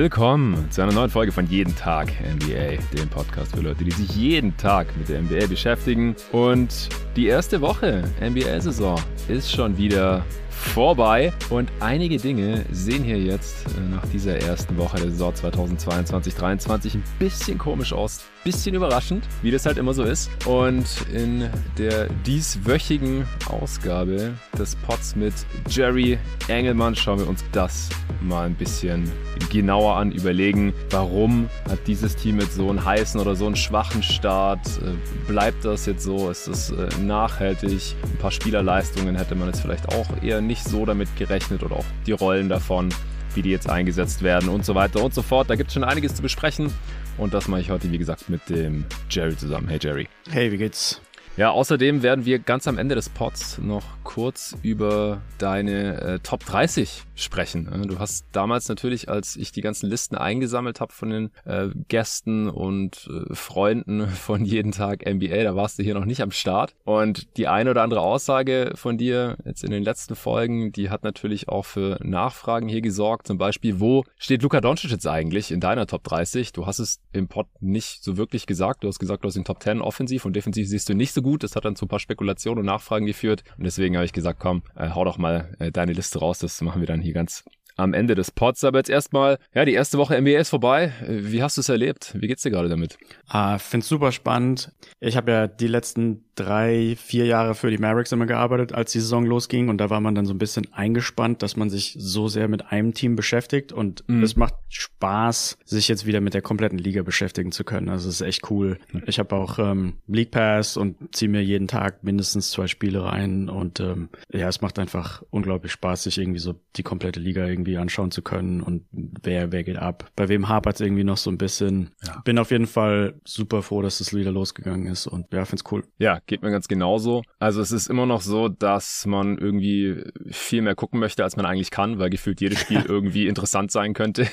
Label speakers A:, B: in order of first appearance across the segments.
A: Willkommen zu einer neuen Folge von Jeden Tag NBA, dem Podcast für Leute, die sich jeden Tag mit der NBA beschäftigen. Und die erste Woche NBA-Saison ist schon wieder vorbei und einige Dinge sehen hier jetzt äh, nach dieser ersten Woche der Saison 2022-23 ein bisschen komisch aus, bisschen überraschend, wie das halt immer so ist. Und in der dieswöchigen Ausgabe des Pots mit Jerry Engelmann schauen wir uns das mal ein bisschen genauer an, überlegen, warum hat dieses Team jetzt so einen heißen oder so einen schwachen Start? Äh, bleibt das jetzt so? Ist das äh, nachhaltig? Ein paar Spielerleistungen hätte man jetzt vielleicht auch eher nicht so damit gerechnet oder auch die Rollen davon, wie die jetzt eingesetzt werden und so weiter und so fort. Da gibt es schon einiges zu besprechen und das mache ich heute, wie gesagt, mit dem Jerry zusammen. Hey Jerry.
B: Hey, wie geht's?
A: Ja, außerdem werden wir ganz am Ende des Pods noch kurz über deine äh, Top 30 sprechen. Du hast damals natürlich, als ich die ganzen Listen eingesammelt habe von den äh, Gästen und äh, Freunden von jeden Tag NBA, da warst du hier noch nicht am Start. Und die eine oder andere Aussage von dir jetzt in den letzten Folgen, die hat natürlich auch für Nachfragen hier gesorgt. Zum Beispiel, wo steht Luka Doncic jetzt eigentlich in deiner Top 30? Du hast es im Pod nicht so wirklich gesagt. Du hast gesagt, du hast den Top 10 offensiv und defensiv siehst du nicht so gut. Das hat dann zu ein paar Spekulationen und Nachfragen geführt. Und deswegen habe ich gesagt, komm, äh, hau doch mal äh, deine Liste raus. Das machen wir dann hier ganz am Ende des Pods. Aber jetzt erstmal, ja, die erste Woche NBA ist vorbei. Wie hast du es erlebt? Wie geht's dir gerade damit?
B: Ah, find's super spannend. Ich habe ja die letzten drei, vier Jahre für die Mavericks immer gearbeitet, als die Saison losging. Und da war man dann so ein bisschen eingespannt, dass man sich so sehr mit einem Team beschäftigt. Und mhm. es macht Spaß, sich jetzt wieder mit der kompletten Liga beschäftigen zu können. Also es ist echt cool. Ich habe auch ähm, League Pass und ziehe mir jeden Tag mindestens zwei Spiele rein. Und ähm, ja, es macht einfach unglaublich Spaß, sich irgendwie so die komplette Liga irgendwie anschauen zu können und wer, wer geht ab. Bei wem hapert es irgendwie noch so ein bisschen. Ja. Bin auf jeden Fall super froh, dass es wieder losgegangen ist und ja, find's cool.
A: Ja, geht mir ganz genauso. Also es ist immer noch so, dass man irgendwie viel mehr gucken möchte, als man eigentlich kann, weil gefühlt jedes Spiel irgendwie interessant sein könnte,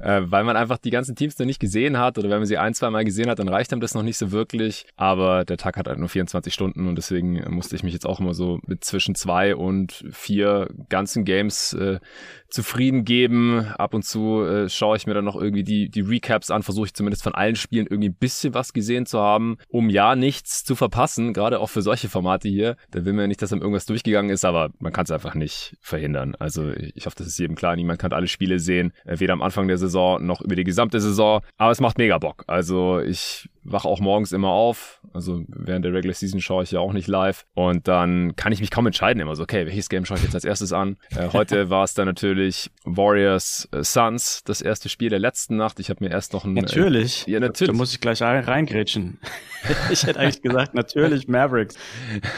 A: äh, weil man einfach die ganzen Teams noch nicht gesehen hat oder wenn man sie ein, zwei Mal gesehen hat, dann reicht einem das noch nicht so wirklich. Aber der Tag hat halt nur 24 Stunden und deswegen musste ich mich jetzt auch immer so mit zwischen zwei und vier ganzen Games äh, zufrieden geben. Ab und zu äh, schaue ich mir dann noch irgendwie die, die Recaps an, versuche ich zumindest von allen Spielen irgendwie ein bisschen was gesehen zu haben, um ja nichts zu verpassen, gerade auch für solche Formate hier. Da will man ja nicht, dass dann irgendwas durchgegangen ist, aber man kann es einfach nicht verhindern. Also ich hoffe, das ist jedem klar. Niemand kann alle Spiele sehen, äh, weder am Anfang der Saison noch über die gesamte Saison. Aber es macht mega Bock. Also ich wache auch morgens immer auf. Also während der Regular Season schaue ich ja auch nicht live. Und dann kann ich mich kaum entscheiden immer so, okay, welches Game schaue ich jetzt als erstes an? Äh, heute war es dann natürlich Warriors äh, Suns, das erste Spiel der letzten Nacht. Ich habe mir erst noch ein...
B: Natürlich. Äh, ja, natürlich. Da muss ich gleich reingrätschen. ich hätte eigentlich gesagt, natürlich Mavericks.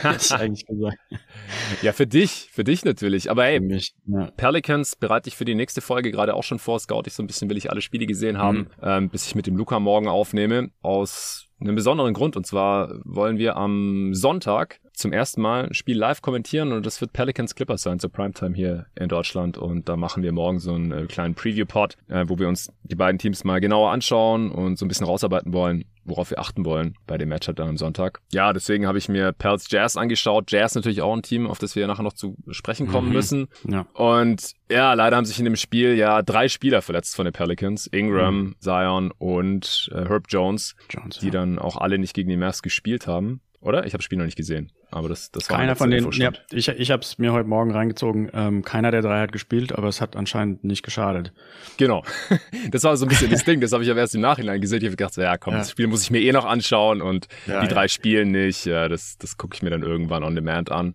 B: hätte ich eigentlich gesagt.
A: Ja, für dich, für dich natürlich. Aber ey, mich, ja. Pelicans bereite ich für die nächste Folge gerade auch schon vor. Scout ich so ein bisschen, will ich alle Spiele gesehen haben, mhm. ähm, bis ich mit dem Luca morgen aufnehme. Aus einem besonderen Grund. Und zwar wollen wir am Sonntag zum ersten Mal ein Spiel live kommentieren und das wird Pelicans Clippers sein zur Primetime hier in Deutschland. Und da machen wir morgen so einen äh, kleinen Preview-Pod, äh, wo wir uns die beiden Teams mal genauer anschauen und so ein bisschen rausarbeiten wollen, worauf wir achten wollen bei dem Matchup dann am Sonntag. Ja, deswegen habe ich mir Pels Jazz angeschaut. Jazz natürlich auch ein Team, auf das wir nachher noch zu sprechen kommen mhm. müssen. Ja. Und ja, leider haben sich in dem Spiel ja drei Spieler verletzt von den Pelicans. Ingram, mhm. Zion und äh, Herb Jones, Jones die ja. dann auch alle nicht gegen die Mavs gespielt haben. Oder? Ich habe das Spiel noch nicht gesehen. Aber das, das
B: war keiner von denen. Ja, ich, ich habe es mir heute Morgen reingezogen. Ähm, keiner der drei hat gespielt, aber es hat anscheinend nicht geschadet.
A: Genau. Das war so ein bisschen das Ding. Das habe ich aber erst im Nachhinein gesehen. Ich habe gedacht, so, ja, komm, ja. das Spiel muss ich mir eh noch anschauen und ja, die drei ja. spielen nicht. Ja, das, das gucke ich mir dann irgendwann on demand an.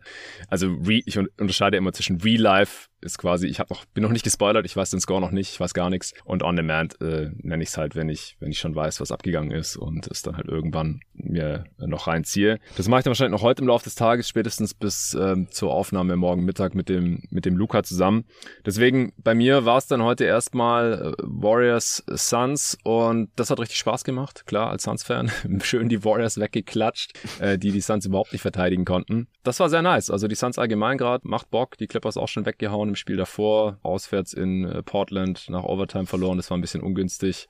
A: Also re, ich unterscheide immer zwischen Real Life ist quasi, ich habe noch, bin noch nicht gespoilert, ich weiß den Score noch nicht, ich weiß gar nichts. Und On Demand äh, nenne ich es halt, wenn ich, wenn ich schon weiß, was abgegangen ist und es dann halt irgendwann mir noch reinziehe. Das mache ich dann wahrscheinlich noch heute im Laufe des Tages, spätestens bis ähm, zur Aufnahme morgen Mittag mit dem, mit dem Luca zusammen. Deswegen, bei mir war es dann heute erstmal äh, Warriors Suns und das hat richtig Spaß gemacht, klar, als Suns-Fan. Schön die Warriors weggeklatscht, äh, die die Suns überhaupt nicht verteidigen konnten. Das war sehr nice. Also die Suns allgemein gerade macht Bock, die Clippers auch schon weggehauen im Spiel davor, auswärts in äh, Portland nach Overtime verloren. Das war ein bisschen ungünstig.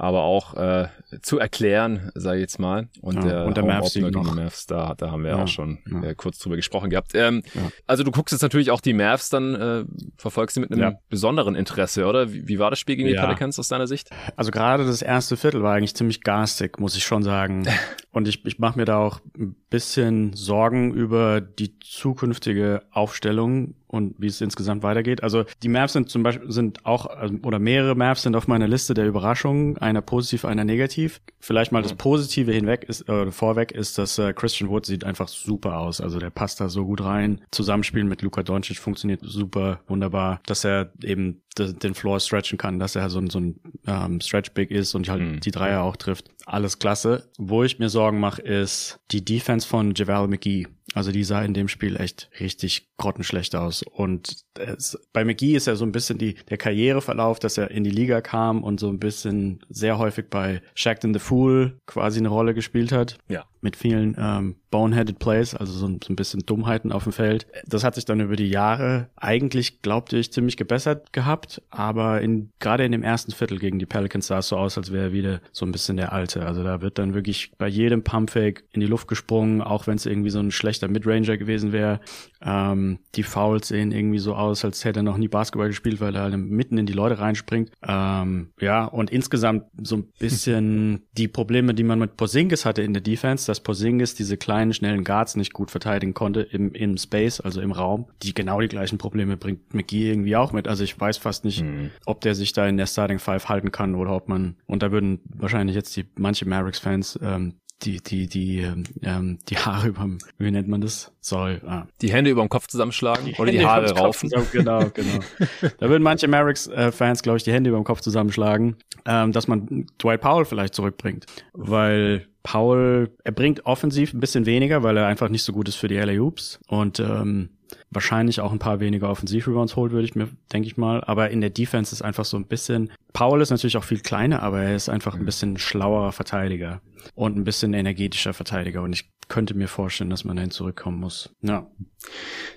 A: Aber auch äh, zu erklären, sage ich jetzt mal. Und
B: Ja,
A: der,
B: und der Mavs noch.
A: Mavs, da, da haben wir
B: Ja,
A: auch schon
B: ja.
A: äh, kurz drüber gesprochen gehabt. Ähm. Also du guckst jetzt natürlich auch die Mavs, dann äh, verfolgst du mit einem besonderen Interesse, oder? Wie, wie war das Spiel gegen die. Pelicans aus deiner Sicht?
B: Also gerade das erste Viertel war eigentlich ziemlich garstig, muss ich schon sagen. Und ich, ich mache mir da auch ein bisschen Sorgen über die zukünftige Aufstellung und wie es insgesamt weitergeht. Also die Mavs sind zum Beispiel sind auch also, oder mehrere Mavs sind auf meiner Liste der Überraschungen, einer positiv, einer negativ. Vielleicht mal das Positive hinweg ist äh, vorweg ist, dass äh, Christian Wood sieht einfach super aus. Also der passt da so gut rein. Zusammenspielen mit Luka Doncic funktioniert super wunderbar, dass er eben den Floor stretchen kann, dass er so ein, so ein ähm, Stretch Big ist und halt
A: Mhm.
B: die Dreier auch trifft. Alles klasse. Wo ich mir Sorgen mache, ist die Defense von JaVale McGee. Also die sah in dem Spiel echt richtig grottenschlecht aus. Und es, bei McGee ist ja so ein bisschen die, der Karriereverlauf, dass er in die Liga kam und so ein bisschen sehr häufig bei Shaqtin' the Fool quasi eine Rolle gespielt hat
A: Ja.
B: Mit vielen ähm, boneheaded Plays, also so, ein- so ein bisschen Dummheiten auf dem Feld. Das hat sich dann über die Jahre eigentlich, glaubte ich, ziemlich gebessert gehabt, aber in, gerade in dem ersten Viertel gegen die Pelicans sah es so aus, als wäre er wieder so ein bisschen der Alte. Also da wird dann wirklich bei jedem Pumpfake in die Luft gesprungen, auch wenn es irgendwie so ein schlechter Midranger gewesen wäre. Ähm, die Fouls sehen irgendwie so aus, als hätte er noch nie Basketball gespielt, weil er halt mitten in die Leute reinspringt. Ähm, ja, und insgesamt so ein bisschen die Probleme, die man mit Porzingis hatte in der Defense, dass Porzingis diese kleinen, schnellen Guards nicht gut verteidigen konnte im, im Space, also im Raum. Die genau die gleichen Probleme bringt McGee irgendwie auch mit. Also ich weiß fast nicht,
A: Mhm.
B: ob der sich da in der Starting Five halten kann oder ob man, und da würden wahrscheinlich jetzt die manche Mavericks-Fans ähm, die, die, die, ähm, ähm, die Haare überm, wie nennt man das? Soll, ah,
A: Die Hände über dem Kopf zusammenschlagen oder die
B: Hände
A: Haare
B: überm Kopf
A: raufen?
B: Genau, genau. da würden manche Mavericks-Fans, glaube ich, die Hände über dem Kopf zusammenschlagen, ähm, dass man Dwight Powell vielleicht zurückbringt. Weil Powell, er bringt offensiv ein bisschen weniger, weil er einfach nicht so gut ist für die LA Hoops und ähm, wahrscheinlich auch ein paar weniger Offensiv-Rebounds holt, würde ich mir, denke ich mal. Aber in der Defense ist einfach so ein bisschen, Powell ist natürlich auch viel kleiner, aber er ist einfach ein bisschen schlauerer Verteidiger und ein bisschen energetischer Verteidiger und ich könnte mir vorstellen, dass man dahin zurückkommen muss. Ja.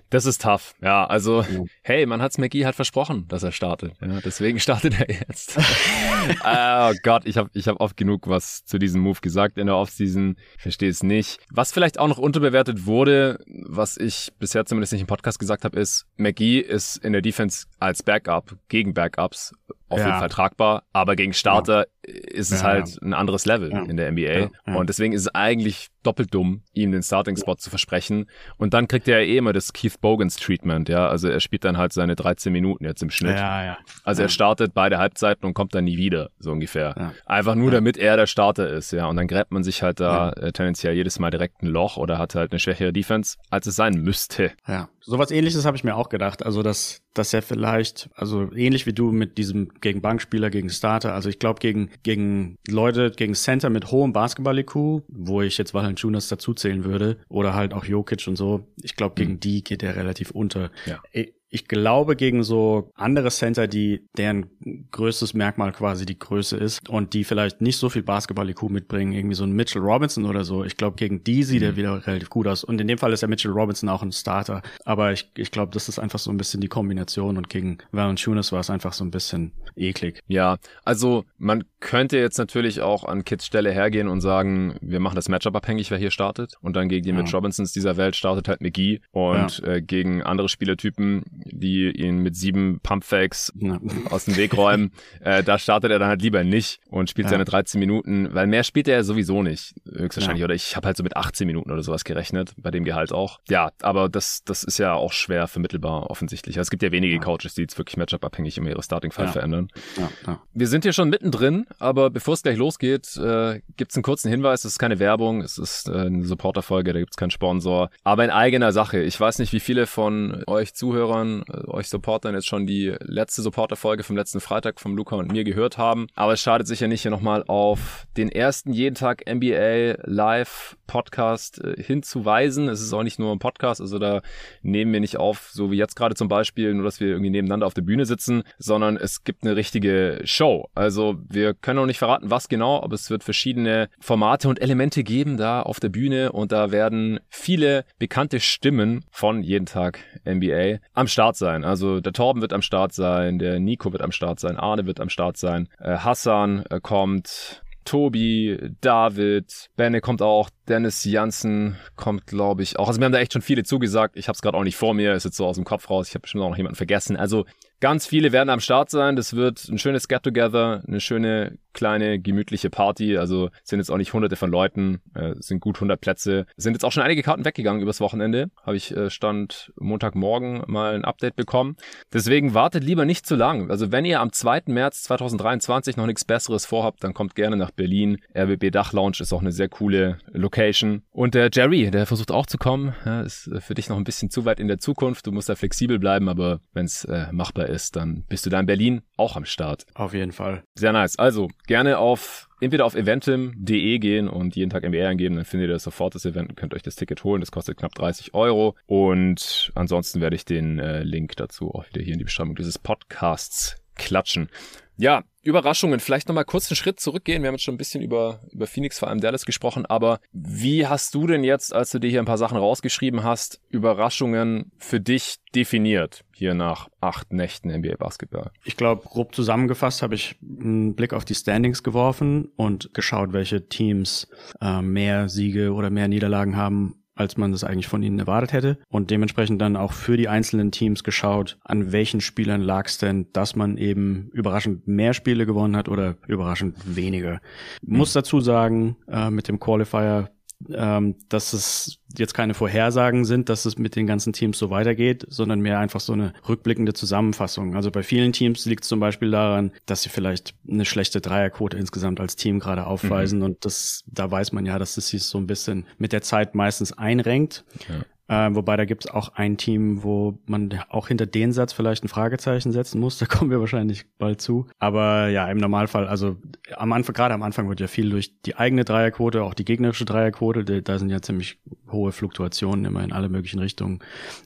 A: Das ist tough. Ja, also,
B: Ja.
A: hey, man hat's McGee halt versprochen, dass er startet. Ja, deswegen startet er jetzt. oh Gott, ich habe ich hab oft genug was zu diesem Move gesagt in der Offseason. Ich verstehe es nicht. Was vielleicht auch noch unterbewertet wurde, was ich bisher zumindest nicht im Podcast gesagt habe, ist, McGee ist in der Defense als Backup, gegen Backups, auf
B: Ja.
A: jeden Fall tragbar, aber gegen Starter ist es
B: Ja,
A: halt ein anderes Level
B: Ja.
A: in der NBA.
B: Ja.
A: Und deswegen ist es eigentlich doppelt dumm, ihm den Starting-Spot zu versprechen. Und dann kriegt er ja eh immer das Keith Bogans-Treatment, ja. Also er spielt dann halt seine 13 Minuten jetzt im Schnitt.
B: Ja, ja.
A: Also er startet beide Halbzeiten und kommt dann nie wieder, so ungefähr. Einfach nur, damit er der Starter ist, ja. Und dann gräbt man sich halt da äh, tendenziell jedes Mal direkt ein Loch oder hat halt eine schwächere Defense, als es sein müsste.
B: Ja, sowas ähnliches habe ich mir auch gedacht. Also, dass, dass er vielleicht, also ähnlich wie du mit diesem gegen Bankspieler, gegen Starter, also ich glaube gegen, gegen Leute, gegen Center mit hohem Basketball-IQ, wo ich jetzt Valanciunas dazu zählen würde, oder halt auch Jokic und so, ich glaube, gegen die geht er relativ unter.
A: Ja.
B: Ich, ich glaube, gegen so andere Center, die deren größtes Merkmal quasi die Größe ist und die vielleicht nicht so viel Basketball-IQ mitbringen, irgendwie so ein Mitchell Robinson oder so, ich glaube, gegen die sieht er wieder relativ gut aus. Und in dem Fall ist ja Mitchell Robinson auch ein Starter. Aber ich, ich glaube, das ist einfach so ein bisschen die Kombination und gegen Valanciunas war es einfach so ein bisschen eklig.
A: Ja, also man könnte jetzt natürlich auch an Kids Stelle hergehen und sagen, wir machen das Matchup abhängig, wer hier startet. Und dann gegen die
B: Ja.
A: Mitch Robinsons dieser Welt startet halt McGee. Und äh, gegen andere Spielertypen, die ihn mit sieben Pumpfakes
B: Ja.
A: aus dem Weg räumen, äh, da startet er dann halt lieber nicht und spielt
B: Ja.
A: seine 13 Minuten, weil mehr spielt er ja sowieso nicht, höchstwahrscheinlich. Oder ich habe halt so mit 18 Minuten oder sowas gerechnet, bei dem Gehalt auch. Ja, aber das, das ist ja auch schwer vermittelbar offensichtlich. Also es gibt ja wenige
B: Ja.
A: Coaches, die jetzt wirklich Matchup-abhängig immer ihre Starting-Five
B: Ja.
A: verändern.
B: Ja, ja.
A: Wir sind hier schon mittendrin, aber bevor es gleich losgeht, äh, gibt es einen kurzen Hinweis. Es ist keine Werbung, es ist äh, eine Supporterfolge, da gibt es keinen Sponsor. Aber in eigener Sache. Ich weiß nicht, wie viele von euch Zuhörern, äh, euch Supportern jetzt schon die letzte Supporterfolge vom letzten Freitag vom Luca und mir gehört haben. Aber es schadet sicher nicht, hier nochmal auf den ersten jeden Tag NBA Live Podcast äh, hinzuweisen. Es ist auch nicht nur ein Podcast, also da nehmen wir nicht auf, so wie jetzt gerade zum Beispiel, nur dass wir irgendwie nebeneinander auf der Bühne sitzen, sondern es gibt eine richtige Show. Also wir können auch nicht verraten, was genau, aber es wird verschiedene Formate und Elemente geben da auf der Bühne und da werden viele bekannte Stimmen von jeden Tag NBA am Start sein. Also der Torben wird am Start sein, der Nico wird am Start sein, Arne wird am Start sein, äh, Hassan äh, kommt, Tobi, David, Benne kommt auch, Dennis Janssen kommt, glaube ich, auch. Also wir haben da echt schon viele zugesagt. Ich habe es gerade auch nicht vor mir, ist jetzt so aus dem Kopf raus. Ich habe bestimmt auch noch jemanden vergessen. Also Ganz viele werden am Start sein. Das wird ein schönes Get-Together, eine schöne kleine gemütliche Party. Also sind jetzt auch nicht hunderte von Leuten, äh, sind gut 100 Plätze. Sind jetzt auch schon einige Karten weggegangen übers Wochenende. Habe ich äh, Stand Montagmorgen mal ein Update bekommen. Deswegen wartet lieber nicht zu lang. Also wenn ihr am 2. März 2023 noch nichts Besseres vorhabt, dann kommt gerne nach Berlin. RWB Dach Lounge ist auch eine sehr coole Location. Und der Jerry, der versucht auch zu kommen. Ja, ist äh, für dich noch ein bisschen zu weit in der Zukunft. Du musst da flexibel bleiben, aber wenn es äh, machbar ist, dann bist du da in Berlin auch am Start.
B: Auf jeden Fall.
A: Sehr nice. Also gerne auf entweder auf eventim.de gehen und jeden Tag MBR eingeben, dann findet ihr sofort das Event und könnt euch das Ticket holen. Das kostet knapp 30 Euro. Und ansonsten werde ich den äh, Link dazu auch wieder hier in die Beschreibung dieses Podcasts klatschen. Ja, Überraschungen. Vielleicht nochmal kurz einen Schritt zurückgehen. Wir haben jetzt schon ein bisschen über, über Phoenix, vor allem Dallas gesprochen. Aber wie hast du denn jetzt, als du dir hier ein paar Sachen rausgeschrieben hast, Überraschungen für dich definiert? Hier nach acht Nächten NBA Basketball.
B: Ich glaube, grob zusammengefasst habe ich einen Blick auf die Standings geworfen und geschaut, welche Teams äh, mehr Siege oder mehr Niederlagen haben als man das eigentlich von ihnen erwartet hätte. Und dementsprechend dann auch für die einzelnen Teams geschaut, an welchen Spielern lag es denn, dass man eben überraschend mehr Spiele gewonnen hat oder überraschend weniger. Mhm. Muss dazu sagen, äh, mit dem Qualifier ähm, dass es jetzt keine Vorhersagen sind, dass es mit den ganzen Teams so weitergeht, sondern mehr einfach so eine rückblickende Zusammenfassung. Also bei vielen Teams liegt es zum Beispiel daran, dass sie vielleicht eine schlechte Dreierquote insgesamt als Team gerade aufweisen mhm. und das, da weiß man ja, dass es sich so ein bisschen mit der Zeit meistens einrenkt. Ja. Äh, wobei da gibt es auch ein Team, wo man auch hinter den Satz vielleicht ein Fragezeichen setzen muss. Da kommen wir wahrscheinlich bald zu. Aber ja, im Normalfall, also am Anfang, gerade am Anfang wird ja viel durch die eigene Dreierquote, auch die gegnerische Dreierquote, da sind ja ziemlich hohe Fluktuationen immer in alle möglichen Richtungen.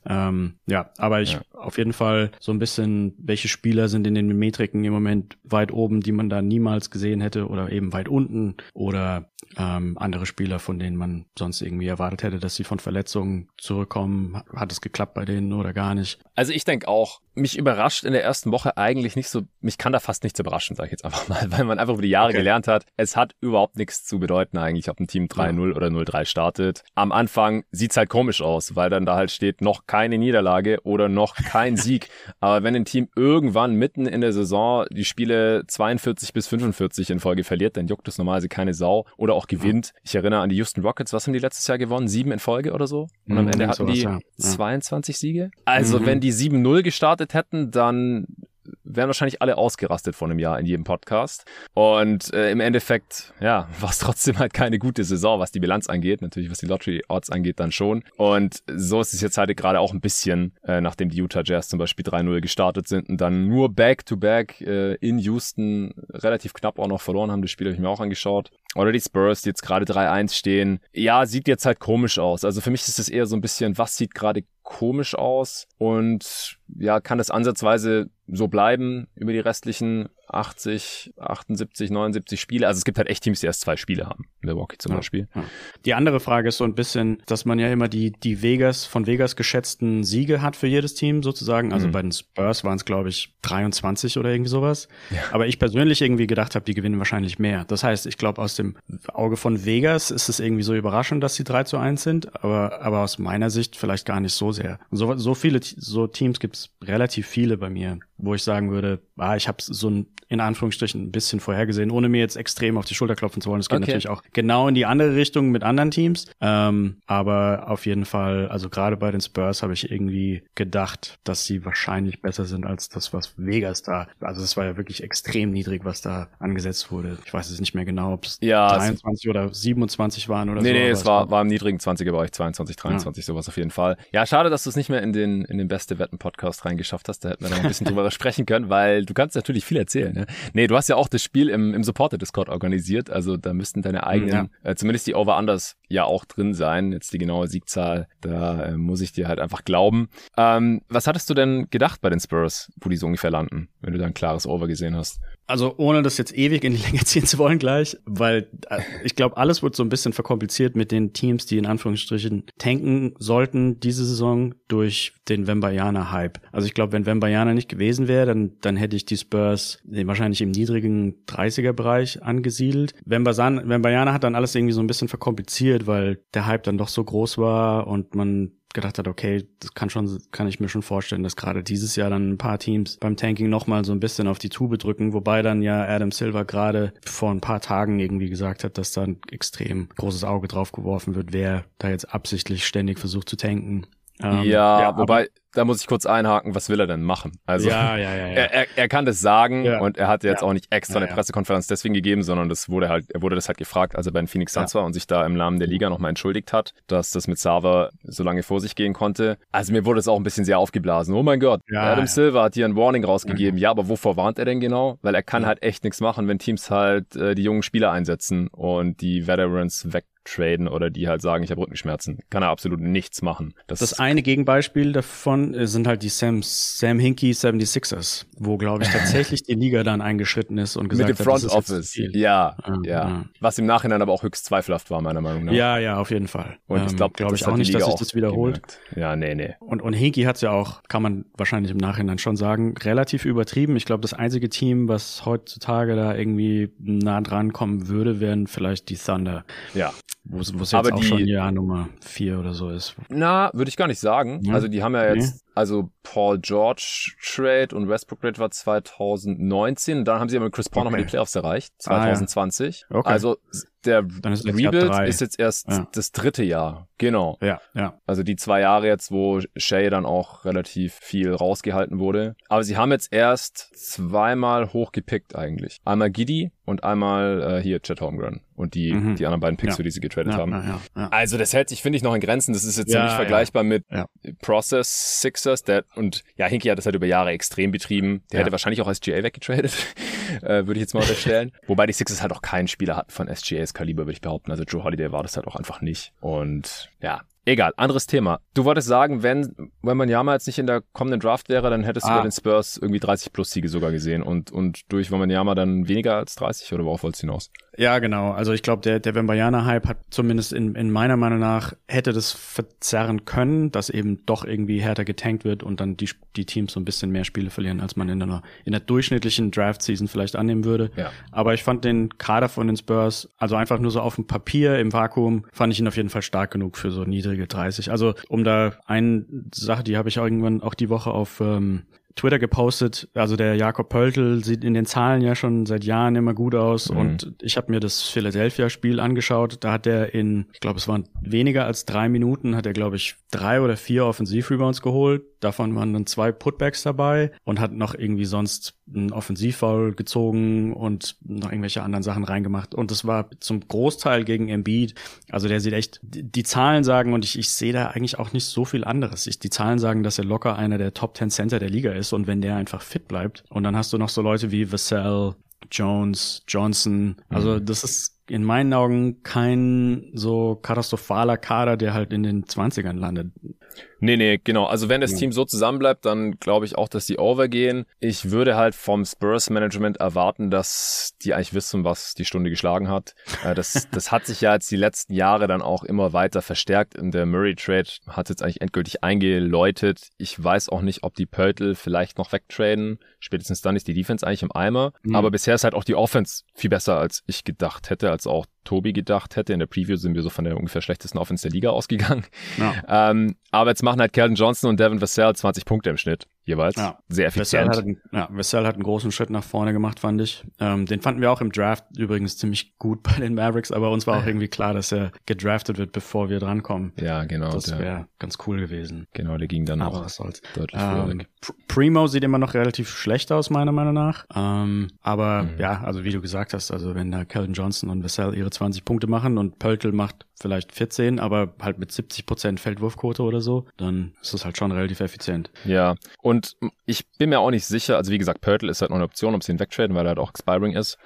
B: Ähm, ja, aber ich ja. auf jeden Fall so ein bisschen, welche Spieler sind in den Metriken im Moment weit oben, die man da niemals gesehen hätte oder eben weit unten oder ähm, andere Spieler, von denen man sonst irgendwie erwartet hätte, dass sie von Verletzungen zurückkommen. Hat es geklappt bei denen oder gar nicht?
A: Also ich denke auch, mich überrascht in der ersten Woche eigentlich nicht so, mich kann da fast nichts überraschen, sage ich jetzt einfach mal, weil man einfach über die Jahre okay. gelernt hat, es hat überhaupt nichts zu bedeuten eigentlich, ob ein Team 3-0 ja. oder 0-3 startet. Am Anfang sieht's halt komisch aus, weil dann da halt steht, noch keine Niederlage oder noch kein Sieg. Aber wenn ein Team irgendwann mitten in der Saison die Spiele 42 bis 45 in Folge verliert, dann juckt es normalerweise keine Sau oder auch gewinnt. Ich erinnere an die Houston Rockets, was haben die letztes Jahr gewonnen? Sieben in Folge oder so? Und am mhm, Ende hatten die ja. 22 Siege. Also mhm. wenn die 7-0 gestartet hätten, dann wären wahrscheinlich alle ausgerastet vor einem Jahr in jedem Podcast. Und äh, im Endeffekt, ja, war es trotzdem halt keine gute Saison, was die Bilanz angeht. Natürlich, was die Lottery-Odds angeht, dann schon. Und so ist es jetzt halt gerade auch ein bisschen, äh, nachdem die Utah Jazz zum Beispiel 3-0 gestartet sind und dann nur Back-to-Back -back, äh, in Houston relativ knapp auch noch verloren haben. Das Spiel habe ich mir auch angeschaut. Oder die Spurs, die jetzt gerade 3-1 stehen. Ja, sieht jetzt halt komisch aus. Also für mich ist es eher so ein bisschen, was sieht gerade komisch aus und ja, kann das ansatzweise so bleiben über die restlichen 80, 78, 79 Spiele. Also es gibt halt echt Teams, die erst zwei Spiele haben. Milwaukee zum ja, Beispiel. Ja.
B: Die andere Frage ist so ein bisschen, dass man ja immer die, die Vegas, von Vegas geschätzten Siege hat für jedes Team sozusagen. Also mhm. bei den Spurs waren es, glaube ich, 23 oder irgendwie sowas. Ja. Aber ich persönlich irgendwie gedacht habe, die gewinnen wahrscheinlich mehr. Das heißt, ich glaube, aus dem Auge von Vegas ist es irgendwie so überraschend, dass sie 3 zu 1 sind. Aber, aber aus meiner Sicht vielleicht gar nicht so sehr. So, so viele so Teams gibt es relativ viele bei mir, wo ich sagen würde, ah, ich habe so ein in Anführungsstrichen ein bisschen vorhergesehen, ohne mir jetzt extrem auf die Schulter klopfen zu wollen. Es geht okay. natürlich auch genau in die andere Richtung mit anderen Teams. Ähm, aber auf jeden Fall, also gerade bei den Spurs habe ich irgendwie gedacht, dass sie wahrscheinlich besser sind als das, was Vegas da. Also es war ja wirklich extrem niedrig, was da angesetzt wurde. Ich weiß es nicht mehr genau, ob es ja, 23 oder 27 waren oder
A: nee,
B: so.
A: Nee, nee, es war, war im niedrigen 20er-Bereich, 22, 23, ja. sowas auf jeden Fall. Ja, schade, dass du es nicht mehr in den, in den Beste Wetten Podcast reingeschafft hast. Da hätten wir noch ein bisschen drüber sprechen können, weil du kannst natürlich viel erzählen. Ne? Nee, du hast ja auch das Spiel im, im Supporter-Discord organisiert. Also da müssten deine eigenen, ja. äh, zumindest die Over-Unders ja auch drin sein. Jetzt die genaue Siegzahl, da äh, muss ich dir halt einfach glauben. Ähm, was hattest du denn gedacht bei den Spurs, wo die so ungefähr landen, wenn du da ein klares Over gesehen hast?
B: Also ohne das jetzt ewig in die Länge ziehen zu wollen gleich, weil äh, ich glaube, alles wird so ein bisschen verkompliziert mit den Teams, die in Anführungsstrichen tanken sollten diese Saison durch den Wembayana-Hype. Also ich glaube, wenn Wembayana nicht gewesen wäre, dann, dann hätte ich die Spurs wahrscheinlich im niedrigen 30er-Bereich angesiedelt. Wembayana hat dann alles irgendwie so ein bisschen verkompliziert, weil der Hype dann doch so groß war und man gedacht hat, okay, das kann schon, kann ich mir schon vorstellen, dass gerade dieses Jahr dann ein paar Teams beim Tanking nochmal so ein bisschen auf die Tube drücken, wobei dann ja Adam Silver gerade vor ein paar Tagen irgendwie gesagt hat, dass da ein extrem großes Auge drauf geworfen wird, wer da jetzt absichtlich ständig versucht zu tanken.
A: Ähm, ja, ja, wobei, da muss ich kurz einhaken, was will er denn machen? Also
B: ja, ja, ja.
A: Er, er, er kann das sagen und er hat jetzt auch nicht extra eine Pressekonferenz deswegen gegeben, sondern das wurde halt, er wurde das halt gefragt, als er bei den Phoenix Suns war und sich da im Namen der Liga nochmal entschuldigt hat, dass das mit Sava so lange vor sich gehen konnte. Also mir wurde es auch ein bisschen sehr aufgeblasen. Oh mein Gott, Adam Silver hat hier ein Warning rausgegeben. Ja, aber wovor warnt er denn genau? Weil er kann halt echt nichts machen, wenn Teams halt äh, die jungen Spieler einsetzen und die Veterans weg traden oder die halt sagen, ich habe Rückenschmerzen. Kann er absolut nichts machen.
B: Das, das eine Gegenbeispiel davon sind halt die Sam, Sam Hinkie 76ers, wo, glaube ich, tatsächlich die Liga dann eingeschritten ist und gesagt
A: Mit dem Front hat, Office. Ja, ja, ja, Was im Nachhinein aber auch höchst zweifelhaft war, meiner Meinung nach.
B: Ja, ja, auf jeden Fall.
A: Und ich glaube,
B: ähm, glaube ich auch nicht, dass sich das wiederholt. Gemerkt.
A: Ja, nee, nee.
B: Und, und Hinkie hat ja auch, kann man wahrscheinlich im Nachhinein schon sagen, relativ übertrieben. Ich glaube, das einzige Team, was heutzutage da irgendwie nah dran kommen würde, wären vielleicht die Thunder.
A: Ja.
B: Wo es jetzt aber auch die, schon Jahr Nummer vier oder so ist.
A: Na, würde ich gar nicht sagen. Ja? Also die haben ja jetzt. Also Paul George Trade und Westbrook Trade war 2019. Dann haben sie ja mit Chris Paul okay. nochmal die Playoffs erreicht, 2020. Ah, ja. okay. Also der ist Rebuild ist jetzt erst ja. das dritte Jahr. Genau.
B: Ja, ja.
A: Also die zwei Jahre jetzt, wo Shay dann auch relativ viel rausgehalten wurde. Aber sie haben jetzt erst zweimal hochgepickt eigentlich. Einmal Giddy und einmal äh, hier Chet Holmgren und die, mhm. die anderen beiden Picks, ja. für die sie getradet ja, haben. Ja, also das hält sich, finde ich, noch in Grenzen. Das ist jetzt ja, nicht vergleichbar mit Process Sixers. Der, und ja, Hinky hat das halt über Jahre extrem betrieben. Der hätte wahrscheinlich auch SGA weggetradet, äh, würde ich jetzt mal unterstellen. Wobei die Sixers halt auch keinen Spieler hatten von SGAs Kaliber, würde ich behaupten. Also Joe Holiday war das halt auch einfach nicht. Und ja, Egal, anderes Thema. Du wolltest sagen, wenn, wenn man Yama jetzt nicht in der kommenden Draft wäre, dann hättest ah. du bei den Spurs irgendwie 30 plus Siege sogar gesehen und, und durch Wembanyama dann weniger als 30 oder worauf wolltest du hinaus?
B: Ja, genau. Also ich glaube, der, der Wembayana-Hype hat zumindest in, in meiner Meinung nach hätte das verzerren können, dass eben doch irgendwie härter getankt wird und dann die, die Teams so ein bisschen mehr Spiele verlieren, als man in einer, in der durchschnittlichen Draft-Season vielleicht annehmen würde.
A: Ja.
B: Aber ich fand den Kader von den Spurs, also einfach nur so auf dem Papier, im Vakuum, fand ich ihn auf jeden Fall stark genug für so niedrige 30. Also um da eine Sache, die habe ich irgendwann auch die Woche auf ähm, Twitter gepostet, also der Jakob Pöltl sieht in den Zahlen ja schon seit Jahren immer gut aus mhm. und ich habe mir das Philadelphia-Spiel angeschaut. Da hat er in, ich glaube, es waren weniger als drei Minuten, hat er, glaube ich, drei oder vier Offensivrebounds geholt. Davon waren dann zwei Putbacks dabei und hat noch irgendwie sonst einen Offensivfoul gezogen und noch irgendwelche anderen Sachen reingemacht. Und das war zum Großteil gegen Embiid. Also der sieht echt, die Zahlen sagen, und ich, ich sehe da eigentlich auch nicht so viel anderes. Ich, die Zahlen sagen, dass er locker einer der Top 10 Center der Liga ist. Und wenn der einfach fit bleibt und dann hast du noch so Leute wie Vassell, Jones, Johnson. Also mhm. das ist in meinen Augen kein so katastrophaler Kader, der halt in den 20ern landet.
A: Nee, nee, genau. Also wenn das ja. Team so zusammenbleibt, dann glaube ich auch, dass die overgehen. Ich würde halt vom Spurs-Management erwarten, dass die eigentlich wissen, was die Stunde geschlagen hat. Äh, das, das hat sich ja jetzt die letzten Jahre dann auch immer weiter verstärkt. In der Murray-Trade hat jetzt eigentlich endgültig eingeläutet. Ich weiß auch nicht, ob die Pöltl vielleicht noch wegtraden. Spätestens dann ist die Defense eigentlich im Eimer. Mhm. Aber bisher ist halt auch die Offense viel besser, als ich gedacht hätte, als auch Tobi gedacht hätte. In der Preview sind wir so von der ungefähr schlechtesten Offense der Liga ausgegangen. Ja. Ähm, aber jetzt machen halt Kelvin Johnson und Devin Vassell 20 Punkte im Schnitt jeweils. Ja. Sehr effizient.
B: Vassell hat, ja, Vassell hat einen großen Schritt nach vorne gemacht, fand ich. Ähm, den fanden wir auch im Draft übrigens ziemlich gut bei den Mavericks, aber uns war auch irgendwie klar, dass er gedraftet wird, bevor wir drankommen.
A: Ja, genau.
B: Das wäre ganz cool gewesen.
A: Genau, der ging dann aber auch deutlich früher
B: ähm, weg. Primo sieht immer noch relativ schlecht aus, meiner Meinung nach. Ähm, aber mhm. ja, also wie du gesagt hast, also wenn da Calvin Johnson und Vassell ihre 20 Punkte machen und Pöltl macht vielleicht 14, aber halt mit 70 Prozent Feldwurfquote oder so, dann ist das halt schon relativ effizient.
A: Ja, und ich bin mir auch nicht sicher, also wie gesagt, Pörtl ist halt noch eine Option, ob sie ihn wegtraden, weil er halt auch expiring ist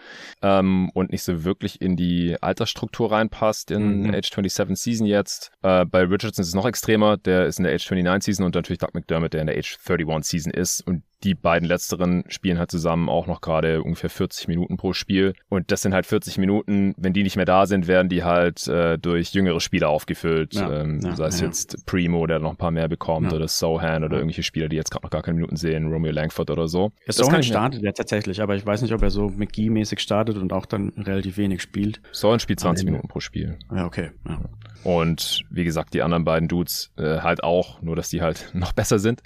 A: ähm, und nicht so wirklich in die Altersstruktur reinpasst in mhm. Age 27 Season jetzt. Äh, bei Richardson ist es noch extremer, der ist in der Age 29 Season und natürlich Doug McDermott, der in der Age 31 Season ist und die beiden letzteren spielen halt zusammen auch noch gerade ungefähr 40 Minuten pro Spiel. Und das sind halt 40 Minuten, wenn die nicht mehr da sind, werden die halt äh, durch jüngere Spieler aufgefüllt. Ja, ähm, ja, sei es ja. jetzt Primo, der noch ein paar mehr bekommt, oder Sohan oder irgendwelche Spieler, die jetzt gerade noch gar keine Minuten sehen, Romeo Langford oder so.
B: Ja, Sohan startet ja tatsächlich, aber ich weiß nicht, ob er so McGee-mäßig startet und auch dann relativ wenig spielt.
A: Sohan spielt 20 Minuten pro Spiel.
B: Ja, okay.
A: Und wie gesagt, die anderen beiden Dudes äh, halt auch, nur dass die halt noch besser sind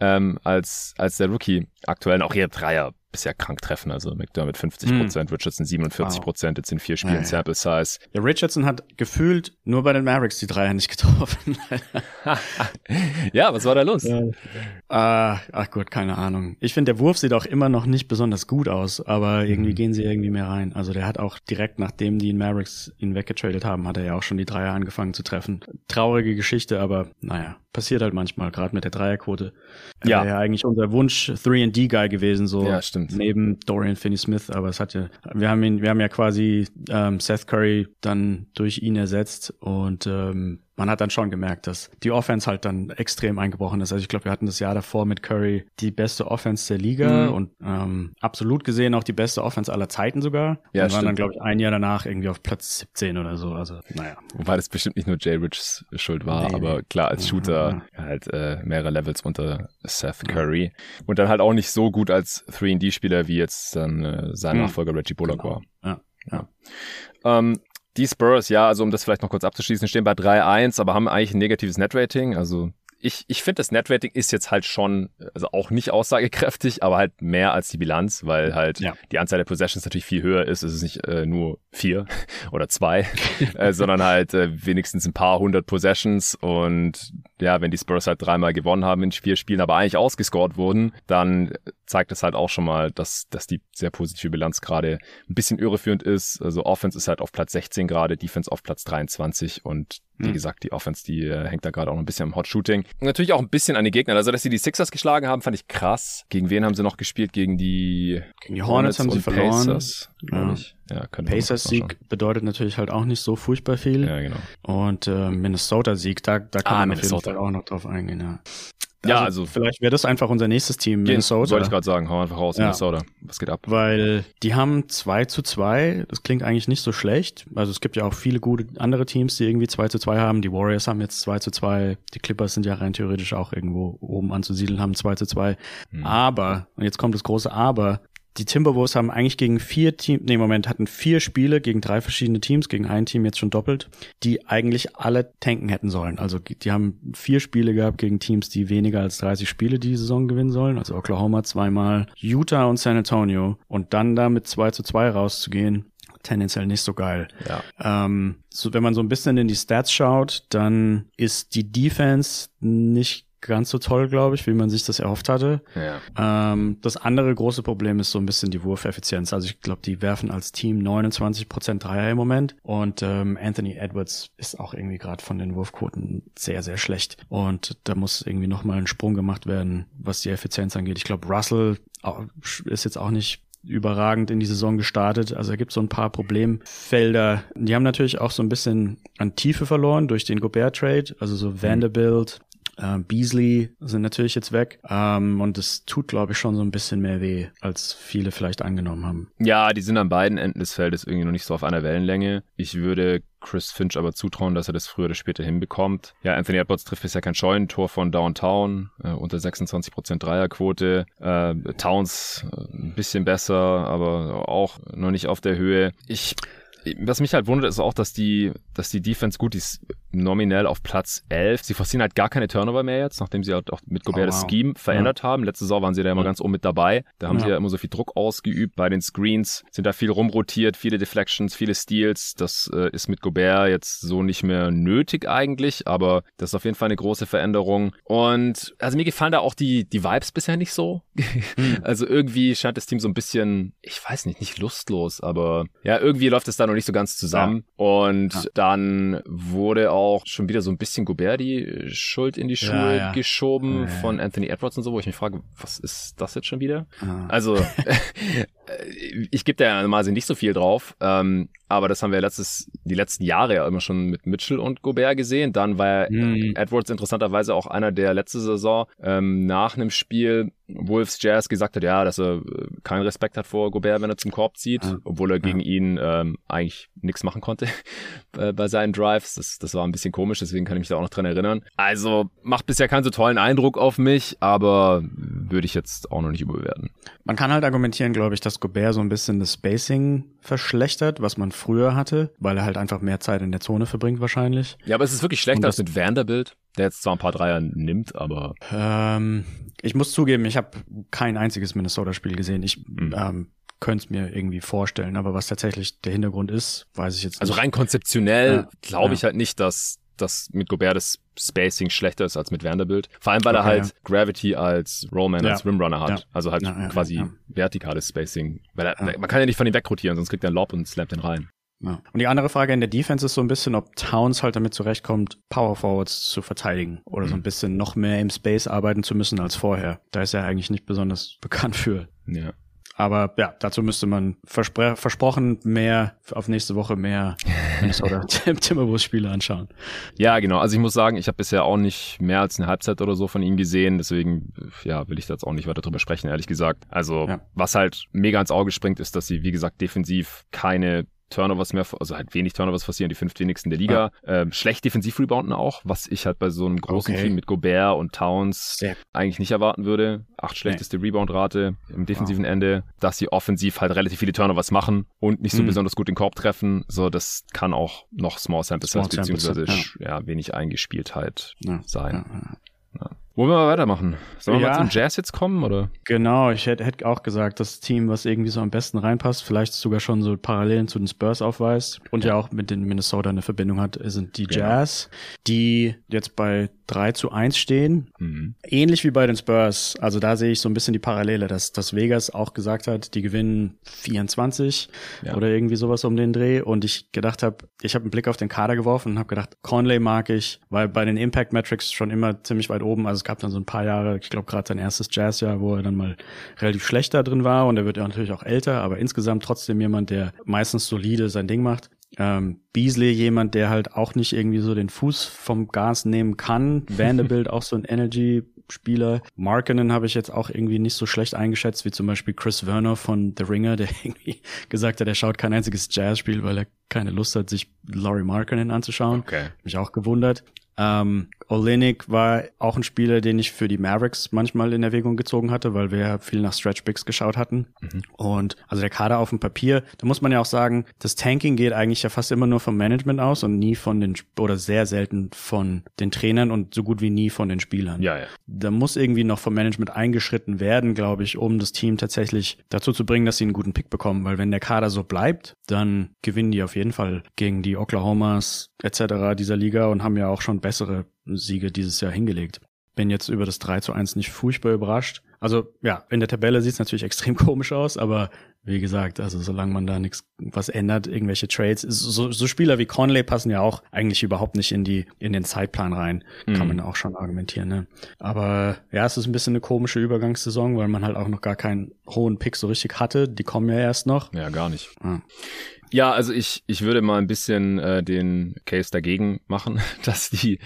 A: ähm, als, als der Rookie aktuell. Auch hier Dreier bisher krank treffen. Also McDermott 50 Prozent, hm. Richardson 47 Prozent, wow. jetzt in vier Spielen ja, Sample Size.
B: Ja, Richardson hat gefühlt nur bei den Mavericks die Dreier nicht getroffen.
A: ja, was war da los?
B: Ja. Ah, ach gut, keine Ahnung. Ich finde, der Wurf sieht auch immer noch nicht besonders gut aus, aber irgendwie mhm. gehen sie irgendwie mehr rein. Also der hat auch direkt nachdem die Mavericks ihn weggetradet haben, hat er ja auch schon die Dreier angefangen zu treffen. Traurige Geschichte, aber naja, passiert halt manchmal, gerade mit der Dreierquote. Er ja. wäre ja eigentlich unser Wunsch 3D-Guy gewesen, so
A: ja, stimmt.
B: Neben Dorian Finney-Smith, aber es hat ja, wir haben ihn, wir haben ja quasi ähm, Seth Curry dann durch ihn ersetzt und ähm, man hat dann schon gemerkt, dass die Offense halt dann extrem eingebrochen ist. Also ich glaube, wir hatten das Jahr davor mit Curry die beste Offense der Liga mhm. und ähm, absolut gesehen auch die beste Offense aller Zeiten sogar. Ja, und waren dann, glaube ich, ein Jahr danach irgendwie auf Platz 17 oder so. Also, naja.
A: Wobei das bestimmt nicht nur Jay Richs Schuld war, nee, aber klar, als Shooter ja, halt äh, mehrere Levels unter Seth Curry. Ja. Und dann halt auch nicht so gut als 3D-Spieler, wie jetzt dann äh, sein mhm. Nachfolger Reggie Bullock genau. war.
B: Ja. Ja.
A: Ähm, die Spurs, ja, also um das vielleicht noch kurz abzuschließen, stehen bei 3-1, aber haben eigentlich ein negatives Netrating. Also ich, ich finde, das Netrating ist jetzt halt schon, also auch nicht aussagekräftig, aber halt mehr als die Bilanz, weil halt ja. die Anzahl der Possessions natürlich viel höher ist. Es ist nicht äh, nur vier oder zwei, äh, sondern halt äh, wenigstens ein paar hundert Possessions. Und ja, wenn die Spurs halt dreimal gewonnen haben in vier Spielen, aber eigentlich ausgescored wurden, dann zeigt das halt auch schon mal, dass, dass die sehr positive Bilanz gerade ein bisschen irreführend ist. Also Offense ist halt auf Platz 16 gerade, Defense auf Platz 23 und wie hm. gesagt, die Offense, die äh, hängt da gerade auch noch ein bisschen am Hot Shooting. Und natürlich auch ein bisschen an die Gegner. Also, dass sie die Sixers geschlagen haben, fand ich krass. Gegen wen haben sie noch gespielt? Gegen die,
B: Gegen die Hornets, Hornets haben sie verloren.
A: Pacers, ja. ich.
B: Ja, Pacers Sieg bedeutet natürlich halt auch nicht so furchtbar viel.
A: Ja, genau.
B: Und äh, Minnesota Sieg, da, da kann ah, man Minnesota. auf jeden Fall auch noch drauf eingehen, ja.
A: Ja, also, also
B: vielleicht wäre das einfach unser nächstes Team, Minnesota.
A: Sollte ich gerade sagen, hau einfach raus, ja. Minnesota. Was geht ab?
B: Weil die haben 2 zu 2, das klingt eigentlich nicht so schlecht. Also es gibt ja auch viele gute andere Teams, die irgendwie 2 zu 2 haben. Die Warriors haben jetzt 2 zu 2, die Clippers sind ja rein theoretisch auch irgendwo oben anzusiedeln, haben 2 zu 2. Hm. Aber, und jetzt kommt das große Aber, die Timberwolves haben eigentlich gegen vier Teams, nee, Moment, hatten vier Spiele gegen drei verschiedene Teams, gegen ein Team jetzt schon doppelt, die eigentlich alle tanken hätten sollen. Also die haben vier Spiele gehabt gegen Teams, die weniger als 30 Spiele die Saison gewinnen sollen. Also Oklahoma zweimal, Utah und San Antonio. Und dann da mit 2 zu 2 rauszugehen, tendenziell nicht so geil.
A: Ja.
B: Ähm, so, wenn man so ein bisschen in die Stats schaut, dann ist die Defense nicht ganz so toll, glaube ich, wie man sich das erhofft hatte.
A: Ja.
B: Ähm, das andere große Problem ist so ein bisschen die Wurfeffizienz. Also ich glaube, die werfen als Team 29 Prozent Dreier im Moment und ähm, Anthony Edwards ist auch irgendwie gerade von den Wurfquoten sehr, sehr schlecht. Und da muss irgendwie nochmal ein Sprung gemacht werden, was die Effizienz angeht. Ich glaube, Russell ist jetzt auch nicht überragend in die Saison gestartet. Also da gibt so ein paar Problemfelder. Die haben natürlich auch so ein bisschen an Tiefe verloren durch den Gobert-Trade. Also so mhm. Vanderbilt, äh, Beasley sind natürlich jetzt weg. Ähm, und es tut, glaube ich, schon so ein bisschen mehr weh, als viele vielleicht angenommen haben.
A: Ja, die sind an beiden Enden des Feldes irgendwie noch nicht so auf einer Wellenlänge. Ich würde Chris Finch aber zutrauen, dass er das früher oder später hinbekommt. Ja, Anthony Edwards trifft bisher kein Scheunentor von Downtown, äh, unter 26% Dreierquote. Äh, Towns äh, ein bisschen besser, aber auch noch nicht auf der Höhe. Ich was mich halt wundert, ist auch, dass die, dass die Defense gut ist, nominell auf Platz 11. Sie forcieren halt gar keine Turnover mehr jetzt, nachdem sie halt auch mit Gobert oh, wow. das Scheme verändert ja. haben. Letzte Saison waren sie da immer ja. ganz oben mit dabei. Da haben ja. sie ja immer so viel Druck ausgeübt. Bei den Screens sind da viel rumrotiert, viele Deflections, viele Steals. Das äh, ist mit Gobert jetzt so nicht mehr nötig eigentlich, aber das ist auf jeden Fall eine große Veränderung. Und also mir gefallen da auch die, die Vibes bisher nicht so. Hm. Also irgendwie scheint das Team so ein bisschen, ich weiß nicht, nicht lustlos, aber ja, irgendwie läuft es da noch nicht so ganz zusammen. Und dann wurde auch schon wieder so ein bisschen Gobert die Schuld in die Schuhe ja, ja. geschoben von Anthony Edwards und so, wo ich mich frage, was ist das jetzt schon wieder? Ah. Also, ich gebe da normalerweise nicht so viel drauf, ähm, aber das haben wir letztes, die letzten Jahre ja immer schon mit Mitchell und Gobert gesehen. Dann war mhm. Edwards interessanterweise auch einer, der letzte Saison ähm, nach einem Spiel Wolves Jazz gesagt hat, ja, dass er äh, keinen Respekt hat vor Gobert, wenn er zum Korb zieht, ja. obwohl er gegen ja. ihn ähm, eigentlich nichts machen konnte bei seinen Drives. Das, das war ein bisschen komisch, deswegen kann ich mich da auch noch dran erinnern. Also macht bisher keinen so tollen Eindruck auf mich, aber würde ich jetzt auch noch nicht überbewerten.
B: Man kann halt argumentieren, glaube ich, dass Gobert so ein bisschen das Spacing verschlechtert, was man früher hatte, weil er halt einfach mehr Zeit in der Zone verbringt wahrscheinlich.
A: Ja, aber es ist wirklich schlechter als mit Vanderbilt, der jetzt zwar ein paar Dreier nimmt, aber...
B: Ähm, ich muss zugeben, ich habe kein einziges Minnesota-Spiel gesehen. Ich mhm. ähm, könnte es mir irgendwie vorstellen, aber was tatsächlich der Hintergrund ist, weiß ich jetzt
A: also nicht. Also rein konzeptionell ja, glaube ich ja. halt nicht, dass das mit Gobert das Spacing schlechter ist als mit Vanderbilt. Vor allem, weil okay, er halt ja. Gravity als Rollman, als Rimrunner hat. Also halt quasi vertikales Spacing. Weil er, man kann ja nicht von ihm wegrotieren, sonst kriegt er einen Lob und slammt den rein.
B: Ja. Und die andere Frage in der Defense ist so ein bisschen, ob Towns halt damit zurechtkommt, Power Forwards zu verteidigen oder mhm. so ein bisschen noch mehr im Space arbeiten zu müssen als vorher. Da ist er eigentlich nicht besonders bekannt für.
A: Ja.
B: Aber ja, dazu müsste man verspr versprochen mehr auf nächste Woche mehr Minnesota Timberwolves Spiele anschauen.
A: Ja, genau. Also ich muss sagen, ich habe bisher auch nicht mehr als eine Halbzeit oder so von ihm gesehen. Deswegen, ja, will ich da jetzt auch nicht weiter drüber sprechen, ehrlich gesagt. Also ja. was halt mega ins Auge springt, ist, dass sie, wie gesagt, defensiv keine Turnovers mehr, also halt wenig Turnovers passieren, die fünf wenigsten der Liga. Ja. Ähm, schlecht defensiv rebounden auch, was ich halt bei so einem großen okay. Team mit Gobert und Towns Sehr. eigentlich nicht erwarten würde. Acht schlechteste nee. Rebound-Rate im defensiven wow. Ende, dass sie offensiv halt relativ viele Turnovers machen und nicht so mhm. besonders gut den Korb treffen. So, das kann auch noch Small Sample Size beziehungsweise ja. ja. wenig Eingespieltheit ja. sein. Ja. Wollen wir mal weitermachen? Sollen wir ja. mal zum Jazz jetzt kommen, oder?
B: Genau, ich hätte hätt auch gesagt, das Team, was irgendwie so am besten reinpasst, vielleicht sogar schon so Parallelen zu den Spurs aufweist und ja, ja auch mit den Minnesota eine Verbindung hat, sind die genau. Jazz, genau. die jetzt bei 3 zu 1 stehen. Mhm. Ähnlich wie bei den Spurs. Also da sehe ich so ein bisschen die Parallele, dass, dass Vegas auch gesagt hat, die gewinnen 24 ja. oder irgendwie sowas um den Dreh. Und ich gedacht habe, ich habe einen Blick auf den Kader geworfen und habe gedacht, Conley mag ich, weil bei den Impact Metrics schon immer ziemlich weit oben. Also gab dann so ein paar Jahre, ich glaube gerade sein erstes Jazzjahr, wo er dann mal relativ schlecht da drin war. Und er wird ja natürlich auch älter, aber insgesamt trotzdem jemand, der meistens solide sein Ding macht. Ähm, Beasley jemand, der halt auch nicht irgendwie so den Fuß vom Gas nehmen kann. Vanderbilt auch so ein Energy-Spieler. Markinen habe ich jetzt auch irgendwie nicht so schlecht eingeschätzt, wie zum Beispiel Chris Werner von The Ringer, der irgendwie gesagt hat, er schaut kein einziges Jazzspiel, weil er keine Lust hat, sich Laurie Markinen anzuschauen. Okay. Mich auch gewundert. Ähm, Olenek war auch ein Spieler, den ich für die Mavericks manchmal in Erwägung gezogen hatte, weil wir ja viel nach Stretch Bigs geschaut hatten. Mhm. Und also der Kader auf dem Papier, da muss man ja auch sagen, das Tanking geht eigentlich ja fast immer nur vom Management aus und nie von den, oder sehr selten von den Trainern und so gut wie nie von den Spielern.
A: Ja, ja.
B: Da muss irgendwie noch vom Management eingeschritten werden, glaube ich, um das Team tatsächlich dazu zu bringen, dass sie einen guten Pick bekommen, weil wenn der Kader so bleibt, dann gewinnen die auf jeden Fall gegen die Oklahomas etc. dieser Liga und haben ja auch schon bessere Siege dieses Jahr hingelegt. Bin jetzt über das 3 zu 1 nicht furchtbar überrascht. Also ja, in der Tabelle sieht es natürlich extrem komisch aus, aber wie gesagt, also solange man da nichts was ändert, irgendwelche Trades, so, so Spieler wie Conley passen ja auch eigentlich überhaupt nicht in die in den Zeitplan rein, mhm. kann man auch schon argumentieren. Ne? Aber ja, es ist ein bisschen eine komische Übergangssaison, weil man halt auch noch gar keinen hohen Pick so richtig hatte. Die kommen ja erst noch.
A: Ja, gar nicht. Ah. Ja, also ich, ich würde mal ein bisschen äh, den Case dagegen machen, dass die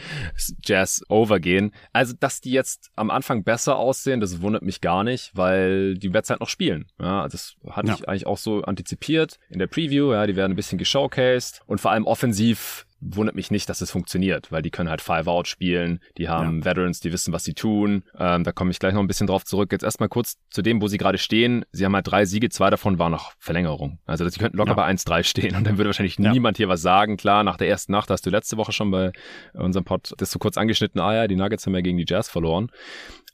A: Jazz overgehen. Also, dass die jetzt am Anfang besser aussehen, das wundert mich gar nicht, weil die werden halt noch spielen. Ja, das hatte ja. ich eigentlich auch so antizipiert in der Preview. Ja, die werden ein bisschen geshowcased und vor allem offensiv wundert mich nicht, dass es funktioniert, weil die können halt Five-Out spielen, die haben ja. Veterans, die wissen, was sie tun. Ähm, da komme ich gleich noch ein bisschen drauf zurück. Jetzt erstmal kurz zu dem, wo sie gerade stehen. Sie haben halt drei Siege, zwei davon waren noch Verlängerung. Also sie könnten locker ja. bei 1-3 stehen und dann würde wahrscheinlich ja. niemand hier was sagen. Klar, nach der ersten Nacht hast du letzte Woche schon bei unserem Pod das so kurz angeschnitten, ah ja, die Nuggets haben ja gegen die Jazz verloren.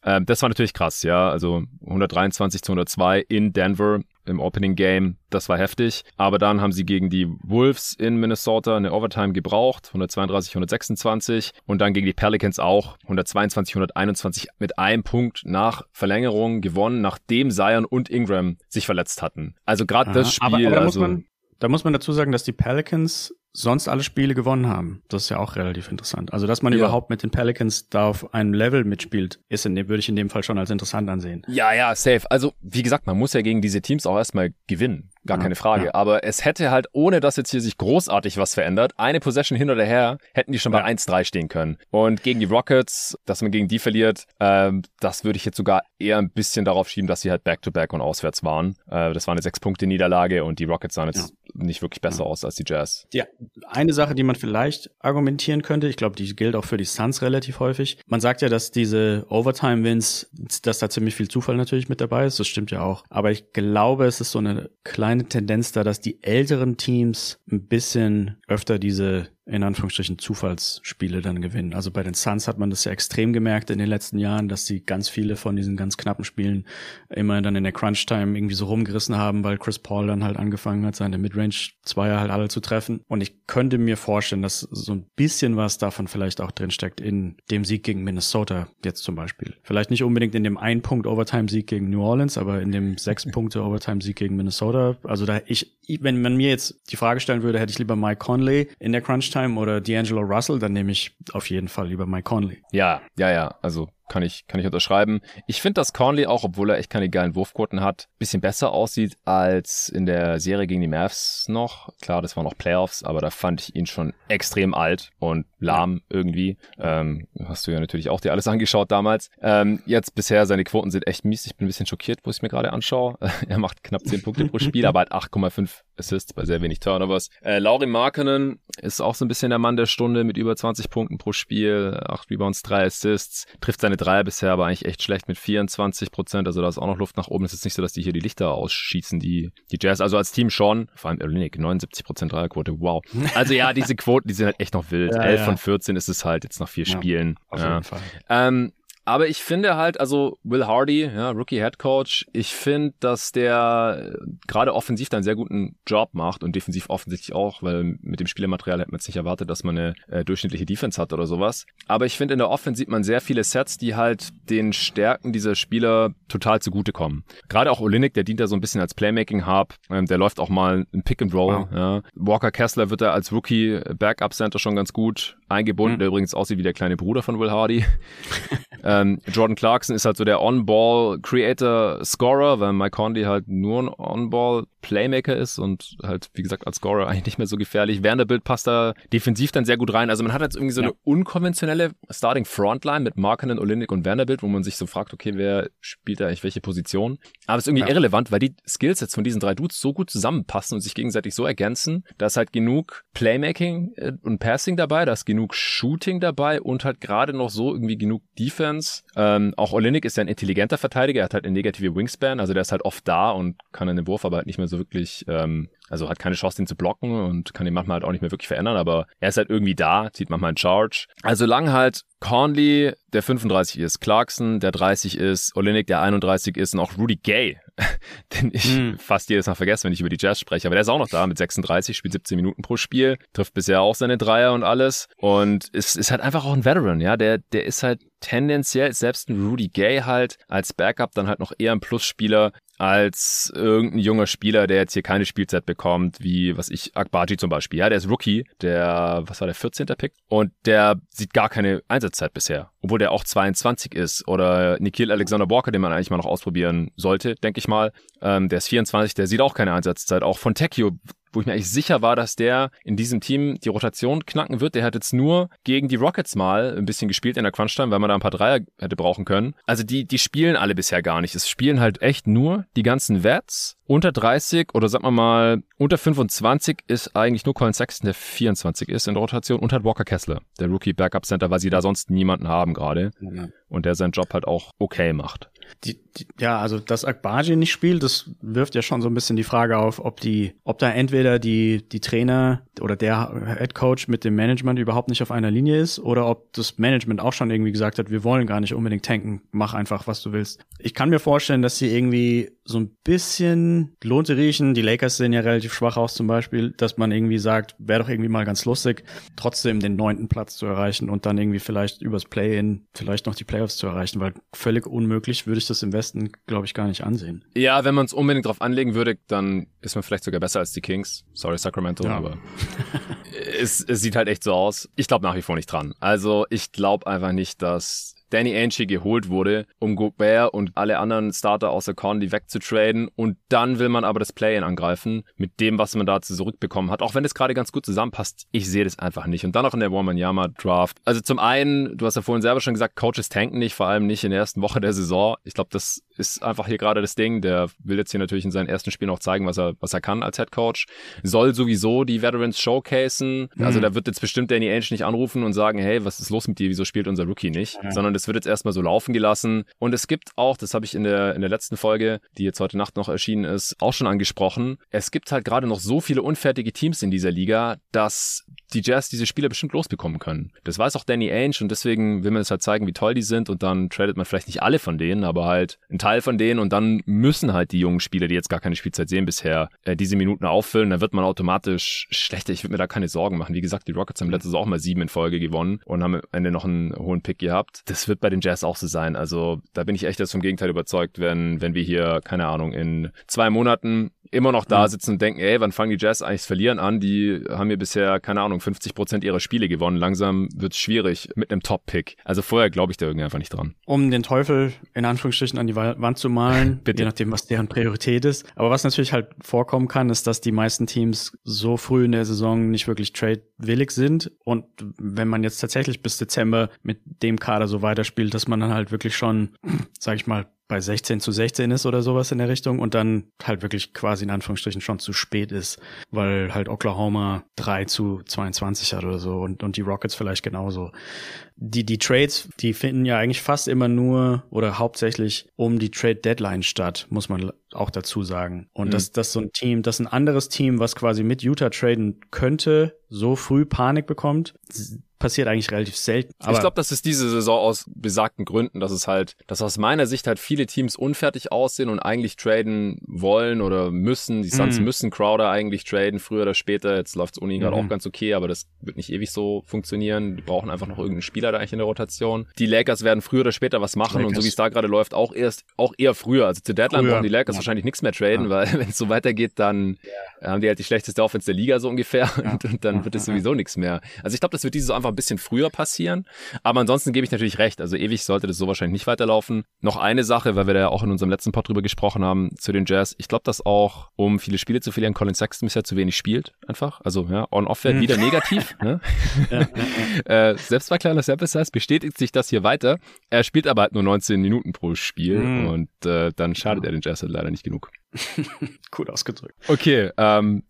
A: Ähm, das war natürlich krass, ja. Also 123 zu 102 in Denver im Opening Game. Das war heftig. Aber dann haben sie gegen die Wolves in Minnesota eine Overtime gebraucht. 132, 126. Und dann gegen die Pelicans auch 122, 121 mit einem Punkt nach Verlängerung gewonnen, nachdem Zion und Ingram sich verletzt hatten. Also gerade das Spiel.
B: Aber, aber also, da muss man dazu sagen, dass die Pelicans sonst alle Spiele gewonnen haben. Das ist ja auch relativ interessant. Also, dass man
A: Ja.
B: überhaupt mit den Pelicans da auf einem Level mitspielt, ist in dem, würde ich in dem Fall schon als interessant ansehen.
A: Ja, ja, safe. Also, wie gesagt, man muss ja gegen diese Teams auch erstmal gewinnen. Gar
B: Ja,
A: keine Frage.
B: ja.
A: Aber es hätte halt, ohne dass jetzt hier sich großartig was verändert, eine Possession hin oder her, hätten die schon bei
B: Ja.
A: 1-3 stehen können. Und gegen die Rockets, dass man gegen die verliert, ähm, das würde ich jetzt sogar eher ein bisschen darauf schieben, dass sie halt Back-to-Back und auswärts waren. Äh, das war eine Sechs-Punkte-Niederlage und die Rockets sahen jetzt nicht wirklich besser aus als die Jazz.
B: Ja, eine Sache, die man vielleicht argumentieren könnte, ich glaube, die gilt auch für die Suns relativ häufig. Man sagt ja, dass diese Overtime-Wins, dass da ziemlich viel Zufall natürlich mit dabei ist. Das stimmt ja auch. Aber ich glaube, es ist so eine kleine Tendenz da, dass die älteren Teams ein bisschen öfter diese in Anführungsstrichen Zufallsspiele dann gewinnen. Also bei den Suns hat man das ja extrem gemerkt in den letzten Jahren, dass sie ganz viele von diesen ganz knappen Spielen immer dann in der Crunch-Time irgendwie so rumgerissen haben, weil Chris Paul dann halt angefangen hat, seine Midrange-Zweier halt alle zu treffen. Und ich könnte mir vorstellen, dass so ein bisschen was davon vielleicht auch drinsteckt in dem Sieg gegen Minnesota jetzt zum Beispiel. Vielleicht nicht unbedingt in dem ein Punkt Overtime-Sieg gegen New Orleans, aber in dem sechs Punkte Overtime-Sieg gegen Minnesota. Also da ich, wenn man mir jetzt die Frage stellen würde, hätte ich lieber Mike Conley in der Crunch-Time oder D'Angelo Russell, dann nehme ich auf jeden Fall lieber Mike Conley.
A: Ja, ja, ja. Also kann ich, kann ich unterschreiben. Ich finde, dass Conley auch, obwohl er echt keine geilen Wurfquoten hat, bisschen besser aussieht als in der Serie gegen die Mavs noch. Klar, das waren noch Playoffs, aber da fand ich ihn schon extrem alt und lahm irgendwie. Ähm, hast du ja natürlich auch dir alles angeschaut damals. Ähm, jetzt bisher, seine Quoten sind echt mies. Ich bin ein bisschen schockiert, wo ich mir gerade anschaue. er macht knapp 10 Punkte pro Spiel, aber halt 8,5 Assists bei sehr wenig Turnovers. Äh, Lauri Markkanen ist auch so ein bisschen der Mann der Stunde mit über 20 Punkten pro Spiel, 8 Rebounds, 3 Assists, trifft seine Dreier bisher aber eigentlich echt schlecht mit 24 Prozent, also da ist auch noch Luft nach oben. Es ist nicht so, dass die hier die Lichter ausschießen, die, die Jazz, also als Team schon, vor allem Olinik, 79 Prozent Dreierquote, wow. Also ja, diese Quoten, die sind halt echt noch wild.
B: Ja,
A: 11
B: ja.
A: von 14 ist es halt jetzt nach vier
B: Ja,
A: Spielen.
B: Auf
A: Ja.
B: jeden Fall.
A: Ähm, aber ich finde halt, also Will Hardy, ja, Rookie Head Coach, ich finde, dass der äh, gerade offensiv da einen sehr guten Job macht und defensiv offensichtlich auch, weil mit dem Spielermaterial hätte man jetzt nicht erwartet, dass man eine äh, durchschnittliche Defense hat oder sowas. Aber ich finde, in der Offense sieht man sehr viele Sets, die halt den Stärken dieser Spieler total zugutekommen. Gerade auch Olinik, der dient da so ein bisschen als Playmaking-Hub, ähm, der läuft auch mal ein Pick and Roll.
B: Wow.
A: Ja. Walker Kessler wird da als Rookie Backup Center schon ganz gut eingebunden,
B: Mhm.
A: der übrigens aussieht wie der kleine Bruder von Will Hardy. Ähm, Jordan Clarkson ist halt so der On-Ball-Creator-Scorer, weil Mike Conley halt nur ein On-Ball-Playmaker ist und halt, wie gesagt, als Scorer eigentlich nicht mehr so gefährlich. Vanderbilt passt da defensiv dann sehr gut rein. Also man hat jetzt irgendwie so
B: Ja.
A: eine unkonventionelle Starting-Frontline mit Markkanen, Olenek und Vanderbilt, wo man sich so fragt, okay, wer spielt da eigentlich welche Position? Aber es ist irgendwie
B: Ja.
A: irrelevant, weil die Skillsets von diesen drei Dudes so gut zusammenpassen und sich gegenseitig so ergänzen. Da ist halt genug Playmaking äh, und Passing dabei, da ist genug Shooting dabei und halt gerade noch so irgendwie genug Defense. Ähm, auch Olenek ist ja ein intelligenter Verteidiger, er hat halt eine negative Wingspan, also der ist halt oft da und kann dann den Wurf aber halt nicht mehr so wirklich, ähm, also hat keine Chance, den zu blocken und kann den manchmal halt auch nicht mehr wirklich verändern, aber er ist halt irgendwie da, zieht manchmal einen Charge. Also lang halt Conley, der 35 ist, Clarkson, der 30 ist, Olenek, der 31 ist und auch Rudy Gay, den ich
B: Hm.
A: fast jedes Mal vergesse, wenn ich über die Jazz spreche, aber der ist auch noch da mit 36, spielt 17 Minuten pro Spiel, trifft bisher auch seine Dreier und alles und ist, ist halt einfach auch ein Veteran, ja, der, der ist halt tendenziell, selbst ein Rudy Gay halt als Backup dann halt noch eher ein Plusspieler als irgendein junger Spieler, der jetzt hier keine Spielzeit bekommt, wie, was ich, Akbaji zum Beispiel. Ja, der ist Rookie, der, was war der, 14. Pick? Und der sieht gar keine Einsatzzeit bisher. Obwohl der auch 22 ist. Oder Nikhil Alexander Walker, den man eigentlich mal noch ausprobieren sollte, denke ich mal. Ähm, der ist 24, der sieht auch keine Einsatzzeit. Auch von Tekio wo ich mir eigentlich sicher war, dass der in diesem Team die Rotation knacken wird. Der hat jetzt nur gegen die Rockets mal ein bisschen gespielt in der Crunch-Time, weil man da ein paar Dreier hätte brauchen können. Also die, die spielen alle bisher gar nicht. Es spielen halt echt nur die ganzen Vets. Unter 30 oder sagen wir mal unter 25 ist eigentlich nur Colin Sexton, der 24 ist in der Rotation und hat Walker Kessler, der Rookie Backup Center, weil sie da sonst niemanden haben gerade und der seinen Job halt auch okay macht.
B: Die, die, ja, also dass Akbaji nicht spielt, das wirft ja schon so ein bisschen die Frage auf, ob die, ob da entweder die, die Trainer oder der Head Coach mit dem Management überhaupt nicht auf einer Linie ist oder ob das Management auch schon irgendwie gesagt hat, wir wollen gar nicht unbedingt tanken, mach einfach, was du willst. Ich kann mir vorstellen, dass sie irgendwie so ein bisschen Westen lohnt sie riechen. Die Lakers sehen ja relativ schwach aus zum Beispiel, dass man irgendwie sagt, wäre doch irgendwie mal ganz lustig, trotzdem den neunten Platz zu erreichen und dann irgendwie vielleicht übers Play-In vielleicht noch die Playoffs zu erreichen, weil völlig unmöglich würde ich das im Westen, glaube ich, gar nicht ansehen.
A: Ja, wenn man es unbedingt drauf anlegen würde, dann ist man vielleicht sogar besser als die Kings. Sorry, Sacramento, ja. aber es, es sieht halt echt so aus. Ich glaube nach wie vor nicht dran. Also ich glaube einfach nicht, dass Danny Ainge geholt wurde, um Gobert und alle anderen Starter außer Conley wegzutraden und dann will man aber das Play-in angreifen mit dem, was man da zurückbekommen hat, auch wenn es gerade ganz gut zusammenpasst. Ich sehe das einfach nicht. Und dann noch in der Womanyama Draft. Also zum einen, du hast ja vorhin selber schon gesagt, Coaches tanken nicht, vor allem nicht in der ersten Woche der Saison. Ich glaube, das ist einfach hier gerade das Ding. Der will jetzt hier natürlich in seinen ersten Spielen auch zeigen, was er, was er kann als Head Coach. Soll sowieso die Veterans showcasen. Mhm. Also da wird jetzt bestimmt Danny Ainge nicht anrufen und sagen, hey, was ist los mit dir? Wieso spielt unser Rookie nicht? Ja. Sondern das wird jetzt erstmal so laufen gelassen. Und es gibt auch, das habe ich in der, in der letzten Folge, die jetzt heute Nacht noch erschienen ist, auch schon angesprochen. Es gibt halt gerade noch so viele unfertige Teams in dieser Liga, dass die Jazz diese Spieler bestimmt losbekommen können. Das weiß auch Danny Ainge und deswegen will man es halt zeigen, wie toll die sind und dann tradet man vielleicht nicht alle von denen, aber halt ein Teil von denen und dann müssen halt die jungen Spieler, die jetzt gar keine Spielzeit sehen bisher, äh, diese Minuten auffüllen. Dann wird man automatisch schlechter. Ich würde mir da keine Sorgen machen. Wie gesagt, die Rockets haben letztes auch mal sieben in Folge gewonnen und haben am Ende noch einen hohen Pick gehabt. Das wird bei den Jazz auch so sein. Also da bin ich echt jetzt vom Gegenteil überzeugt, wenn, wenn wir hier, keine Ahnung, in zwei Monaten immer noch da mhm. sitzen und denken, ey, wann fangen die Jazz eigentlich das Verlieren an? Die haben hier bisher, keine Ahnung, 50 Prozent ihrer Spiele gewonnen. Langsam wird es schwierig mit einem Top-Pick. Also vorher glaube ich da irgendwie einfach nicht dran.
B: Um den Teufel in Anführungsstrichen an die Wand zu malen, je nachdem, was deren Priorität ist. Aber was natürlich halt vorkommen kann, ist, dass die meisten Teams so früh in der Saison nicht wirklich trade-willig sind. Und wenn man jetzt tatsächlich bis Dezember mit dem Kader so weiterspielt, dass man dann halt wirklich schon, sag ich mal, bei 16 zu 16 ist oder sowas in der Richtung und dann halt wirklich quasi in Anführungsstrichen schon zu spät ist, weil halt Oklahoma 3 zu 22 hat oder so und, und die Rockets vielleicht genauso. Die, die Trades, die finden ja eigentlich fast immer nur oder hauptsächlich um die Trade Deadline statt, muss man auch dazu sagen. Und mhm. dass, dass so ein Team, dass ein anderes Team, was quasi mit Utah traden könnte, so früh Panik bekommt, passiert eigentlich relativ selten.
A: Aber ich glaube, das ist diese Saison aus besagten Gründen, dass es halt, dass aus meiner Sicht halt viele Teams unfertig aussehen und eigentlich traden wollen oder müssen. Die Suns mm. müssen Crowder eigentlich traden, früher oder später. Jetzt läuft's Uni gerade mm. auch ganz okay, aber das wird nicht ewig so funktionieren. Die brauchen einfach noch irgendeinen Spieler da eigentlich in der Rotation. Die Lakers werden früher oder später was machen Lakers. und so wie es da gerade läuft, auch erst, auch eher früher. Also zur Deadline früher. brauchen die Lakers ja. wahrscheinlich nichts mehr traden, ja. weil wenn es so weitergeht, dann ja. haben die halt die schlechteste Offense der Liga so ungefähr und, und dann wird es sowieso nichts mehr. Also ich glaube, das wird diese einfach ein bisschen früher passieren. Aber ansonsten gebe ich natürlich recht. Also ewig sollte das so wahrscheinlich nicht weiterlaufen. Noch eine Sache, weil wir da ja auch in unserem letzten Pod drüber gesprochen haben, zu den Jazz. Ich glaube, dass auch, um viele Spiele zu verlieren, Colin Sexton bisher zu wenig spielt. Einfach. Also, ja, on-off-Wert hm. wieder negativ. ne? ja, ja. Äh, selbst bei kleiner Sample Size bestätigt sich das hier weiter. Er spielt aber halt nur 19 Minuten pro Spiel hm. und äh, dann schadet er den Jazz halt leider nicht genug.
B: Gut ausgedrückt.
A: Okay, ähm,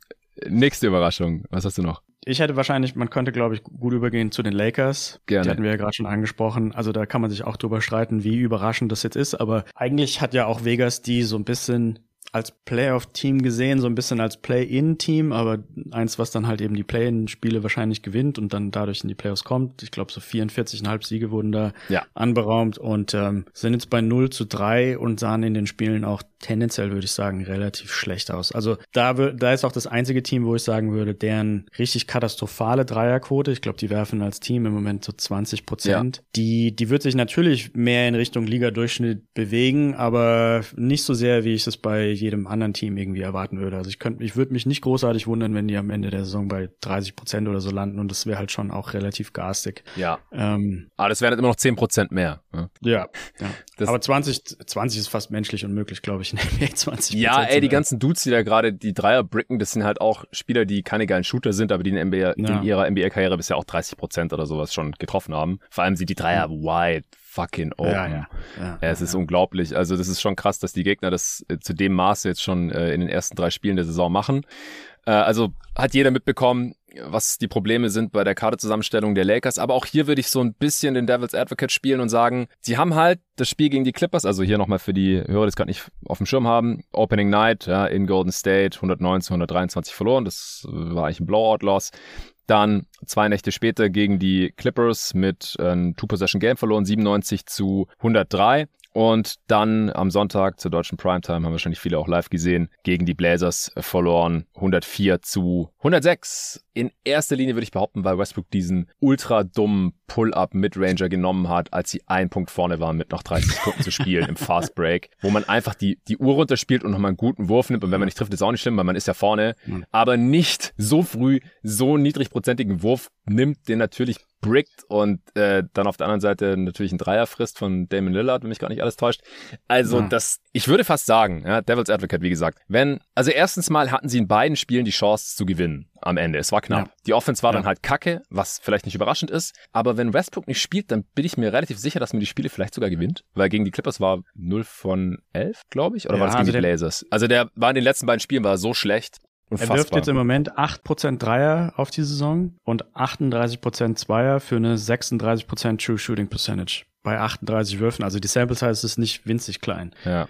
A: nächste Überraschung. Was hast du noch?
B: Ich hätte wahrscheinlich, man könnte, glaube ich, gut übergehen zu den Lakers. Gerne. Die hatten wir ja gerade schon angesprochen. Also da kann man sich auch drüber streiten, wie überraschend das jetzt ist. Aber eigentlich hat ja auch Vegas die so ein bisschen als Playoff-Team gesehen, so ein bisschen als Play-In-Team, aber eins, was dann halt eben die Play-In-Spiele wahrscheinlich gewinnt und dann dadurch in die Playoffs kommt. Ich glaube, so 44,5 Siege wurden da ja. anberaumt und ähm, sind jetzt bei 0 zu 3 und sahen in den Spielen auch tendenziell, würde ich sagen, relativ schlecht aus. Also da, da ist auch das einzige Team, wo ich sagen würde, deren richtig katastrophale Dreierquote, ich glaube, die werfen als Team im Moment so 20 Prozent, ja. die, die wird sich natürlich mehr in Richtung Liga-Durchschnitt bewegen, aber nicht so sehr, wie ich es bei jedem anderen Team irgendwie erwarten würde. Also ich könnte, ich würde mich nicht großartig wundern, wenn die am Ende der Saison bei 30 Prozent oder so landen und das wäre halt schon auch relativ garstig.
A: Ja. Ähm, Aber das wären halt immer noch 10 Prozent mehr.
B: Ne? Ja. ja. Aber 20, 20 ist fast menschlich unmöglich, glaube ich, in
A: NBA 20 Ja, ey, die ganzen Dudes, die da gerade die Dreier bricken, das sind halt auch Spieler, die keine geilen Shooter sind, aber die in, NBA, ja. in ihrer NBA-Karriere bisher auch 30 Prozent oder sowas schon getroffen haben. Vor allem sind die Dreier mhm. wide fucking open. Ja, ja. ja, es ist unglaublich. Also das ist schon krass, dass die Gegner das äh, zu dem Maße jetzt schon äh, in den ersten drei Spielen der Saison machen. Äh, also hat jeder mitbekommen, was die Probleme sind bei der Kaderzusammenstellung der Lakers. Aber auch hier würde ich so ein bisschen den Devil's Advocate spielen und sagen, sie haben halt das Spiel gegen die Clippers, also hier nochmal für die Hörer, die es gerade nicht auf dem Schirm haben, Opening Night ja, in Golden State 119, 123 verloren. Das war eigentlich ein Blowout-Loss. Dann zwei Nächte später gegen die Clippers mit einem Two-Possession-Game verloren, 97 zu 103. Und dann am Sonntag zur deutschen Primetime haben wahrscheinlich viele auch live gesehen, gegen die Blazers verloren. 104 zu 106. In erster Linie würde ich behaupten, weil Westbrook diesen ultra dummen Pull-up Midranger genommen hat, als sie ein Punkt vorne waren mit noch 30 Sekunden zu spielen im Fast Break, wo man einfach die, die Uhr runterspielt und nochmal einen guten Wurf nimmt. Und wenn man nicht trifft, ist auch nicht schlimm, weil man ist ja vorne. Aber nicht so früh so niedrigprozentigen Wurf nimmt, den natürlich brickt und äh, dann auf der anderen Seite natürlich ein Dreier frisst von Damon Lillard, wenn mich gar nicht alles täuscht. Also ja. das, ich würde fast sagen, ja, Devil's Advocate, wie gesagt, wenn, also erstens mal hatten sie in beiden Spielen die Chance zu gewinnen am Ende. Es war knapp. Ja. Die Offense war dann halt kacke, was vielleicht nicht überraschend ist. Aber wenn Westbrook nicht spielt, dann bin ich mir relativ sicher, dass man die Spiele vielleicht sogar gewinnt. Weil gegen die Clippers war 0 von 11, glaube ich. Oder war das gegen also die Blazers? Also der war in den letzten beiden Spielen war so schlecht.
B: Unfassbar. Er wirft jetzt im Moment 8% Dreier auf die Saison und 38% Zweier für eine 36% True Shooting Percentage bei 38 Würfen. Also die Sample Size ist nicht winzig klein.
A: Ja.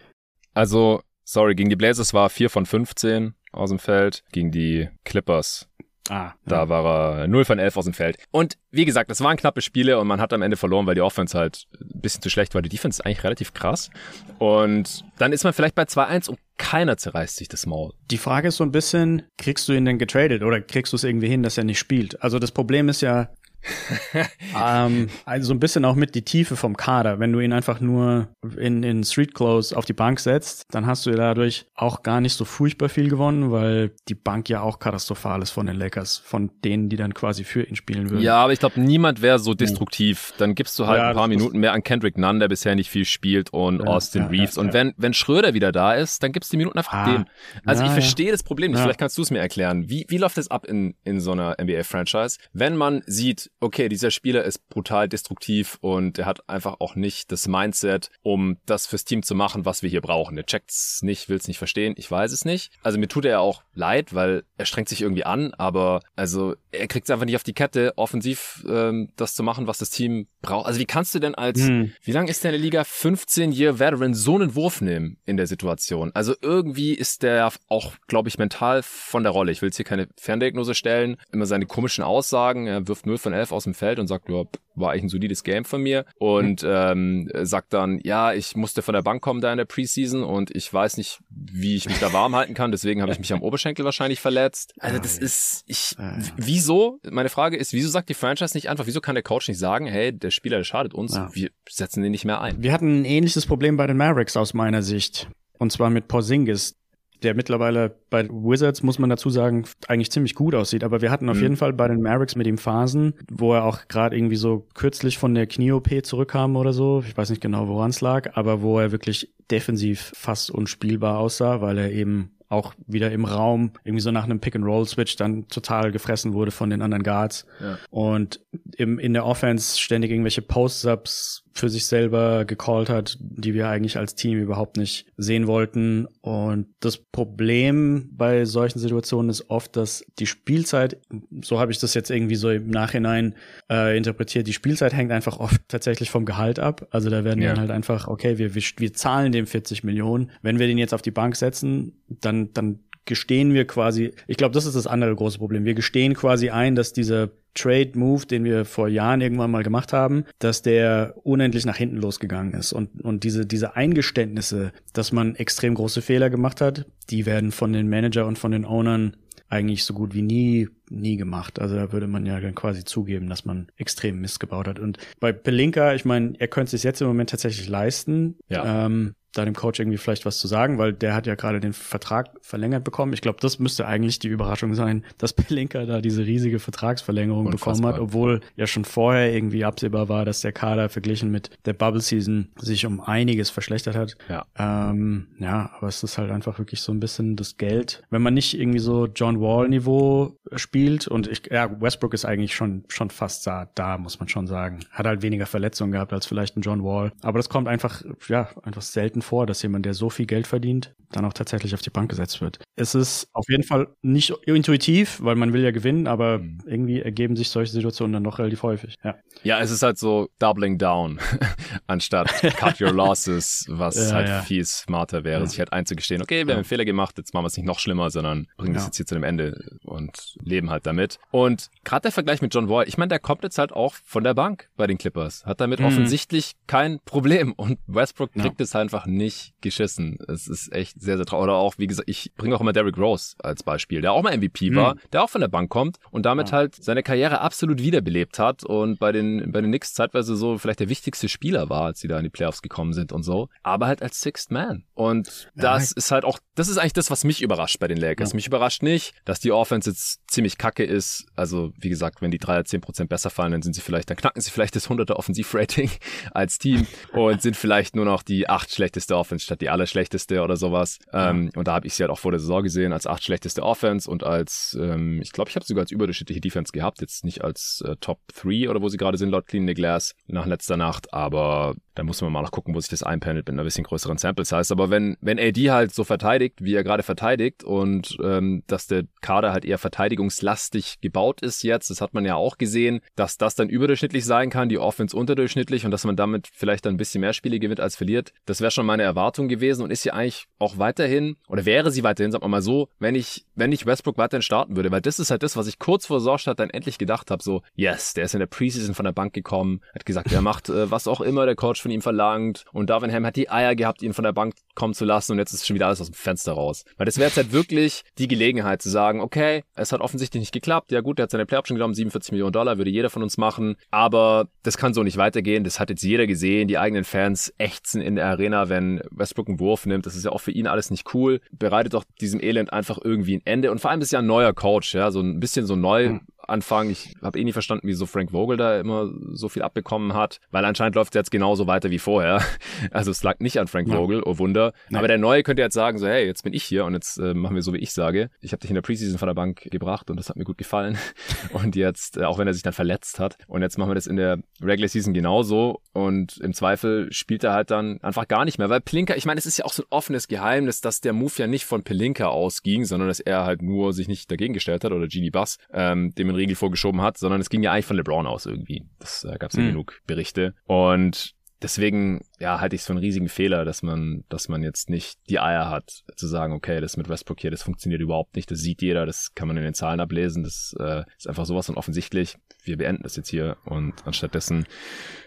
A: Also, sorry, gegen die Blazers war 4 von 15 aus dem Feld, gegen die Clippers Ah, da ja. war er 0 von 11 aus dem Feld. Und wie gesagt, das waren knappe Spiele und man hat am Ende verloren, weil die Offense halt ein bisschen zu schlecht war. Die Defense ist eigentlich relativ krass. Und dann ist man vielleicht bei 2-1 und keiner zerreißt sich das Maul.
B: Die Frage ist so ein bisschen, kriegst du ihn denn getradet oder kriegst du es irgendwie hin, dass er nicht spielt? Also das Problem ist ja, ähm, also so ein bisschen auch mit die Tiefe vom Kader. Wenn du ihn einfach nur in, in Street Clothes auf die Bank setzt, dann hast du dadurch auch gar nicht so furchtbar viel gewonnen, weil die Bank ja auch katastrophal ist von den Lakers, von denen, die dann quasi für ihn spielen würden.
A: Ja, aber ich glaube, niemand wäre so destruktiv. Dann gibst du halt ja, ein paar Minuten mehr an Kendrick Nunn, der bisher nicht viel spielt, und ja, Austin ja, Reeves. und wenn, wenn Schröder wieder da ist, dann gibst du die Minuten einfach ah, dem. Also ich verstehe das Problem nicht. Vielleicht kannst du es mir erklären. Wie, wie läuft das ab in, in so einer NBA-Franchise? Wenn man sieht, okay, dieser Spieler ist brutal destruktiv und er hat einfach auch nicht das Mindset, um das fürs Team zu machen, was wir hier brauchen. Er checkt's nicht, will's nicht verstehen, ich weiß es nicht. Also mir tut er auch leid, weil er strengt sich irgendwie an, aber also er kriegt es einfach nicht auf die Kette, offensiv ähm, das zu machen, was das Team braucht. Also wie kannst du denn als, hm. wie lang ist der in der Liga, 15 Year Veteran so einen Wurf nehmen in der Situation? Also irgendwie ist der auch, glaube ich, mental von der Rolle. Ich will jetzt hier keine Ferndiagnose stellen, immer seine komischen Aussagen, er wirft 0 von 11 aus dem Feld und sagt, ja, war eigentlich ein solides Game von mir und ähm, sagt dann, ja, ich musste von der Bank kommen da in der Preseason und ich weiß nicht, wie ich mich da warm halten kann, deswegen habe ich mich am Oberschenkel wahrscheinlich verletzt. Also das ist, ich, wieso, meine Frage ist, wieso sagt die Franchise nicht einfach, wieso kann der Coach nicht sagen, hey, der Spieler der schadet uns, ja. wir setzen den nicht mehr ein?
B: Wir hatten ein ähnliches Problem bei den Mavericks aus meiner Sicht. Und zwar mit Porzingis der mittlerweile bei Wizards, muss man dazu sagen, eigentlich ziemlich gut aussieht. Aber wir hatten auf mhm. jeden Fall bei den Mavericks mit ihm Phasen, wo er auch gerade irgendwie so kürzlich von der Knie-OP zurückkam oder so. Ich weiß nicht genau, woran es lag, aber wo er wirklich defensiv fast unspielbar aussah, weil er eben auch wieder im Raum irgendwie so nach einem Pick-and-Roll-Switch dann total gefressen wurde von den anderen Guards. Ja. Und im, in der Offense ständig irgendwelche Post-Ups für sich selber gecallt hat, die wir eigentlich als Team überhaupt nicht sehen wollten. Und das Problem bei solchen Situationen ist oft, dass die Spielzeit, so habe ich das jetzt irgendwie so im Nachhinein äh, interpretiert, die Spielzeit hängt einfach oft tatsächlich vom Gehalt ab. Also da werden ja. dann halt einfach, okay, wir, wir, wir zahlen dem 40 Millionen. Wenn wir den jetzt auf die Bank setzen, dann, dann gestehen wir quasi, ich glaube, das ist das andere große Problem. Wir gestehen quasi ein, dass dieser Trade-Move, den wir vor Jahren irgendwann mal gemacht haben, dass der unendlich nach hinten losgegangen ist. Und, und diese, diese Eingeständnisse, dass man extrem große Fehler gemacht hat, die werden von den Manager und von den Ownern eigentlich so gut wie nie nie gemacht. Also da würde man ja dann quasi zugeben, dass man extrem Mist gebaut hat. Und bei Pelinka, ich meine, er könnte es sich jetzt im Moment tatsächlich leisten. Ja. Ähm, da dem Coach irgendwie vielleicht was zu sagen, weil der hat ja gerade den Vertrag verlängert bekommen. Ich glaube, das müsste eigentlich die Überraschung sein, dass Pelinka da diese riesige Vertragsverlängerung Unfassbar. bekommen hat, obwohl ja schon vorher irgendwie absehbar war, dass der Kader verglichen mit der Bubble Season sich um einiges verschlechtert hat. Ja. Ähm, ja, aber es ist halt einfach wirklich so ein bisschen das Geld. Wenn man nicht irgendwie so John Wall Niveau spielt und ich, ja, Westbrook ist eigentlich schon, schon fast da, da, muss man schon sagen. Hat halt weniger Verletzungen gehabt als vielleicht ein John Wall. Aber das kommt einfach, ja, einfach selten selten vor, dass jemand, der so viel Geld verdient, dann auch tatsächlich auf die Bank gesetzt wird. Es ist auf jeden Fall nicht intuitiv, weil man will ja gewinnen, aber mhm. irgendwie ergeben sich solche Situationen dann doch relativ häufig. Ja,
A: ja es ist halt so doubling down, anstatt cut your losses, was ja, halt ja. viel smarter wäre, ja. sich halt einzugestehen, okay, wir haben einen Fehler gemacht, jetzt machen wir es nicht noch schlimmer, sondern bringen das jetzt hier zu dem Ende und leben halt damit. Und gerade der Vergleich mit John Wall, ich meine, der kommt jetzt halt auch von der Bank bei den Clippers. Hat damit mhm. offensichtlich kein Problem. Und Westbrook kriegt es einfach nicht geschissen. Es ist echt sehr, sehr traurig. Oder auch, wie gesagt, ich bringe auch immer Derrick Rose als Beispiel, der auch mal MVP mhm. war, der auch von der Bank kommt und damit ja. halt seine Karriere absolut wiederbelebt hat und bei den, bei den Knicks zeitweise so vielleicht der wichtigste Spieler war, als sie da in die Playoffs gekommen sind und so. Aber halt als Sixth Man. Und das ist halt auch, das ist eigentlich das, was mich überrascht bei den Lakers. Mich überrascht nicht, dass die Offense jetzt ziemlich kacke ist. Also, wie gesagt, wenn die Dreier 10% besser fallen, dann sind sie vielleicht, dann knacken sie vielleicht das 100er Offensivrating als Team und sind vielleicht nur noch die acht schlechteste Offense statt die allerschlechteste oder sowas. Ja. Ähm, und da habe ich sie halt auch vor der Saison gesehen als acht schlechteste Offense und als, ähm, ich glaube, ich habe sogar als überdurchschnittliche Defense gehabt, jetzt nicht als äh, Top 3 oder wo sie gerade sind, laut Clean the Glass nach letzter Nacht, aber da muss man mal noch gucken, wo sich das einpendelt mit einer bisschen größeren Sample Size. Aber wenn, wenn AD halt so verteidigt, wie er gerade verteidigt und ähm, dass der Kader halt eher verteidigungslastig gebaut ist jetzt, das hat man ja auch gesehen, dass das dann überdurchschnittlich sein kann, die Offense unterdurchschnittlich und dass man damit vielleicht dann ein bisschen mehr Spiele gewinnt als verliert. Das wäre schon meine Erwartung gewesen und ist ja eigentlich auch weiterhin, oder wäre sie weiterhin, sagen wir mal so, wenn ich, wenn ich Westbrook weiterhin starten würde, weil das ist halt das, was ich kurz vor Saisonstart dann endlich gedacht habe, so, yes, der ist in der Preseason von der Bank gekommen, hat gesagt, er macht äh, was auch immer der Coach von ihm verlangt. Und Darwin hat die Eier gehabt, ihn von der Bank kommen zu lassen und jetzt ist schon wieder alles aus dem Fenster raus. Weil das wäre jetzt halt wirklich die Gelegenheit zu sagen, okay, es hat offensichtlich nicht geklappt. Ja gut, der hat seine Play-Option genommen, 47 Millionen Dollar, würde jeder von uns machen. Aber das kann so nicht weitergehen. Das hat jetzt jeder gesehen. Die eigenen Fans ächzen in der Arena, wenn Westbrook einen Wurf nimmt. Das ist ja auch für ihn alles nicht cool. Bereitet doch diesem Elend einfach irgendwie ein Ende. Und vor allem ist ja ein neuer Coach, ja, so ein bisschen so neu. Mhm Anfang. Ich habe eh nie verstanden, wieso Frank Vogel da immer so viel abbekommen hat, weil anscheinend läuft es jetzt genauso weiter wie vorher. Also es lag nicht an Frank ja. Vogel, oh Wunder. Nein. Aber der Neue könnte jetzt sagen, so hey, jetzt bin ich hier und jetzt äh, machen wir so, wie ich sage. Ich habe dich in der Preseason von der Bank gebracht und das hat mir gut gefallen. Und jetzt, äh, auch wenn er sich dann verletzt hat, und jetzt machen wir das in der Regular Season genauso und im Zweifel spielt er halt dann einfach gar nicht mehr, weil Pelinka, ich meine, es ist ja auch so ein offenes Geheimnis, dass der Move ja nicht von Pelinka ausging, sondern dass er halt nur sich nicht dagegen gestellt hat oder Genie Bass, ähm, dem Riegel vorgeschoben hat, sondern es ging ja eigentlich von LeBron aus irgendwie. Das äh, gab es ja mhm. genug Berichte. Und deswegen ja, halte ich es für einen riesigen Fehler, dass man, dass man jetzt nicht die Eier hat, zu sagen, okay, das mit Westbrook hier, das funktioniert überhaupt nicht, das sieht jeder, das kann man in den Zahlen ablesen, das äh, ist einfach sowas von offensichtlich. Wir beenden das jetzt hier und anstattdessen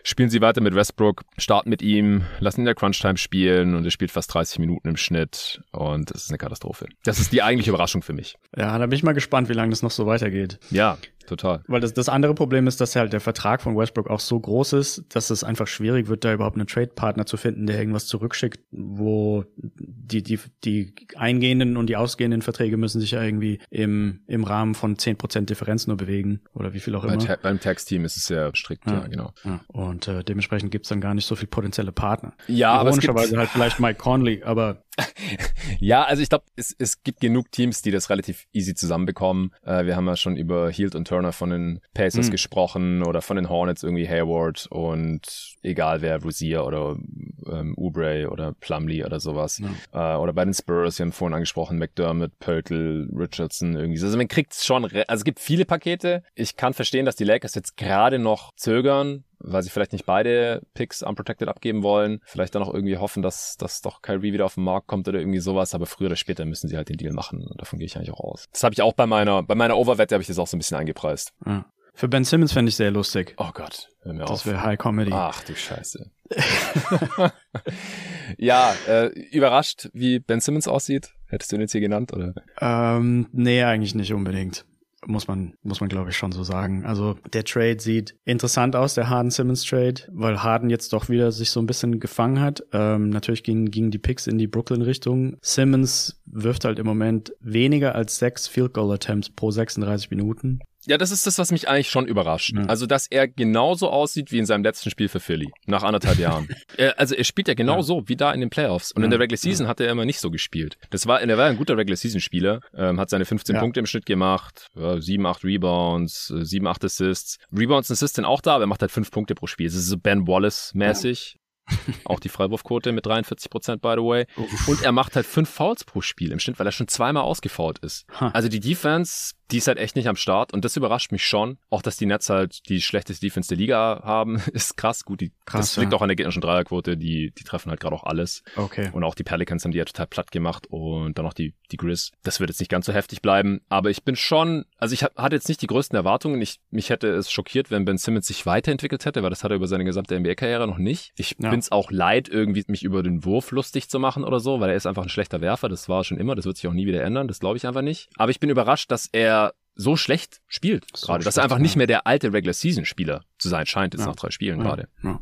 A: spielen sie weiter mit Westbrook, starten mit ihm, lassen ihn in der Crunch-Time spielen und er spielt fast 30 Minuten im Schnitt und es ist eine Katastrophe. Das ist die eigentliche Überraschung für mich.
B: Ja, da bin ich mal gespannt, wie lange das noch so weitergeht.
A: Ja, total.
B: Weil das, das andere Problem ist, dass halt der Vertrag von Westbrook auch so groß ist, dass es einfach schwierig wird, da überhaupt einen Trade-Partner zu finden, der irgendwas zurückschickt, wo die, die, die eingehenden und die ausgehenden Verträge müssen sich ja irgendwie im, im Rahmen von 10% Differenz nur bewegen oder wie viel auch immer.
A: Bei beim Tax-Team ist es sehr strikt, ja, ja genau. Ja.
B: Und äh, dementsprechend gibt's dann gar nicht so viel potenzielle Partner.
A: Ja, aber es gibt
B: halt vielleicht Mike Conley, aber
A: ja, also ich glaube, es, es gibt genug Teams, die das relativ easy zusammenbekommen. Äh, wir haben ja schon über Hield und Turner von den Pacers mhm. gesprochen oder von den Hornets irgendwie Hayward und egal wer, Rosier oder ähm, Oubre oder Plumlee oder sowas. Mhm. Äh, oder bei den Spurs, wir haben vorhin angesprochen, McDermott, Pöltl, Richardson irgendwie. Also man kriegt schon, also es gibt viele Pakete. Ich kann verstehen, dass die Lakers jetzt gerade noch zögern, weil sie vielleicht nicht beide Picks unprotected abgeben wollen. Vielleicht dann auch irgendwie hoffen, dass, dass doch Kyrie wieder auf den Markt kommt oder irgendwie sowas. Aber früher oder später müssen sie halt den Deal machen. Und davon gehe ich eigentlich auch aus. Das habe ich auch bei meiner, bei meiner Overwette habe ich das auch so ein bisschen eingepreist.
B: Ja. Für Ben Simmons fände ich sehr lustig.
A: Oh Gott,
B: hör mir das auf. Das wäre High Comedy.
A: Ach du Scheiße. ja, äh, überrascht, wie Ben Simmons aussieht. Hättest du ihn jetzt hier genannt, oder?
B: Ähm, nee, eigentlich nicht unbedingt muss man, muss man glaube ich schon so sagen. Also der Trade sieht interessant aus, der Harden-Simmons-Trade, weil Harden jetzt doch wieder sich so ein bisschen gefangen hat. Ähm, natürlich gingen, gingen die Picks in die Brooklyn-Richtung. Simmons wirft halt im Moment weniger als sechs Field Goal Attempts pro 36 Minuten.
A: Ja, das ist das, was mich eigentlich schon überrascht. Ja. Also, dass er genauso aussieht wie in seinem letzten Spiel für Philly, nach anderthalb Jahren. er, also, er spielt ja genau ja. so wie da in den Playoffs. Und ja. in der Regular Season hat er immer nicht so gespielt. Das war, er war ein guter Regular Season Spieler, ähm, hat seine 15 Punkte im Schnitt gemacht, äh, 7, 8 Rebounds, äh, 7, 8 Assists. Rebounds und Assists sind auch da, aber er macht halt 5 Punkte pro Spiel. Das ist so Ben Wallace-mäßig. Auch die Freiwurfquote mit 43 Prozent, by the way. Und er macht halt fünf Fouls pro Spiel im Schnitt, weil er schon zweimal ausgefault ist. Also die Defense die ist halt echt nicht am Start und das überrascht mich schon. Auch, dass die Nets halt die schlechteste Defense der Liga haben, ist krass. Gut, die, krass, das liegt auch an der gegnerischen Dreierquote, die, die treffen halt gerade auch alles.
B: Okay.
A: Und auch die Pelicans haben die ja total platt gemacht und dann auch die, die Grizz. Das wird jetzt nicht ganz so heftig bleiben, aber ich bin schon, also ich hatte jetzt nicht die größten Erwartungen. Ich, mich hätte es schockiert, wenn Ben Simmons sich weiterentwickelt hätte, weil das hat er über seine gesamte NBA-Karriere noch nicht. Ich ja. bin's auch leid, irgendwie mich über den Wurf lustig zu machen oder so, weil er ist einfach ein schlechter Werfer. Das war schon immer, das wird sich auch nie wieder ändern. Das glaube ich einfach nicht. Aber ich bin überrascht, dass er so schlecht spielt so gerade, dass er einfach nicht mehr der alte Regular Season Spieler zu sein scheint jetzt ja. nach drei Spielen ja. gerade. Ja.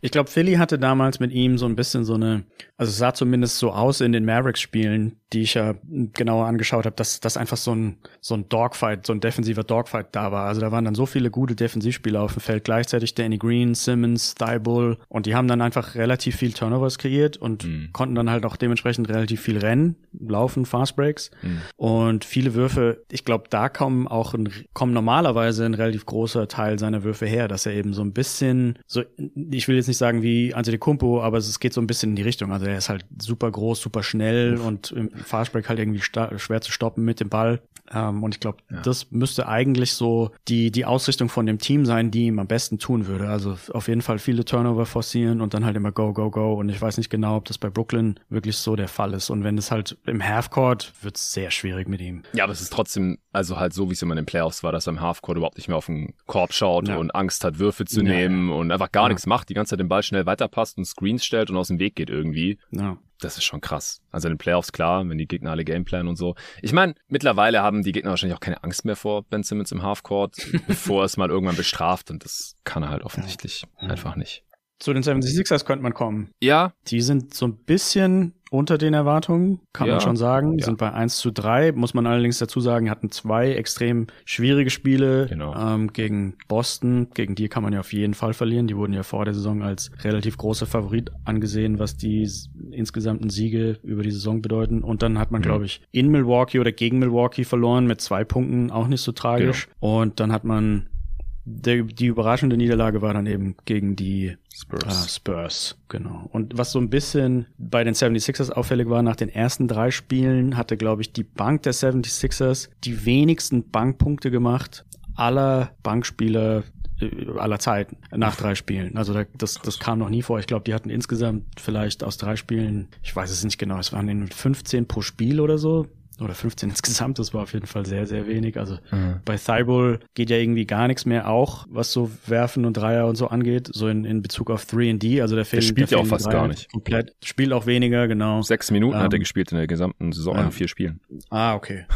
B: Ich glaube, Philly hatte damals mit ihm so ein bisschen so eine, also es sah zumindest so aus in den Mavericks Spielen, die ich ja genauer angeschaut habe, dass das einfach so ein so ein Dogfight, so ein defensiver Dogfight da war. Also da waren dann so viele gute Defensivspieler auf dem Feld gleichzeitig, Danny Green, Simmons, Thibault und die haben dann einfach relativ viel Turnovers kreiert und mhm. konnten dann halt auch dementsprechend relativ viel rennen, laufen, Fast Breaks mhm. und viele Würfe. Ich glaube, da kommen auch ein, kommen normalerweise ein relativ großer Teil seiner Würfe her, dass er eben so ein bisschen so ich will jetzt nicht sagen wie Antetokounmpo, aber es geht so ein bisschen in die Richtung. Also er ist halt super groß, super schnell Uff. und im Fastbreak halt irgendwie schwer zu stoppen mit dem Ball. Ähm, und ich glaube, ja. das müsste eigentlich so die, die Ausrichtung von dem Team sein, die ihm am besten tun würde. Also auf jeden Fall viele Turnover forcieren und dann halt immer go, go, go. Und ich weiß nicht genau, ob das bei Brooklyn wirklich so der Fall ist. Und wenn es halt im Halfcourt wird es sehr schwierig mit ihm.
A: Ja, aber es ist trotzdem, also halt so, wie es immer in den Playoffs war, dass er im Halfcourt überhaupt nicht mehr auf den Korb schaut ja. und Angst hat, Würfe zu ja, nehmen und einfach gar nichts macht, die ganze Zeit den Ball schnell weiterpasst und Screens stellt und aus dem Weg geht irgendwie.
B: Ja
A: das ist schon krass. Also in den Playoffs klar, wenn die Gegner alle Gameplan und so. Ich meine, mittlerweile haben die Gegner wahrscheinlich auch keine Angst mehr vor Ben Simmons im Halfcourt, bevor es mal irgendwann bestraft und das kann er halt offensichtlich ja. einfach nicht.
B: Zu den 76ers könnte man kommen.
A: Ja.
B: Die sind so ein bisschen unter den Erwartungen, kann ja. man schon sagen. Ja. sind bei 1 zu 3, muss man allerdings dazu sagen, hatten zwei extrem schwierige Spiele
A: genau.
B: ähm, gegen Boston. Gegen die kann man ja auf jeden Fall verlieren. Die wurden ja vor der Saison als relativ großer Favorit angesehen, was die insgesamten Siege über die Saison bedeuten. Und dann hat man, mhm. glaube ich, in Milwaukee oder gegen Milwaukee verloren mit zwei Punkten, auch nicht so tragisch. Genau. Und dann hat man der, die überraschende Niederlage war dann eben gegen die Spurs. Ah, Spurs, genau. Und was so ein bisschen bei den 76ers auffällig war, nach den ersten drei Spielen hatte, glaube ich, die Bank der 76ers die wenigsten Bankpunkte gemacht aller Bankspieler äh, aller Zeiten nach drei Spielen. Also das, das kam noch nie vor. Ich glaube, die hatten insgesamt vielleicht aus drei Spielen, ich weiß es nicht genau, es waren 15 pro Spiel oder so oder 15 insgesamt, das war auf jeden Fall sehr, sehr wenig. Also mhm. bei Thibault geht ja irgendwie gar nichts mehr auch, was so Werfen und Dreier und so angeht, so in, in Bezug auf 3D. Also der, fehlt,
A: der spielt ja auch fast gar nicht.
B: Komplett, spielt auch weniger, genau.
A: Sechs Minuten ähm, hat er ähm, gespielt in der gesamten Saison ja. in vier Spielen.
B: Ah, okay.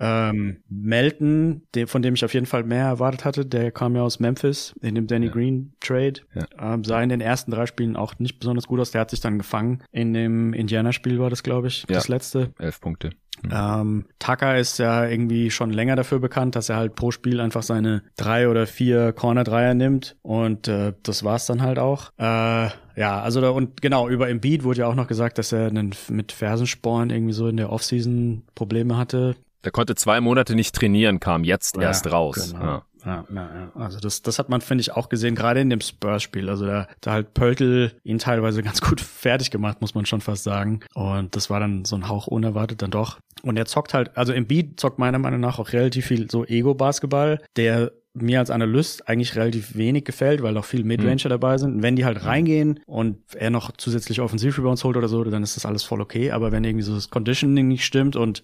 B: Ähm, Melton, der, von dem ich auf jeden Fall mehr erwartet hatte, der kam ja aus Memphis in dem Danny ja. Green Trade. Ja. Ähm, sah in den ersten drei Spielen auch nicht besonders gut aus. Der hat sich dann gefangen. In dem Indiana-Spiel war das, glaube ich, ja. das letzte.
A: Elf Punkte.
B: Mhm. Ähm, Tucker ist ja irgendwie schon länger dafür bekannt, dass er halt pro Spiel einfach seine drei oder vier Corner-Dreier nimmt und äh, das war's dann halt auch. Äh, ja, also da, und genau, über Embiid wurde ja auch noch gesagt, dass er einen, mit Fersensporn irgendwie so in der Offseason Probleme hatte.
A: Der konnte zwei Monate nicht trainieren, kam jetzt ja, erst raus.
B: Genau. Ja. Ja, ja, ja. Also das, das hat man, finde ich, auch gesehen, gerade in dem Spurs-Spiel. Also da, da halt Pöltl ihn teilweise ganz gut fertig gemacht, muss man schon fast sagen. Und das war dann so ein Hauch unerwartet dann doch. Und er zockt halt, also im Beat zockt meiner Meinung nach auch relativ viel so Ego-Basketball, der mir als Analyst eigentlich relativ wenig gefällt, weil auch viel Midranger mhm. dabei sind. Und wenn die halt reingehen und er noch zusätzlich Offensiv-Rebounds holt oder so, dann ist das alles voll okay. Aber wenn irgendwie so das Conditioning nicht stimmt und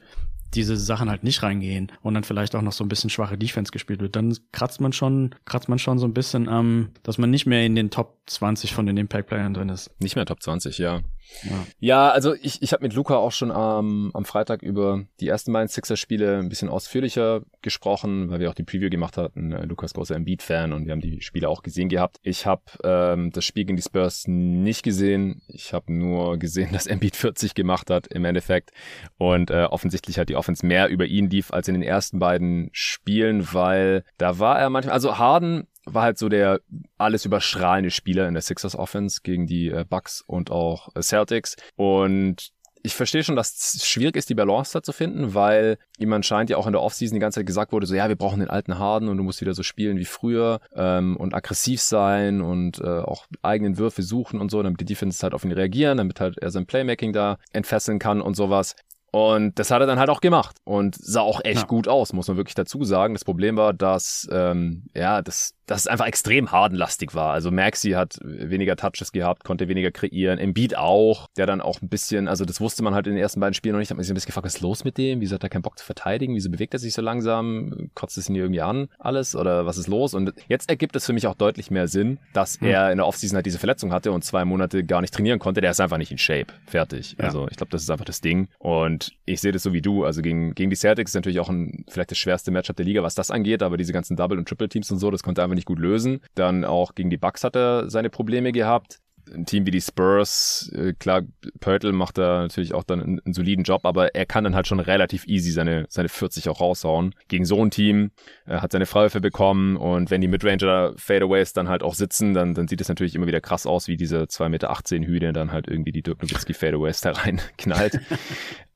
B: diese Sachen halt nicht reingehen und dann vielleicht auch noch so ein bisschen schwache Defense gespielt wird, dann kratzt man schon, kratzt man schon so ein bisschen am, ähm, dass man nicht mehr in den Top 20 von den Impact-Playern drin ist.
A: Nicht mehr Top 20, ja. Ja, ja also ich, ich habe mit Luca auch schon am, am Freitag über die ersten beiden Sixers-Spiele ein bisschen ausführlicher gesprochen, weil wir auch die Preview gemacht hatten. Äh, Lukas großer Embiid-Fan und wir haben die Spiele auch gesehen gehabt. Ich habe ähm, das Spiel gegen die Spurs nicht gesehen. Ich habe nur gesehen, dass Embiid 40 gemacht hat im Endeffekt und äh, offensichtlich hat die Offense mehr über ihn lief als in den ersten beiden Spielen, weil da war er manchmal, also Harden war halt so der alles überstrahlende Spieler in der Sixers Offense gegen die äh, Bucks und auch äh, Celtics und ich verstehe schon, dass es schwierig ist, die Balance da zu finden, weil ihm anscheinend ja auch in der Offseason die ganze Zeit gesagt wurde, so ja, wir brauchen den alten Harden und du musst wieder so spielen wie früher ähm, und aggressiv sein und äh, auch eigenen Würfe suchen und so, damit die Defense halt auf ihn reagieren, damit halt er sein Playmaking da entfesseln kann und sowas. Und das hat er dann halt auch gemacht und sah auch echt ja. gut aus, muss man wirklich dazu sagen. Das Problem war, dass ähm, ja, das dass es einfach extrem hardenlastig war. Also Maxi hat weniger Touches gehabt, konnte weniger kreieren. Embiid auch, der dann auch ein bisschen, also das wusste man halt in den ersten beiden Spielen noch nicht. Hat man sich ein bisschen gefragt, was ist los mit dem? Wieso hat er keinen Bock zu verteidigen? Wieso bewegt er sich so langsam? Kotzt es ihn irgendwie an? Alles? Oder was ist los? Und jetzt ergibt es für mich auch deutlich mehr Sinn, dass mhm. er in der Offseason halt diese Verletzung hatte und zwei Monate gar nicht trainieren konnte. Der ist einfach nicht in Shape. Fertig. Ja. Also ich glaube, das ist einfach das Ding. Und ich sehe das so wie du. Also gegen, gegen die Celtics ist natürlich auch ein, vielleicht das schwerste Matchup der Liga, was das angeht. Aber diese ganzen Double- und Triple-Teams und so, das konnte er einfach nicht gut lösen. Dann auch gegen die Bucks hat er seine Probleme gehabt ein Team wie die Spurs, äh, klar, Pörtl macht da natürlich auch dann einen, einen, soliden Job, aber er kann dann halt schon relativ easy seine, seine 40 auch raushauen. Gegen so ein Team er hat seine Freiwürfe bekommen und wenn die Midranger Fadeaways dann halt auch sitzen, dann, dann sieht es natürlich immer wieder krass aus, wie diese 2,18 Meter Hühner dann halt irgendwie die Dirk Nowitzki Fadeaways da rein knallt.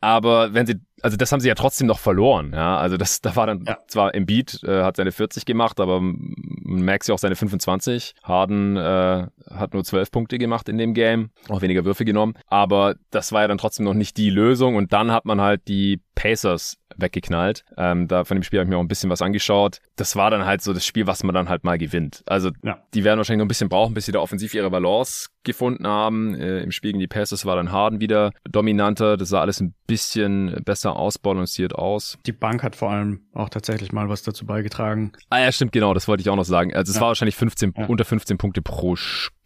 A: Aber wenn sie, also das haben sie ja trotzdem noch verloren, ja. Also das, da war dann ja. zwar Embiid äh, hat seine 40 gemacht, aber Max ja auch seine 25. Harden äh, hat nur 12 Punkte gemacht in dem Game, auch weniger Würfe genommen. Aber das war ja dann trotzdem noch nicht die Lösung. Und dann hat man halt die Pacers weggeknallt. Ähm, da von dem Spiel habe ich mir auch ein bisschen was angeschaut. Das war dann halt so das Spiel, was man dann halt mal gewinnt. Also ja. die werden wahrscheinlich noch ein bisschen brauchen, bis sie da offensiv ihre Balance gefunden haben. Äh, Im Spiel gegen die Pacers war dann Harden wieder dominanter. Das sah alles ein bisschen besser ausbalanciert aus.
B: Die Bank hat vor allem auch tatsächlich mal was dazu beigetragen.
A: Ah ja, stimmt, genau, das wollte ich auch noch sagen. Also es ja. war wahrscheinlich 15, ja. unter 15 Punkte pro Spiel.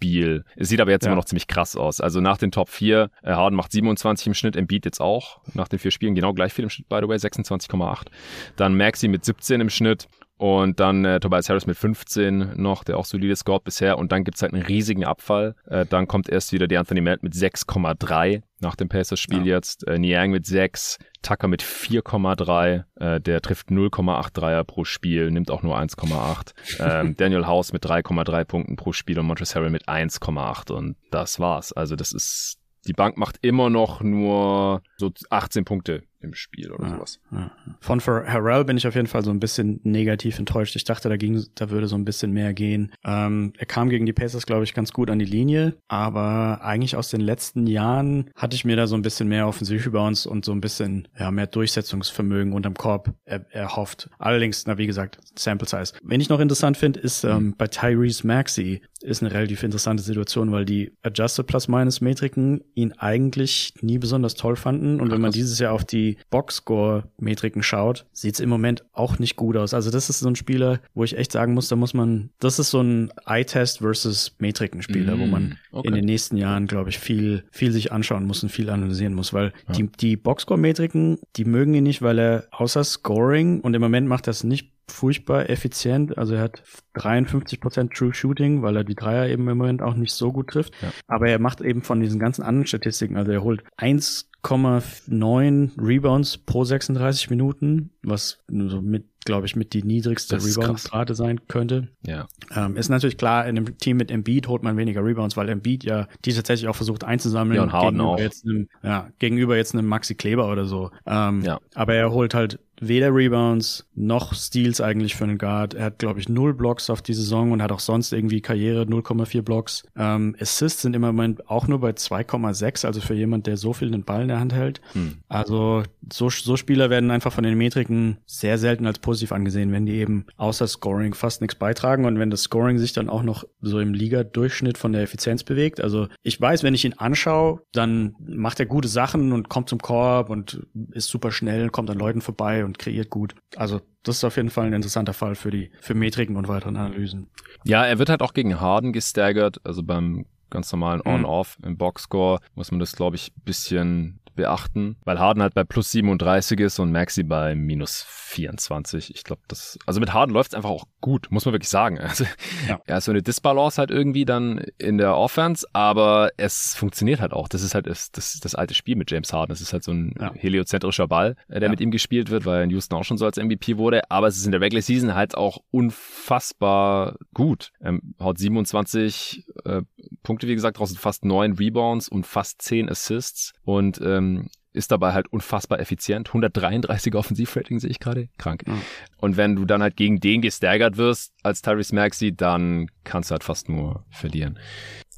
A: Es sieht aber jetzt immer noch ziemlich krass aus. Also nach den Top 4, äh, Harden macht 27 im Schnitt, Embiid jetzt auch. Nach den vier Spielen genau gleich viel im Schnitt, by the way, 26,8. Dann Maxi mit 17 im Schnitt. Und dann äh, Tobias Harris mit 15 noch, der auch solide scored bisher. Und dann gibt's halt einen riesigen Abfall. Äh, dann kommt erst wieder die Anthony Melt mit 6,3 nach dem Pacers-Spiel ja. jetzt. Äh, Niang mit 6, Tucker mit 4,3. Äh, der trifft 0,8 Dreier pro Spiel, nimmt auch nur 1,8. Ähm, Daniel House mit 3,3 Punkten pro Spiel und Montrezl Harrell mit 1,8. Und das war's. Also das ist die Bank macht immer noch nur so 18 Punkte im Spiel oder ja, sowas. Ja.
B: Von Harrell bin ich auf jeden Fall so ein bisschen negativ enttäuscht. Ich dachte, da ging, da würde so ein bisschen mehr gehen. Ähm, er kam gegen die Pacers, glaube ich, ganz gut an die Linie, aber eigentlich aus den letzten Jahren hatte ich mir da so ein bisschen mehr Offensiv-Rebounds und so ein bisschen ja, mehr Durchsetzungsvermögen unterm Korb er, erhofft. Allerdings, na wie gesagt, Sample Size. Wenn ich noch interessant finde, ist ähm, mhm. bei Tyrese Maxey ist eine relativ interessante Situation, weil die Adjusted Plus-Minus Metriken ihn eigentlich nie besonders toll fanden und Ach, wenn man dieses Jahr auf die Boxscore-Metriken schaut, sieht es im Moment auch nicht gut aus. Also das ist so ein Spieler, wo ich echt sagen muss, da muss man, das ist so ein Eye-Test versus Metrikenspieler, mm, wo man okay. in den nächsten Jahren, glaube ich, viel, viel sich anschauen muss und viel analysieren muss, weil ja. die, die Boxscore-Metriken, die mögen ihn nicht, weil er außer Scoring und im Moment macht das nicht furchtbar effizient. Also er hat 53% True Shooting, weil er die Dreier eben im Moment auch nicht so gut trifft. Ja. Aber er macht eben von diesen ganzen anderen Statistiken, also er holt 1,9 Rebounds pro 36 Minuten, was so mit glaube ich, mit die niedrigste Rebound-Rate sein könnte.
A: Ja.
B: Ähm, ist natürlich klar, in einem Team mit Embiid holt man weniger Rebounds, weil Embiid ja die tatsächlich auch versucht einzusammeln.
A: Ja, und Harden
B: gegenüber
A: auch.
B: Jetzt einem, ja, gegenüber jetzt einem Maxi Kleber oder so. Ähm, ja. Aber er holt halt weder Rebounds noch Steals eigentlich für einen Guard. Er hat, glaube ich, null Blocks auf die Saison und hat auch sonst irgendwie Karriere 0,4 Blocks. Ähm, Assists sind im Moment auch nur bei 2,6, also für jemand, der so viel den Ball in der Hand hält. Hm. Also so, so Spieler werden einfach von den Metriken sehr selten als positiv angesehen, wenn die eben außer Scoring fast nichts beitragen und wenn das Scoring sich dann auch noch so im Liga-Durchschnitt von der Effizienz bewegt. Also ich weiß, wenn ich ihn anschaue, dann macht er gute Sachen und kommt zum Korb und ist super schnell, kommt an Leuten vorbei und und kreiert gut. Also das ist auf jeden Fall ein interessanter Fall für die für Metriken und weiteren Analysen.
A: Ja, er wird halt auch gegen Harden gestaggert, also beim ganz normalen mhm. On-Off im Boxscore muss man das, glaube ich, bisschen beachten, weil Harden halt bei plus 37 ist und Maxi bei minus 24. Ich glaube, das, also mit Harden läuft es einfach auch gut, muss man wirklich sagen. Also, ja. Er ist so eine Disbalance halt irgendwie dann in der Offense, aber es funktioniert halt auch. Das ist halt das, das, das alte Spiel mit James Harden. Das ist halt so ein ja. heliozentrischer Ball, äh, der ja. mit ihm gespielt wird, weil er in Houston auch schon so als MVP wurde. Aber es ist in der Regular Season halt auch unfassbar gut. Er haut 27 äh, Punkte Punkte, wie gesagt, draußen fast neun Rebounds und fast zehn Assists und ähm, ist dabei halt unfassbar effizient. 133 Offensivrating sehe ich gerade. Krank. Mhm. Und wenn du dann halt gegen den gestaggert wirst als Tyrese Maxey, dann kannst du halt fast nur verlieren.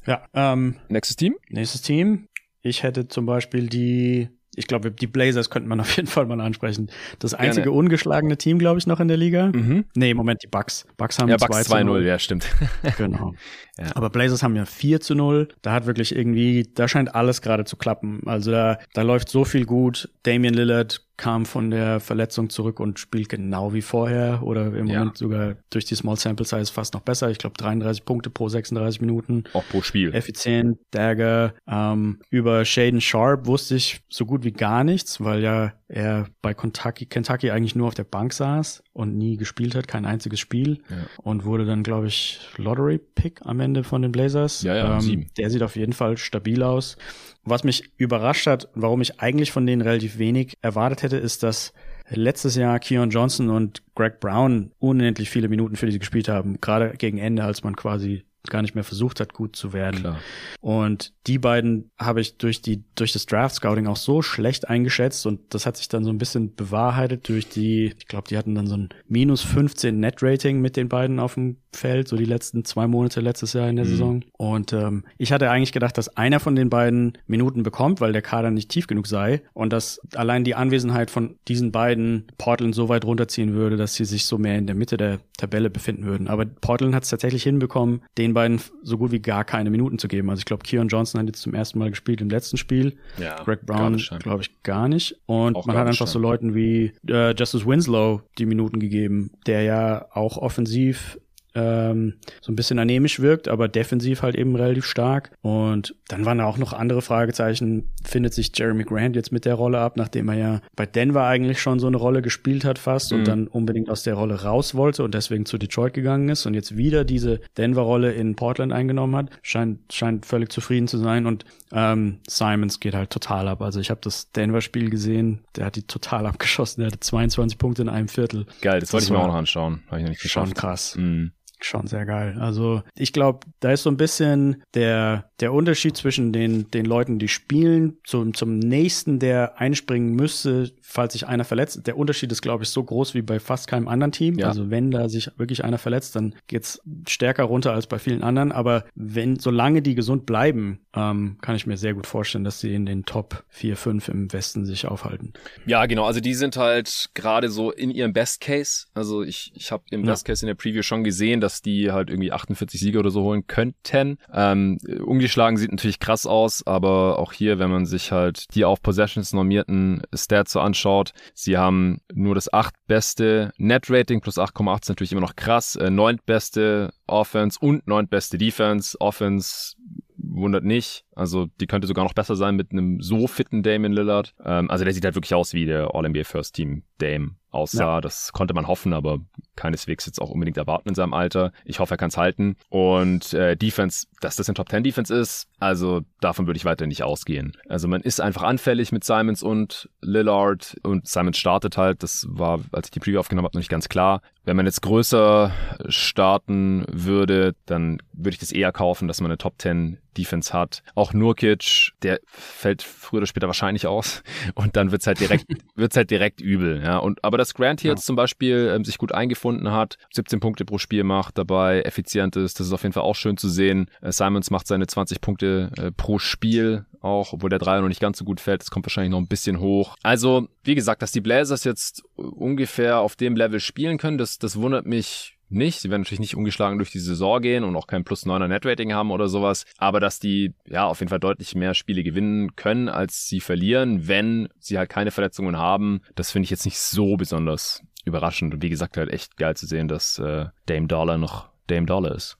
B: Ja. Ähm,
A: nächstes Team?
B: Nächstes Team. Ich hätte zum Beispiel die ich glaube, die Blazers könnte man auf jeden Fall mal ansprechen. Das einzige Gerne. ungeschlagene Team, glaube ich, noch in der Liga. Mhm. Nee, Moment, die Bucks. Bucks haben
A: ja, Bucks 2-0, ja, stimmt.
B: genau. Ja. Aber Blazers haben ja 4 zu 0. Da hat wirklich irgendwie, da scheint alles gerade zu klappen. Also da, da läuft so viel gut. Damian Lillard kam von der Verletzung zurück und spielt genau wie vorher oder im ja. Moment sogar durch die Small Sample Size fast noch besser. Ich glaube 33 Punkte pro 36 Minuten.
A: Auch pro Spiel.
B: Effizient, Dagger. Ähm, über Shaden Sharp wusste ich so gut wie gar nichts, weil ja er bei Kentucky, Kentucky eigentlich nur auf der Bank saß und nie gespielt hat, kein einziges Spiel ja. und wurde dann, glaube ich, Lottery Pick am Ende von den Blazers.
A: Ja, ja, ähm,
B: der sieht auf jeden Fall stabil aus. Was mich überrascht hat, warum ich eigentlich von denen relativ wenig erwartet hätte, ist, dass letztes Jahr Keon Johnson und Greg Brown unendlich viele Minuten für die gespielt haben, gerade gegen Ende, als man quasi gar nicht mehr versucht hat, gut zu werden. Klar. Und die beiden habe ich durch die, durch das Draft Scouting auch so schlecht eingeschätzt und das hat sich dann so ein bisschen bewahrheitet durch die, ich glaube, die hatten dann so ein minus 15 Net Rating mit den beiden auf dem Feld, so die letzten zwei Monate letztes Jahr in der mhm. Saison. Und ähm, ich hatte eigentlich gedacht, dass einer von den beiden Minuten bekommt, weil der Kader nicht tief genug sei und dass allein die Anwesenheit von diesen beiden Portland so weit runterziehen würde, dass sie sich so mehr in der Mitte der Tabelle befinden würden. Aber Portland hat es tatsächlich hinbekommen, den beiden so gut wie gar keine Minuten zu geben. Also ich glaube, Keon Johnson hat jetzt zum ersten Mal gespielt im letzten Spiel. Ja, Greg Brown, glaube ich, gar nicht. Und auch man hat einfach so Leuten wie äh, Justice Winslow die Minuten gegeben, der ja auch offensiv ähm, so ein bisschen anemisch wirkt, aber defensiv halt eben relativ stark. Und dann waren da auch noch andere Fragezeichen. Findet sich Jeremy Grant jetzt mit der Rolle ab, nachdem er ja bei Denver eigentlich schon so eine Rolle gespielt hat fast mhm. und dann unbedingt aus der Rolle raus wollte und deswegen zu Detroit gegangen ist und jetzt wieder diese Denver-Rolle in Portland eingenommen hat. Scheint, scheint völlig zufrieden zu sein und ähm, Simons geht halt total ab. Also ich habe das Denver-Spiel gesehen, der hat die total abgeschossen. Der hatte 22 Punkte in einem Viertel.
A: Geil, das, das wollte ich mir auch noch anschauen. Habe ich noch nicht
B: geschafft. Schon krass. Mhm schon sehr geil. Also ich glaube, da ist so ein bisschen der, der Unterschied zwischen den, den Leuten, die spielen, zum, zum nächsten, der einspringen müsste, falls sich einer verletzt. Der Unterschied ist, glaube ich, so groß wie bei fast keinem anderen Team. Ja. Also wenn da sich wirklich einer verletzt, dann geht's stärker runter als bei vielen anderen. Aber wenn, solange die gesund bleiben, ähm, kann ich mir sehr gut vorstellen, dass sie in den Top 4, 5 im Westen sich aufhalten.
A: Ja, genau. Also die sind halt gerade so in ihrem Best Case. Also ich, ich habe im ja. Best Case in der Preview schon gesehen, dass die halt irgendwie 48 Siege oder so holen könnten. Ähm, ungeschlagen sieht natürlich krass aus, aber auch hier, wenn man sich halt die auf Possessions normierten Stats so anschaut, sie haben nur das acht beste Net Rating plus 8,8 ist natürlich immer noch krass, äh, neunt beste Offense und neunt beste Defense. Offense wundert nicht. Also die könnte sogar noch besser sein mit einem so fitten Dame in Lillard. Ähm, also der sieht halt wirklich aus wie der All-NBA First Team Dame aussah. Ja. Das konnte man hoffen, aber keineswegs jetzt auch unbedingt erwarten in seinem Alter. Ich hoffe, er kann es halten. Und äh, Defense, dass das ein Top 10 Defense ist, also davon würde ich weiter nicht ausgehen. Also man ist einfach anfällig mit Simons und Lillard und Simons startet halt. Das war, als ich die Preview aufgenommen habe, noch nicht ganz klar. Wenn man jetzt größer starten würde, dann würde ich das eher kaufen, dass man eine Top 10 Defense hat. Auch Nurkic, der fällt früher oder später wahrscheinlich aus und dann wird's halt direkt, wird's halt direkt übel, ja. Und, aber dass Grant hier ja. jetzt zum Beispiel ähm, sich gut eingefunden hat, 17 Punkte pro Spiel macht, dabei effizient ist, das ist auf jeden Fall auch schön zu sehen. Äh, Simons macht seine 20 Punkte äh, pro Spiel, auch, obwohl der Dreier noch nicht ganz so gut fällt. Das kommt wahrscheinlich noch ein bisschen hoch. Also, wie gesagt, dass die Blazers jetzt ungefähr auf dem Level spielen können, das, das wundert mich nicht. Sie werden natürlich nicht ungeschlagen durch die Saison gehen und auch kein plus 9er Netrating haben oder sowas. Aber dass die ja auf jeden Fall deutlich mehr Spiele gewinnen können, als sie verlieren, wenn sie halt keine Verletzungen haben, das finde ich jetzt nicht so besonders überraschend. Und wie gesagt, halt echt geil zu sehen, dass äh, Dame Dollar noch Dame Dollar ist.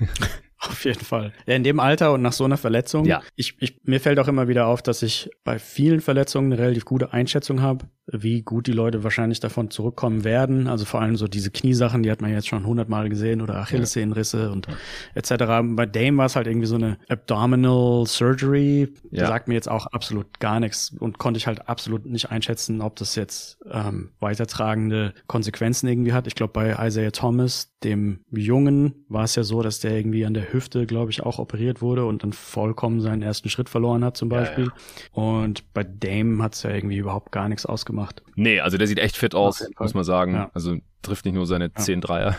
B: Auf jeden Fall. Ja, in dem Alter und nach so einer Verletzung. Ja. Ich, ich, mir fällt auch immer wieder auf, dass ich bei vielen Verletzungen eine relativ gute Einschätzung habe. wie gut die Leute wahrscheinlich davon zurückkommen werden. Also vor allem so diese Kniesachen, die hat man jetzt schon hundertmal gesehen oder Achillessehnenrisse und ja. etc. Bei Dame war es halt irgendwie so eine Abdominal Surgery. Ja. Sagt mir jetzt auch absolut gar nichts und konnte ich halt absolut nicht einschätzen, ob das jetzt ähm, weitertragende Konsequenzen irgendwie hat. Ich glaube, bei Isaiah Thomas, dem Jungen, war es ja so, dass der irgendwie an der Hüfte, glaube ich, auch operiert wurde und dann vollkommen seinen ersten Schritt verloren hat zum Beispiel. Ja, und bei Dame hat es ja irgendwie überhaupt gar nichts ausgemacht gemacht.
A: Nee, also der sieht echt fit aus, muss man sagen. Ja. Also trifft nicht nur seine ja. 10 Dreier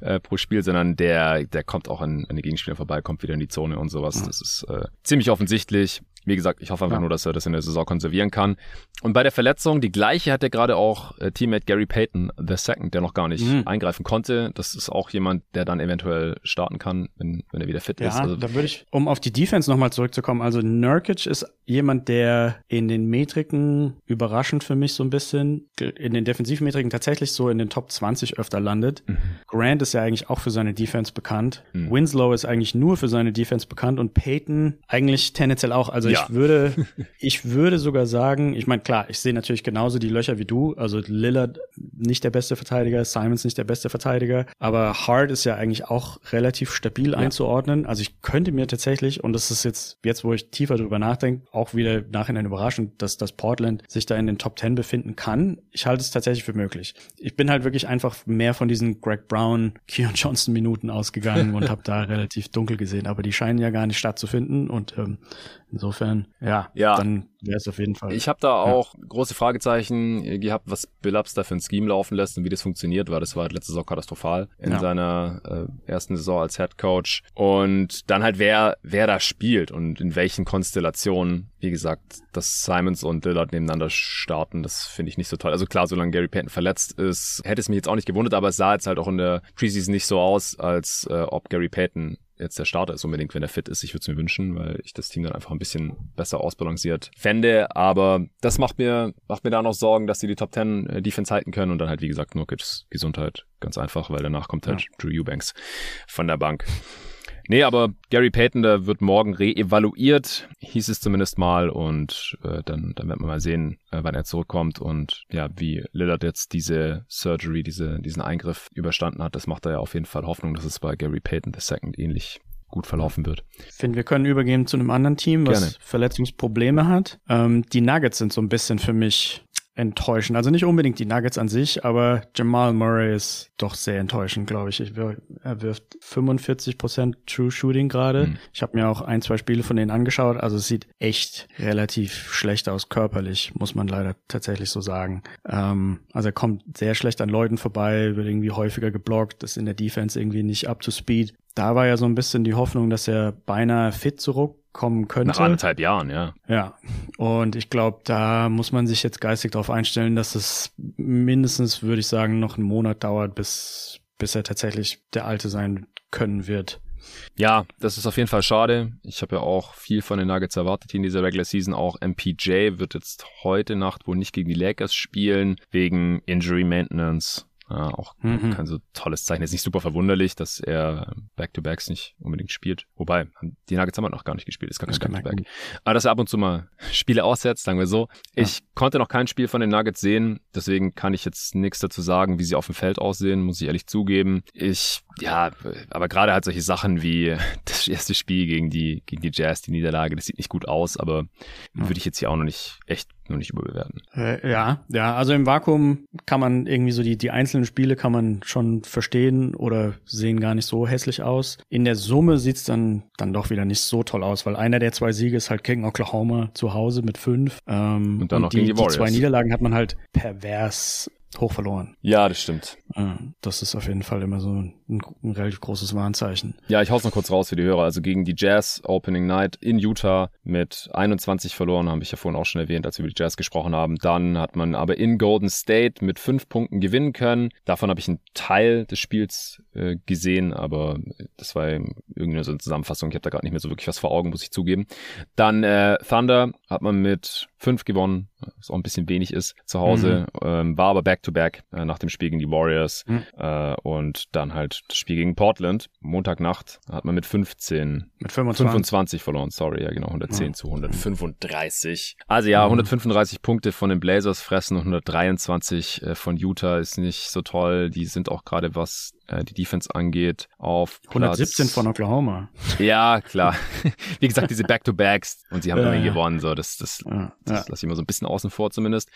A: äh, pro Spiel, sondern der, der kommt auch an, an die Gegenspieler vorbei, kommt wieder in die Zone und sowas. Ja. Das ist äh, ziemlich offensichtlich. Wie gesagt, ich hoffe einfach ja. nur, dass er das in der Saison konservieren kann. Und bei der Verletzung, die gleiche hat er gerade auch äh, Teammate Gary Payton, the second, der noch gar nicht mhm. eingreifen konnte. Das ist auch jemand, der dann eventuell starten kann, wenn, wenn er wieder fit
B: ja,
A: ist.
B: Also, da würde ich, um auf die Defense nochmal zurückzukommen, also Nurkic ist jemand, der in den Metriken überraschend für mich so ein bisschen, in den Defensivmetriken tatsächlich so in den Top 20 öfter landet. Mhm. Grant ist ja eigentlich auch für seine Defense bekannt. Mhm. Winslow ist eigentlich nur für seine Defense bekannt und Payton eigentlich tendenziell auch. Also ja. ich würde, ich würde sogar sagen, ich meine, klar, ich sehe natürlich genauso die Löcher wie du. Also Lillard nicht der beste Verteidiger, Simons nicht der beste Verteidiger, aber Hart ist ja eigentlich auch relativ stabil ja. einzuordnen. Also ich könnte mir tatsächlich, und das ist jetzt, jetzt wo ich tiefer drüber nachdenke, auch wieder nachhinein überraschend, dass das Portland sich da in den Top 10 befinden kann. Ich halte es tatsächlich für möglich. Ich bin halt wirklich einfach mehr von diesen Greg Brown, Keon Johnson Minuten ausgegangen und habe da relativ dunkel gesehen, aber die scheinen ja gar nicht stattzufinden und ähm, insofern, ja, ja. dann wäre es auf jeden Fall.
A: Ich habe da auch ja. große Fragezeichen gehabt, was Billups da für ein Scheme laufen lässt und wie das funktioniert, weil das war halt letzte Saison katastrophal in ja. seiner äh, ersten Saison als Head Coach. Und dann halt wer, wer da spielt und in welchen Konstellationen. Wie gesagt, dass Simons und Dillard nebeneinander starten, das finde ich nicht so toll. Also klar, solange Gary Payton verletzt ist, hätte es mich jetzt auch nicht gewundert, aber es sah jetzt halt auch in der Preseason nicht so aus, als äh, ob Gary Payton jetzt der Starter ist unbedingt, wenn er fit ist. Ich würde es mir wünschen, weil ich das Team dann einfach ein bisschen besser ausbalanciert fände. Aber das macht mir, macht mir da noch Sorgen, dass sie die Top 10 äh, Defense halten können und dann halt, wie gesagt, Nurkic's Gesundheit. Ganz einfach, weil danach kommt halt ja. Drew Eubanks von der Bank. Nee, aber Gary Payton, der wird morgen reevaluiert, hieß es zumindest mal. Und äh, dann, dann werden wir mal sehen, äh, wann er zurückkommt und ja, wie Lillard jetzt diese Surgery, diese, diesen Eingriff überstanden hat. Das macht er ja auf jeden Fall Hoffnung, dass es bei Gary Payton II ähnlich gut verlaufen wird.
B: Ich finde, wir können übergehen zu einem anderen Team, was Gerne. Verletzungsprobleme hat. Ähm, die Nuggets sind so ein bisschen für mich enttäuschend. Also nicht unbedingt die Nuggets an sich, aber Jamal Murray ist doch sehr enttäuschend, glaube ich. Er wirft 45% True Shooting gerade. Mhm. Ich habe mir auch ein, zwei Spiele von denen angeschaut. Also es sieht echt relativ schlecht aus körperlich, muss man leider tatsächlich so sagen. Ähm, also er kommt sehr schlecht an Leuten vorbei, wird irgendwie häufiger geblockt, ist in der Defense irgendwie nicht up to speed. Da war ja so ein bisschen die Hoffnung, dass er beinahe fit zurück kommen könnte.
A: Nach anderthalb Jahren, ja.
B: Ja. Und ich glaube, da muss man sich jetzt geistig darauf einstellen, dass es mindestens, würde ich sagen, noch einen Monat dauert, bis, bis er tatsächlich der Alte sein können wird.
A: Ja, das ist auf jeden Fall schade. Ich habe ja auch viel von den Nuggets erwartet in dieser Regular Season. Auch MPJ wird jetzt heute Nacht wohl nicht gegen die Lakers spielen, wegen Injury Maintenance. Ja, auch mhm. kein so tolles Zeichen. Ist nicht super verwunderlich, dass er Back-to-Backs nicht unbedingt spielt. Wobei, die Nuggets haben halt noch gar nicht gespielt, ist gar kein Back-to-Back. Aber dass er ab und zu mal Spiele aussetzt, sagen wir so. Ich ja. konnte noch kein Spiel von den Nuggets sehen, deswegen kann ich jetzt nichts dazu sagen, wie sie auf dem Feld aussehen, muss ich ehrlich zugeben. Ich, ja, aber gerade halt solche Sachen wie das erste Spiel gegen die, gegen die Jazz, die Niederlage, das sieht nicht gut aus, aber ja. würde ich jetzt hier auch noch nicht echt nur nicht überbewerten.
B: Äh, ja, ja, also im Vakuum kann man irgendwie so die, die einzelnen Spiele kann man schon verstehen oder sehen gar nicht so hässlich aus. In der Summe sieht's dann, dann doch wieder nicht so toll aus, weil einer der zwei Siege ist halt gegen Oklahoma zu Hause mit fünf. Ähm, und dann und noch die, gegen die Warriors. Die zwei Niederlagen hat man halt pervers hoch verloren.
A: Ja, das stimmt.
B: Das ist auf jeden Fall immer so ein, ein relativ großes Warnzeichen.
A: Ja, ich hau's noch kurz raus für die Hörer. Also gegen die Jazz Opening Night in Utah mit 21 verloren, habe ich ja vorhin auch schon erwähnt, als wir über die Jazz gesprochen haben. Dann hat man aber in Golden State mit fünf Punkten gewinnen können. Davon habe ich einen Teil des Spiels äh, gesehen, aber das war irgendwie so eine Zusammenfassung. Ich habe da gerade nicht mehr so wirklich was vor Augen, muss ich zugeben. Dann äh, Thunder hat man mit 5 gewonnen, was auch ein bisschen wenig ist zu Hause, mhm. ähm, war aber Back-to-Back -back, äh, nach dem Spiel gegen die Warriors mhm. äh, und dann halt das Spiel gegen Portland, Montagnacht, hat man mit 15,
B: mit 25,
A: 25 verloren, sorry, ja genau, 110 ja. zu 135. Also ja, 135 mhm. Punkte von den Blazers fressen und 123 äh, von Utah ist nicht so toll, die sind auch gerade was äh, die Defense angeht, auf
B: 117 Platz, von Oklahoma.
A: Ja, klar. Wie gesagt, diese Back-to-Backs und sie haben ja, ja. gewonnen, so das, das, ja, das lasse ich immer so ein bisschen außen vor zumindest.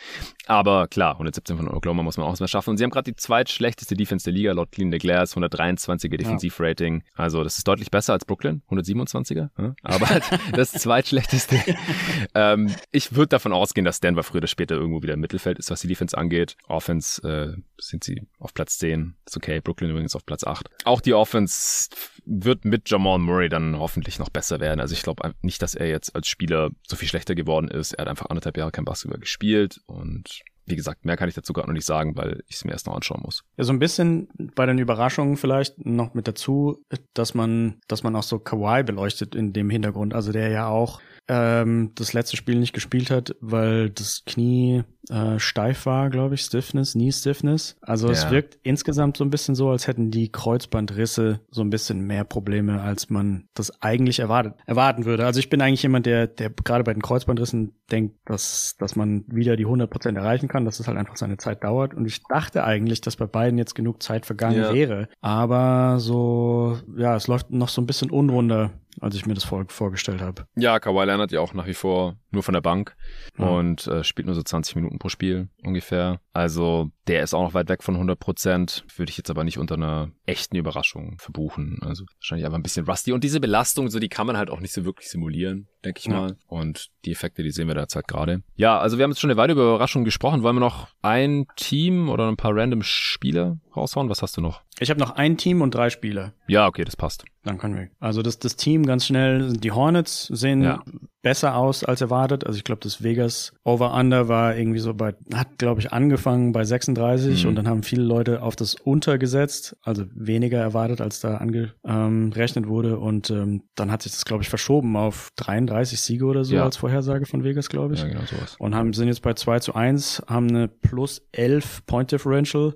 A: Aber klar, 117 von Oklahoma muss man auch mal schaffen. Und sie haben gerade die zweitschlechteste Defense der Liga laut Clean the Glass, 123er Defensivrating. Also das ist deutlich besser als Brooklyn, 127er. Aber halt das zweitschlechteste. ähm, ich würde davon ausgehen, dass Denver früher oder später irgendwo wieder im Mittelfeld ist, was die Defense angeht. Offense äh, sind sie auf Platz 10. Ist okay. Brooklyn übrigens übrigens auf Platz 8. Auch die Offense wird mit Jamal Murray dann hoffentlich noch besser werden. Also ich glaube nicht, dass er jetzt als Spieler so viel schlechter geworden ist. Er hat einfach anderthalb Jahre kein Basketball gespielt und wie gesagt, mehr kann ich dazu gerade noch nicht sagen, weil ich es mir erst noch anschauen muss.
B: Ja, so ein bisschen bei den Überraschungen vielleicht noch mit dazu, dass man, dass man auch so Kawhi beleuchtet in dem Hintergrund. Also der ja auch ähm, das letzte Spiel nicht gespielt hat, weil das Knie äh, steif war, glaube ich, Stiffness, Knee Stiffness. Also ja. es wirkt insgesamt so ein bisschen so, als hätten die Kreuzbandrisse so ein bisschen mehr Probleme, als man das eigentlich erwartet, erwarten würde. Also ich bin eigentlich jemand, der, der gerade bei den Kreuzbandrissen denkt, dass, dass man wieder die 100% erreichen kann, dass es halt einfach seine Zeit dauert. Und ich dachte eigentlich, dass bei beiden jetzt genug Zeit vergangen ja. wäre. Aber so, ja, es läuft noch so ein bisschen unrunder als ich mir das vor, vorgestellt habe.
A: Ja, Kawhi Leonard ja auch nach wie vor nur von der Bank ja. und äh, spielt nur so 20 Minuten pro Spiel ungefähr. Also der ist auch noch weit weg von 100 Prozent. Würde ich jetzt aber nicht unter einer echten Überraschung verbuchen. Also wahrscheinlich einfach ein bisschen rusty. Und diese Belastung, so die kann man halt auch nicht so wirklich simulieren, denke ich ja. mal. Und die Effekte, die sehen wir derzeit gerade. Ja, also wir haben jetzt schon eine Weile über Überraschungen gesprochen. Wollen wir noch ein Team oder ein paar random Spieler raushauen? Was hast du noch?
B: Ich habe noch ein Team und drei Spieler.
A: Ja, okay, das passt.
B: Dann können wir. Also das, das Team ganz schnell, die Hornets sehen ja besser aus als erwartet. Also ich glaube, das Vegas Over-Under war irgendwie so bei, hat glaube ich angefangen bei 36 mhm. und dann haben viele Leute auf das Unter gesetzt, also weniger erwartet, als da angerechnet ähm, wurde und ähm, dann hat sich das glaube ich verschoben auf 33 Siege oder so ja. als Vorhersage von Vegas, glaube ich. Ja, genau sowas. Und haben, sind jetzt bei 2 zu 1, haben eine plus 11 Point Differential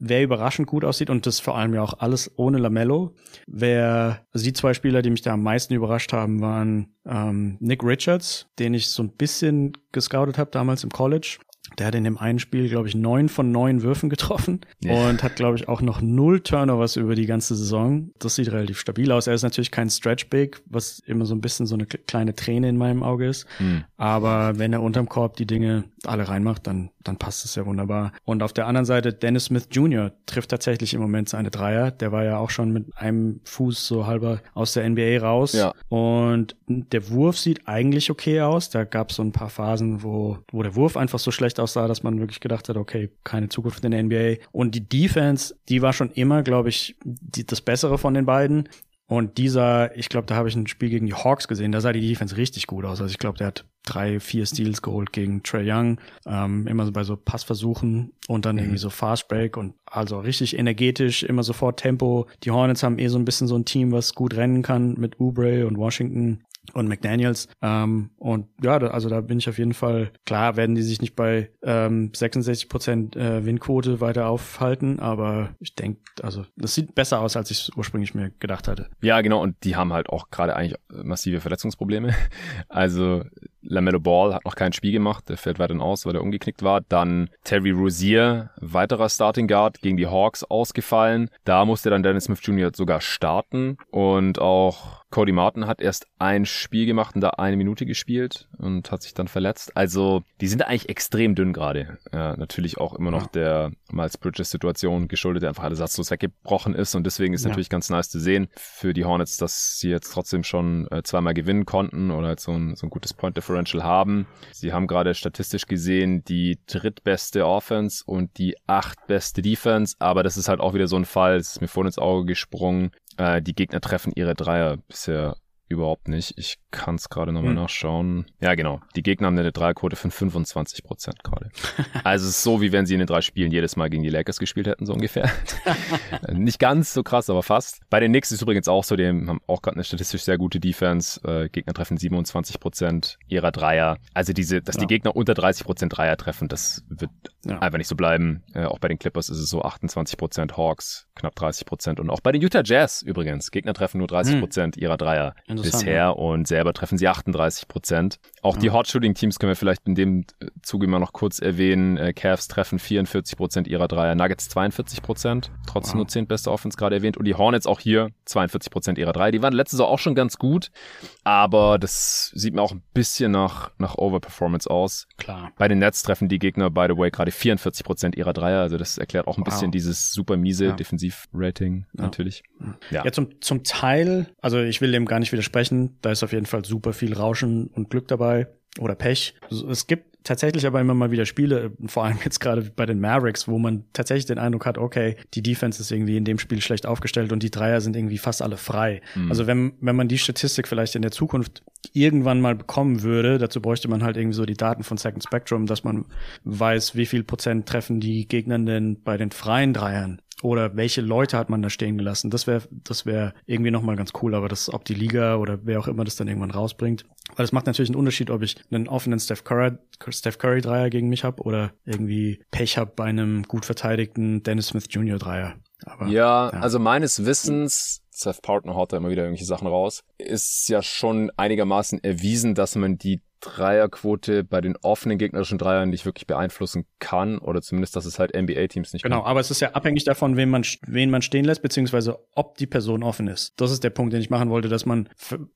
B: wer überraschend gut aussieht und das vor allem ja auch alles ohne Lamello. Wer, also die zwei Spieler, die mich da am meisten überrascht haben, waren ähm, Nick Richards, den ich so ein bisschen gescoutet habe damals im College. Der hat in dem einen Spiel, glaube ich, neun von neun Würfen getroffen ja. und hat, glaube ich, auch noch null Turnovers über die ganze Saison. Das sieht relativ stabil aus. Er ist natürlich kein Stretch Big, was immer so ein bisschen so eine kleine Träne in meinem Auge ist. Mhm. Aber wenn er unterm Korb die Dinge alle reinmacht, dann, dann passt es ja wunderbar. Und auf der anderen Seite, Dennis Smith Jr. trifft tatsächlich im Moment seine Dreier. Der war ja auch schon mit einem Fuß so halber aus der NBA raus. Ja. Und der Wurf sieht eigentlich okay aus. Da gab es so ein paar Phasen, wo, wo der Wurf einfach so schlecht aussah, dass man wirklich gedacht hat, okay, keine Zukunft in der NBA. Und die Defense, die war schon immer, glaube ich, die, das Bessere von den beiden. Und dieser, ich glaube, da habe ich ein Spiel gegen die Hawks gesehen, da sah die Defense richtig gut aus. Also ich glaube, der hat drei, vier Steals geholt gegen Trey Young, ähm, immer so bei so Passversuchen und dann mhm. irgendwie so Fast Break und also richtig energetisch, immer sofort Tempo. Die Hornets haben eh so ein bisschen so ein Team, was gut rennen kann mit Oubre und Washington und McDaniels. Ähm, und ja, da, also da bin ich auf jeden Fall, klar werden die sich nicht bei ähm, 66 Prozent äh, Windquote weiter aufhalten, aber ich denke, also das sieht besser aus, als ich ursprünglich mir gedacht hatte.
A: Ja, genau, und die haben halt auch gerade eigentlich massive Verletzungsprobleme. Also LaMelo Ball hat noch kein Spiel gemacht, der fällt weiterhin aus, weil er umgeknickt war. Dann Terry Rozier, weiterer Starting Guard, gegen die Hawks ausgefallen. Da musste dann Dennis Smith Jr. sogar starten und auch Cody Martin hat erst ein Spiel gemacht und da eine Minute gespielt und hat sich dann verletzt. Also die sind eigentlich extrem dünn gerade. Ja, natürlich auch immer noch der Miles Bridges Situation geschuldet, der einfach alles satzlos weggebrochen ist und deswegen ist ja. natürlich ganz nice zu sehen für die Hornets, dass sie jetzt trotzdem schon äh, zweimal gewinnen konnten oder halt so ein, so ein gutes Point Differential haben. Sie haben gerade statistisch gesehen die drittbeste Offense und die achtbeste Defense, aber das ist halt auch wieder so ein Fall, das ist mir vorhin ins Auge gesprungen. Äh, die Gegner treffen ihre Dreier bisher überhaupt nicht. Ich kann es gerade nochmal hm. nachschauen. Ja, genau. Die Gegner haben eine Dreierquote von 25 Prozent gerade. also es ist so, wie wenn sie in den drei Spielen jedes Mal gegen die Lakers gespielt hätten, so ungefähr. nicht ganz so krass, aber fast. Bei den Knicks ist übrigens auch so, die haben auch gerade eine statistisch sehr gute Defense. Äh, Gegner treffen 27 Prozent ihrer Dreier. Also diese, dass ja. die Gegner unter 30 Prozent Dreier treffen, das wird ja. einfach nicht so bleiben. Äh, auch bei den Clippers ist es so 28 Prozent Hawks, knapp 30 Prozent. Und auch bei den Utah Jazz übrigens. Gegner treffen nur 30 Prozent hm. ihrer Dreier bisher und selber treffen sie 38 Prozent. Auch ja. die Hot Shooting Teams können wir vielleicht in dem Zuge mal noch kurz erwähnen. Äh, Cavs treffen 44 Prozent ihrer Dreier, Nuggets 42 Prozent, trotzdem wow. nur 10 beste Offense gerade erwähnt. Und die Hornets auch hier 42 Prozent ihrer Dreier. Die waren letztes Jahr auch schon ganz gut, aber das sieht mir auch ein bisschen nach, nach Overperformance aus.
B: Klar.
A: Bei den Nets treffen die Gegner, by the way, gerade 44 Prozent ihrer Dreier. Also das erklärt auch ein wow. bisschen dieses super miese ja. Defensivrating ja. natürlich.
B: Ja. ja, zum, zum Teil, also ich will dem gar nicht widersprechen, da ist auf jeden Fall super viel Rauschen und Glück dabei oder Pech. Es gibt tatsächlich aber immer mal wieder Spiele, vor allem jetzt gerade bei den Mavericks, wo man tatsächlich den Eindruck hat, okay, die Defense ist irgendwie in dem Spiel schlecht aufgestellt und die Dreier sind irgendwie fast alle frei. Mhm. Also wenn, wenn man die Statistik vielleicht in der Zukunft irgendwann mal bekommen würde, dazu bräuchte man halt irgendwie so die Daten von Second Spectrum, dass man weiß, wie viel Prozent treffen die Gegner denn bei den freien Dreiern oder welche Leute hat man da stehen gelassen? Das wäre das wäre irgendwie nochmal ganz cool, aber das, ob die Liga oder wer auch immer das dann irgendwann rausbringt. Weil es macht natürlich einen Unterschied, ob ich einen offenen Steph Curry, Steph Curry Dreier gegen mich habe oder irgendwie Pech habe bei einem gut verteidigten Dennis Smith Jr. Dreier.
A: Aber, ja, ja, also meines Wissens, Seth Partner haut da immer wieder irgendwelche Sachen raus, ist ja schon einigermaßen erwiesen, dass man die Dreierquote bei den offenen gegnerischen Dreiern nicht wirklich beeinflussen kann oder zumindest, dass es halt NBA-Teams nicht
B: Genau,
A: kann.
B: aber es ist ja abhängig davon, wen man, wen man stehen lässt, beziehungsweise ob die Person offen ist. Das ist der Punkt, den ich machen wollte, dass man,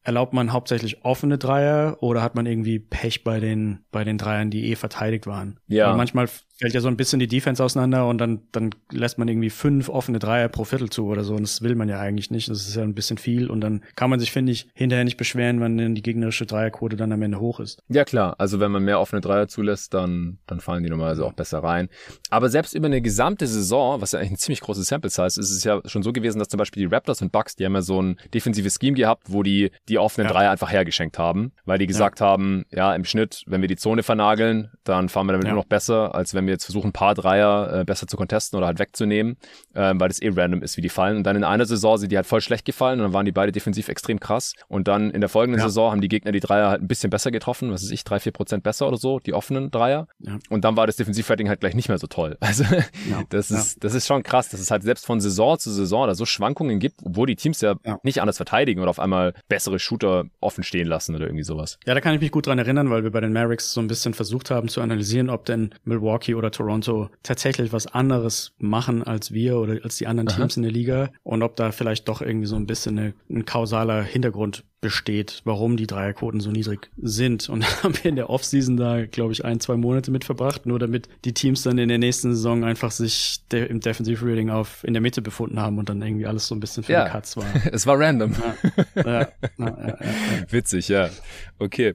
B: erlaubt man hauptsächlich offene Dreier oder hat man irgendwie Pech bei den, bei den Dreiern, die eh verteidigt waren? Ja. Weil manchmal fällt ja so ein bisschen die Defense auseinander und dann, dann lässt man irgendwie fünf offene Dreier pro Viertel zu oder so und das will man ja eigentlich nicht. Das ist ja ein bisschen viel und dann kann man sich, finde ich, hinterher nicht beschweren, wenn die gegnerische Dreierquote dann am Ende hoch ist.
A: Ja klar, also wenn man mehr offene Dreier zulässt, dann, dann fallen die normalerweise auch besser rein. Aber selbst über eine gesamte Saison, was ja eigentlich ein ziemlich großes Sample Size ist, ist es ja schon so gewesen, dass zum Beispiel die Raptors und Bucks, die haben ja so ein defensives Scheme gehabt, wo die die offenen ja. Dreier einfach hergeschenkt haben, weil die gesagt ja. haben, ja im Schnitt, wenn wir die Zone vernageln, dann fahren wir damit ja. nur noch besser, als wenn wir jetzt versuchen, ein paar Dreier äh, besser zu contesten oder halt wegzunehmen, äh, weil das eh random ist, wie die fallen. Und dann in einer Saison sind die halt voll schlecht gefallen und dann waren die beide defensiv extrem krass. Und dann in der folgenden Saison haben die Gegner die Dreier halt ein bisschen besser getroffen, was weiß ich, drei, vier Prozent besser oder so, die offenen Dreier. Ja. Und dann war das Defensivrating halt gleich nicht mehr so toll. Also ja. das ist, ja. das ist schon krass, dass es halt selbst von Saison zu Saison da so Schwankungen gibt, obwohl die Teams ja, nicht anders verteidigen oder auf einmal bessere Shooter offen stehen lassen oder irgendwie sowas.
B: Ja, da kann ich mich gut dran erinnern, weil wir bei den Mavericks so ein bisschen versucht haben zu analysieren, ob denn Milwaukee oder Toronto tatsächlich was anderes machen als wir oder als die anderen Teams Aha. in der Liga und ob da vielleicht doch irgendwie so ein bisschen eine, ein kausaler Hintergrund besteht, warum die Dreierquoten so niedrig sind. Und dann haben wir in der Offseason da, glaube ich, ein, zwei Monate mit verbracht, nur damit die Teams dann in der nächsten Saison einfach sich de im Defensive Rating auf in der Mitte befunden haben und dann irgendwie alles so ein bisschen für ja. die Cuts war.
A: es war random. Ja. Ja, Witzig, ja. Okay.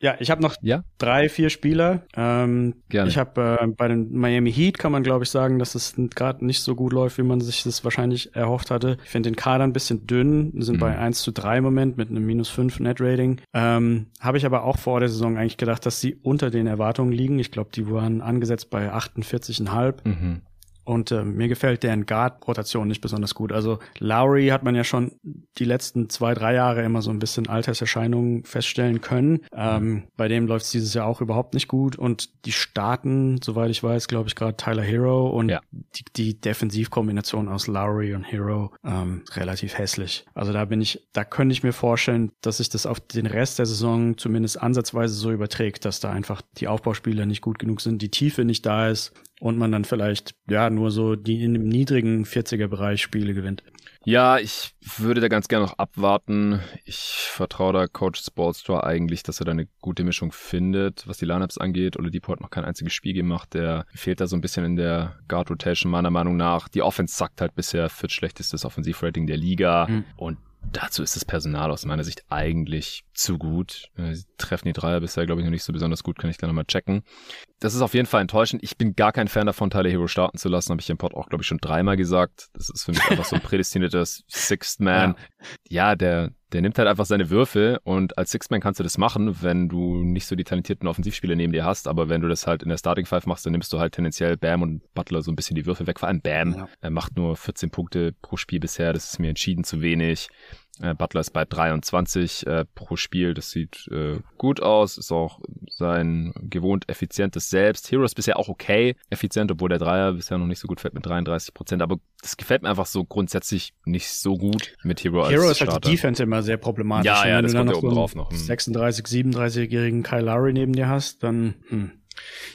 B: Ja, ich habe noch ja? drei, vier Spieler. Ähm, Gerne. Ich habe äh, bei den Miami Heat kann man, glaube ich, sagen, dass es gerade nicht so gut läuft, wie man sich das wahrscheinlich erhofft hatte. Ich finde den Kader ein bisschen dünn, sind mhm. bei 1 zu 3 im Moment mit einem minus 5 Net-Rating. Ähm, habe ich aber auch vor der Saison eigentlich gedacht, dass sie unter den Erwartungen liegen. Ich glaube, die waren angesetzt bei 48,5. Mhm. Und äh, mir gefällt deren Guard-Rotation nicht besonders gut. Also Lowry hat man ja schon die letzten zwei, drei Jahre immer so ein bisschen Alterserscheinungen feststellen können. Ähm, bei dem läuft es dieses Jahr auch überhaupt nicht gut. Und die starten, soweit ich weiß, glaube ich, gerade Tyler Hero und ja. die, die Defensivkombination aus Lowry und Hero ähm, relativ hässlich. Also da bin ich, da könnte ich mir vorstellen, dass sich das auf den Rest der Saison zumindest ansatzweise so überträgt, dass da einfach die Aufbauspieler nicht gut genug sind, die Tiefe nicht da ist und man dann vielleicht ja nur so die in dem niedrigen 40er Bereich Spiele gewinnt.
A: Ja, ich würde da ganz gerne noch abwarten. Ich vertraue da Coach Sportstor eigentlich, dass er da eine gute Mischung findet, was die Lineups angeht. Oder hat noch kein einziges Spiel gemacht. Der fehlt da so ein bisschen in der Guard Rotation meiner Meinung nach. Die Offense zackt halt bisher viertschlechtestes Offensivrating der Liga. Mhm. Und Dazu ist das Personal aus meiner Sicht eigentlich zu gut. Äh, sie treffen die Dreier bisher, glaube ich, noch nicht so besonders gut, kann ich gleich nochmal checken. Das ist auf jeden Fall enttäuschend. Ich bin gar kein Fan davon, Tyler Hero starten zu lassen, habe ich im Pod auch, glaube ich, schon dreimal gesagt. Das ist für mich einfach so ein prädestinierter Sixth Man. Ja, ja der, Der nimmt halt einfach seine Würfe und als Sixman kannst du das machen, wenn du nicht so die talentierten Offensivspieler neben dir hast, aber wenn du das halt in der Starting Five machst, dann nimmst du halt tendenziell Bam und Butler so ein bisschen die Würfe weg. Vor allem Bam. Ja. Er macht nur 14 Punkte pro Spiel bisher, das ist mir entschieden zu wenig. Äh, Butler ist bei 23 äh, pro Spiel. Das sieht äh, gut aus. Ist auch sein gewohnt effizientes Selbst. Hero ist bisher auch okay effizient, obwohl der Dreier bisher noch nicht so gut fällt mit 33 Prozent. Aber das gefällt mir einfach so grundsätzlich nicht so gut mit Hero,
B: als Hero ist halt die Defense immer sehr problematisch.
A: Ja, ja, das kommt
B: noch
A: ja oben drauf noch. Hm.
B: 36, 37-jährigen Kyle Lowry neben dir hast, dann hm.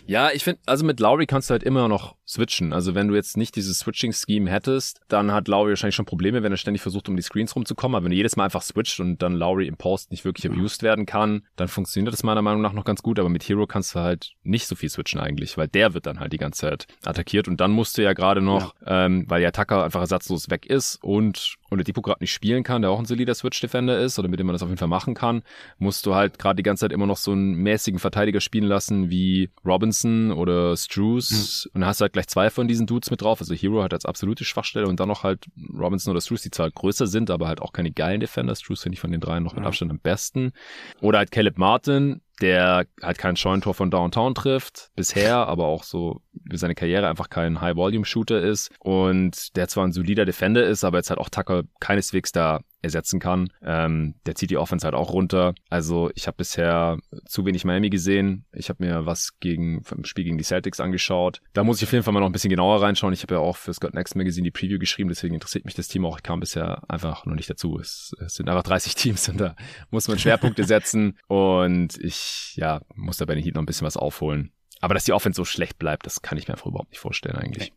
A: Ja, ich finde, also mit Lowry kannst du halt immer noch switchen. Also wenn du jetzt nicht dieses Switching-Scheme hättest, dann hat Lowry wahrscheinlich schon Probleme, wenn er ständig versucht, um die Screens rumzukommen. Aber wenn du jedes Mal einfach switcht und dann Lowry im Post nicht wirklich abused werden kann, dann funktioniert das meiner Meinung nach noch ganz gut. Aber mit Hero kannst du halt nicht so viel switchen eigentlich, weil der wird dann halt die ganze Zeit attackiert. Und dann musst du ja gerade noch, ja. ähm, weil ja Tucker einfach ersatzlos weg ist und Oladipo gerade nicht spielen kann, der auch ein solider Switch-Defender ist oder mit dem man das auf jeden Fall machen kann, musst du halt gerade die ganze Zeit immer noch so einen mäßigen Verteidiger spielen lassen wie Robinson oder Struce. Mhm. Und dann hast du halt gleich zwei von diesen Dudes mit drauf. Also Hero hat als absolute Schwachstelle und dann noch halt Robinson oder Struce, die zwar größer sind, aber halt auch keine geilen Defender. Struce finde ich von den dreien noch mit Abstand am besten. Oder halt Caleb Martin, der halt kein Scheunentor von Downtown trifft, bisher, aber auch so für seine Karriere einfach kein High-Volume-Shooter ist und der zwar ein solider Defender ist, aber jetzt halt auch Tucker keineswegs da ersetzen kann. Ähm, der zieht die Offense halt auch runter. Also ich habe bisher zu wenig Miami gesehen. Ich habe mir was gegen vom Spiel gegen die Celtics angeschaut. Da muss ich auf jeden Fall mal noch ein bisschen genauer reinschauen. Ich habe ja auch für Scott Next Magazine die Preview geschrieben, deswegen interessiert mich das Team auch. Ich kam bisher einfach noch nicht dazu. Es, es sind einfach 30 Teams und da muss man Schwerpunkte setzen und ich ja muss da bei den Heat noch ein bisschen was aufholen. Aber dass die Offense so schlecht bleibt, das kann ich mir einfach überhaupt nicht vorstellen eigentlich.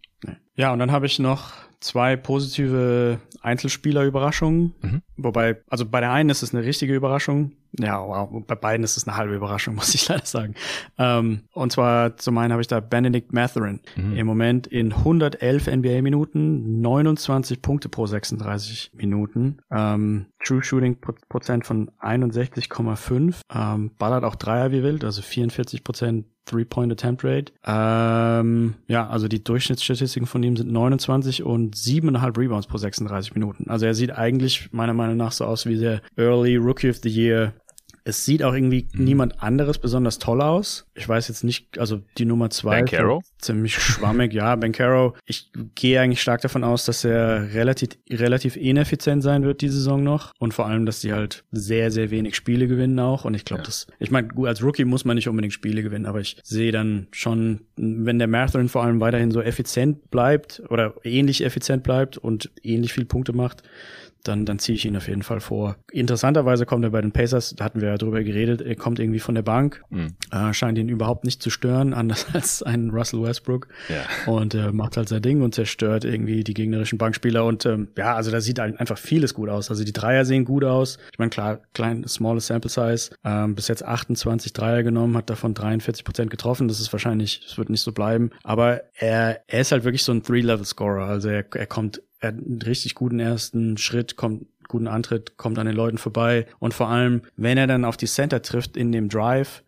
B: Ja, und dann habe ich noch zwei positive Einzelspieler-Überraschungen. Mhm. Wobei, also bei der einen ist es eine richtige Überraschung. Ja, wow, bei beiden ist es eine halbe Überraschung, muss ich leider sagen. Ähm, und zwar zum einen habe ich da Benedict Matherin. Mhm. Im Moment in 111 NBA-Minuten, 29 Punkte pro 36 Minuten. Ähm, True Shooting Prozent von 61,5. Ähm, ballert auch Dreier wie wild, also 44 Prozent Three-Point Attempt Rate. Ähm, ja, also die Durchschnittsstatistiken von ihm sind 29 und 7,5 Rebounds pro 36 Minuten. Also er sieht eigentlich meiner Meinung nach so aus wie der Early Rookie of the Year es sieht auch irgendwie mhm. niemand anderes besonders toll aus. Ich weiß jetzt nicht, also die Nummer zwei.
A: Ben
B: Ziemlich schwammig, ja. Ben Caro. Ich gehe eigentlich stark davon aus, dass er relativ, relativ ineffizient sein wird die Saison noch. Und vor allem, dass die halt sehr, sehr wenig Spiele gewinnen auch. Und ich glaube, ja. das, ich meine, als Rookie muss man nicht unbedingt Spiele gewinnen, aber ich sehe dann schon, wenn der Marathon vor allem weiterhin so effizient bleibt oder ähnlich effizient bleibt und ähnlich viel Punkte macht, dann, dann ziehe ich ihn auf jeden Fall vor. Interessanterweise kommt er bei den Pacers, da hatten wir ja drüber geredet, er kommt irgendwie von der Bank, mhm. äh, scheint ihn überhaupt nicht zu stören, anders als ein Russell Westbrook. Ja. Und äh, macht halt sein Ding und zerstört irgendwie die gegnerischen Bankspieler. Und ähm, ja, also da sieht einfach vieles gut aus. Also die Dreier sehen gut aus. Ich meine, klar, klein, smallest Sample Size. Ähm, bis jetzt 28 Dreier genommen, hat davon 43 Prozent getroffen. Das ist wahrscheinlich, das wird nicht so bleiben. Aber er, er ist halt wirklich so ein Three-Level-Scorer. Also er, er kommt er hat einen richtig guten ersten Schritt, kommt guten Antritt, kommt an den Leuten vorbei und vor allem, wenn er dann auf die Center trifft in dem Drive,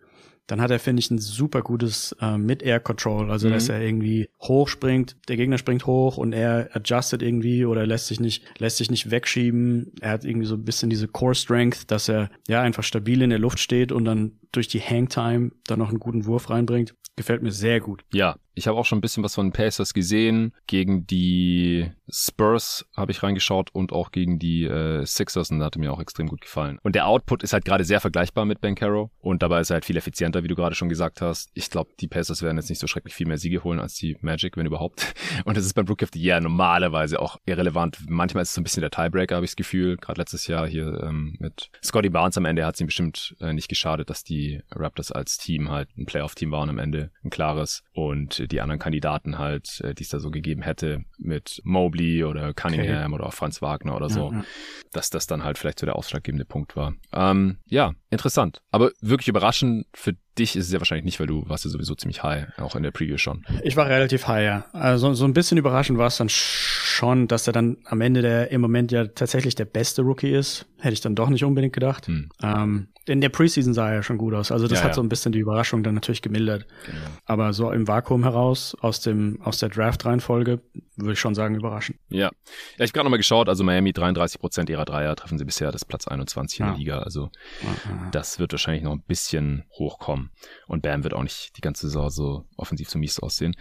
B: dann hat er, finde ich, ein super gutes äh, Mid-Air-Control. Also, mhm. dass er irgendwie hochspringt, der Gegner springt hoch und er adjustet irgendwie oder lässt sich nicht, lässt sich nicht wegschieben. Er hat irgendwie so ein bisschen diese Core-Strength, dass er ja einfach stabil in der Luft steht und dann durch die Hangtime dann noch einen guten Wurf reinbringt. Gefällt mir sehr gut.
A: Ja, ich habe auch schon ein bisschen was von Pacers gesehen. Gegen die Spurs habe ich reingeschaut und auch gegen die äh, Sixers und da hatte mir auch extrem gut gefallen. Und der Output ist halt gerade sehr vergleichbar mit Ben Caro und dabei ist er halt viel effizienter, wie du gerade schon gesagt hast. Ich glaube, die Pacers werden jetzt nicht so schrecklich viel mehr Siege holen als die Magic, wenn überhaupt. Und das ist beim Rookie of the Year normalerweise auch irrelevant. Manchmal ist es so ein bisschen der Tiebreaker, habe ich das Gefühl. Gerade letztes Jahr hier ähm, mit Scotty Barnes am Ende hat es ihm bestimmt äh, nicht geschadet, dass die Raptors als Team halt ein Playoff-Team waren am Ende, ein klares. Und die anderen Kandidaten halt, äh, die es da so gegeben hätte, mit Mobley oder Cunningham okay. oder auch Franz Wagner oder so, ja, ja. dass das dann halt vielleicht so der ausschlaggebende Punkt war. Ähm, ja, interessant. Aber wirklich überraschend für dich ist es ja wahrscheinlich nicht, weil du warst ja sowieso ziemlich high, auch in der Preview schon.
B: Ich war relativ high, ja. Also so ein bisschen überraschend war es dann schon, dass er dann am Ende der im Moment ja tatsächlich der beste Rookie ist. Hätte ich dann doch nicht unbedingt gedacht. Hm. Ähm, in der Preseason sah er ja schon gut aus. Also das ja, hat ja. so ein bisschen die Überraschung dann natürlich gemildert. Genau. Aber so im Vakuum heraus, aus dem, aus der Draft-Reihenfolge, würde ich schon sagen, überraschend.
A: Ja. Ja, ich habe gerade nochmal geschaut, also Miami 33 Prozent ihrer Dreier treffen sie bisher, das Platz 21 in der Liga. Also das wird wahrscheinlich noch ein bisschen hochkommen. Und Bam wird auch nicht die ganze Saison so offensiv so mies aussehen.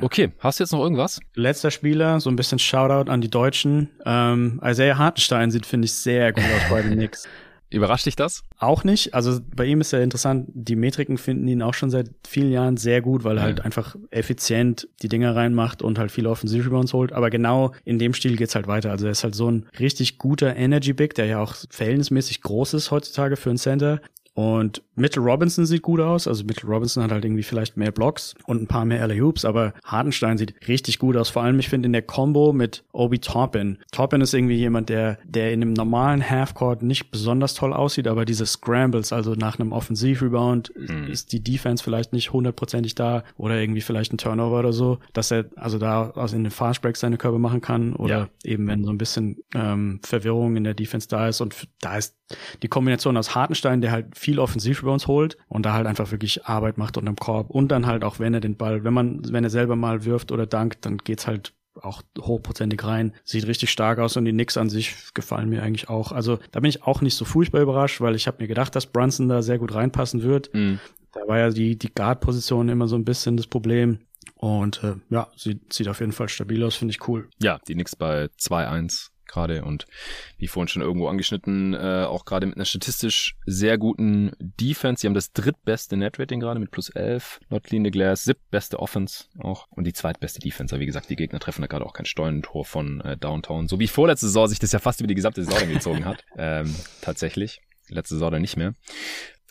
A: Okay, hast du jetzt noch irgendwas?
B: Letzter Spieler, so ein bisschen Shoutout an die Deutschen. Ähm, Isaiah Hartenstein sieht, finde ich, sehr gut aus bei den Knicks.
A: Überrascht dich das?
B: Auch nicht. Also bei ihm ist ja interessant, die Metriken finden ihn auch schon seit vielen Jahren sehr gut, weil er ja. halt einfach effizient die Dinger reinmacht und halt viele Offensive Rebounds holt. Aber genau in dem Stil geht's halt weiter. Also er ist halt so ein richtig guter Energy Big, der ja auch verhältnismäßig groß ist heutzutage für einen Center. Und Mitchell Robinson sieht gut aus. Also Mitchell Robinson hat halt irgendwie vielleicht mehr Blocks und ein paar mehr LA Hoops, aber Hardenstein sieht richtig gut aus. Vor allem, ich finde in der Combo mit Obi Toppin. Toppin ist irgendwie jemand, der, der in einem normalen Halfcourt nicht besonders toll aussieht, aber diese Scrambles, also nach einem Offensivrebound mhm. ist die Defense vielleicht nicht hundertprozentig da oder irgendwie vielleicht ein Turnover oder so, dass er also da aus in den Fastbreaks seine Körbe machen kann oder ja. eben wenn so ein bisschen ähm, Verwirrung in der Defense da ist und da ist die Kombination aus Hartenstein, der halt viel offensiv bei uns holt und da halt einfach wirklich Arbeit macht unterm Korb und dann halt auch, wenn er den Ball, wenn man, wenn er selber mal wirft oder dankt, dann geht's halt auch hochprozentig rein. Sieht richtig stark aus und die Knicks an sich gefallen mir eigentlich auch. Also da bin ich auch nicht so furchtbar überrascht, weil ich habe mir gedacht, dass Brunson da sehr gut reinpassen wird. Mhm. Da war ja die, die Guard-Position immer so ein bisschen das Problem. Und äh, ja, sieht, sieht auf jeden Fall stabil aus, finde ich cool.
A: Ja, die Knicks bei 2-1 gerade und wie vorhin schon irgendwo angeschnitten, äh, auch gerade mit einer statistisch sehr guten Defense. Sie haben das drittbeste Netrating gerade mit plus 11, not clean the glass, siebtbeste Offense auch und die zweitbeste Defense. Aber wie gesagt, die Gegner treffen da gerade auch kein Steuerntor von äh, Downtown. So wie vorletzte Saison sich das ja fast über die gesamte Saison gezogen hat. Ähm, tatsächlich. Letzte Saison dann nicht mehr.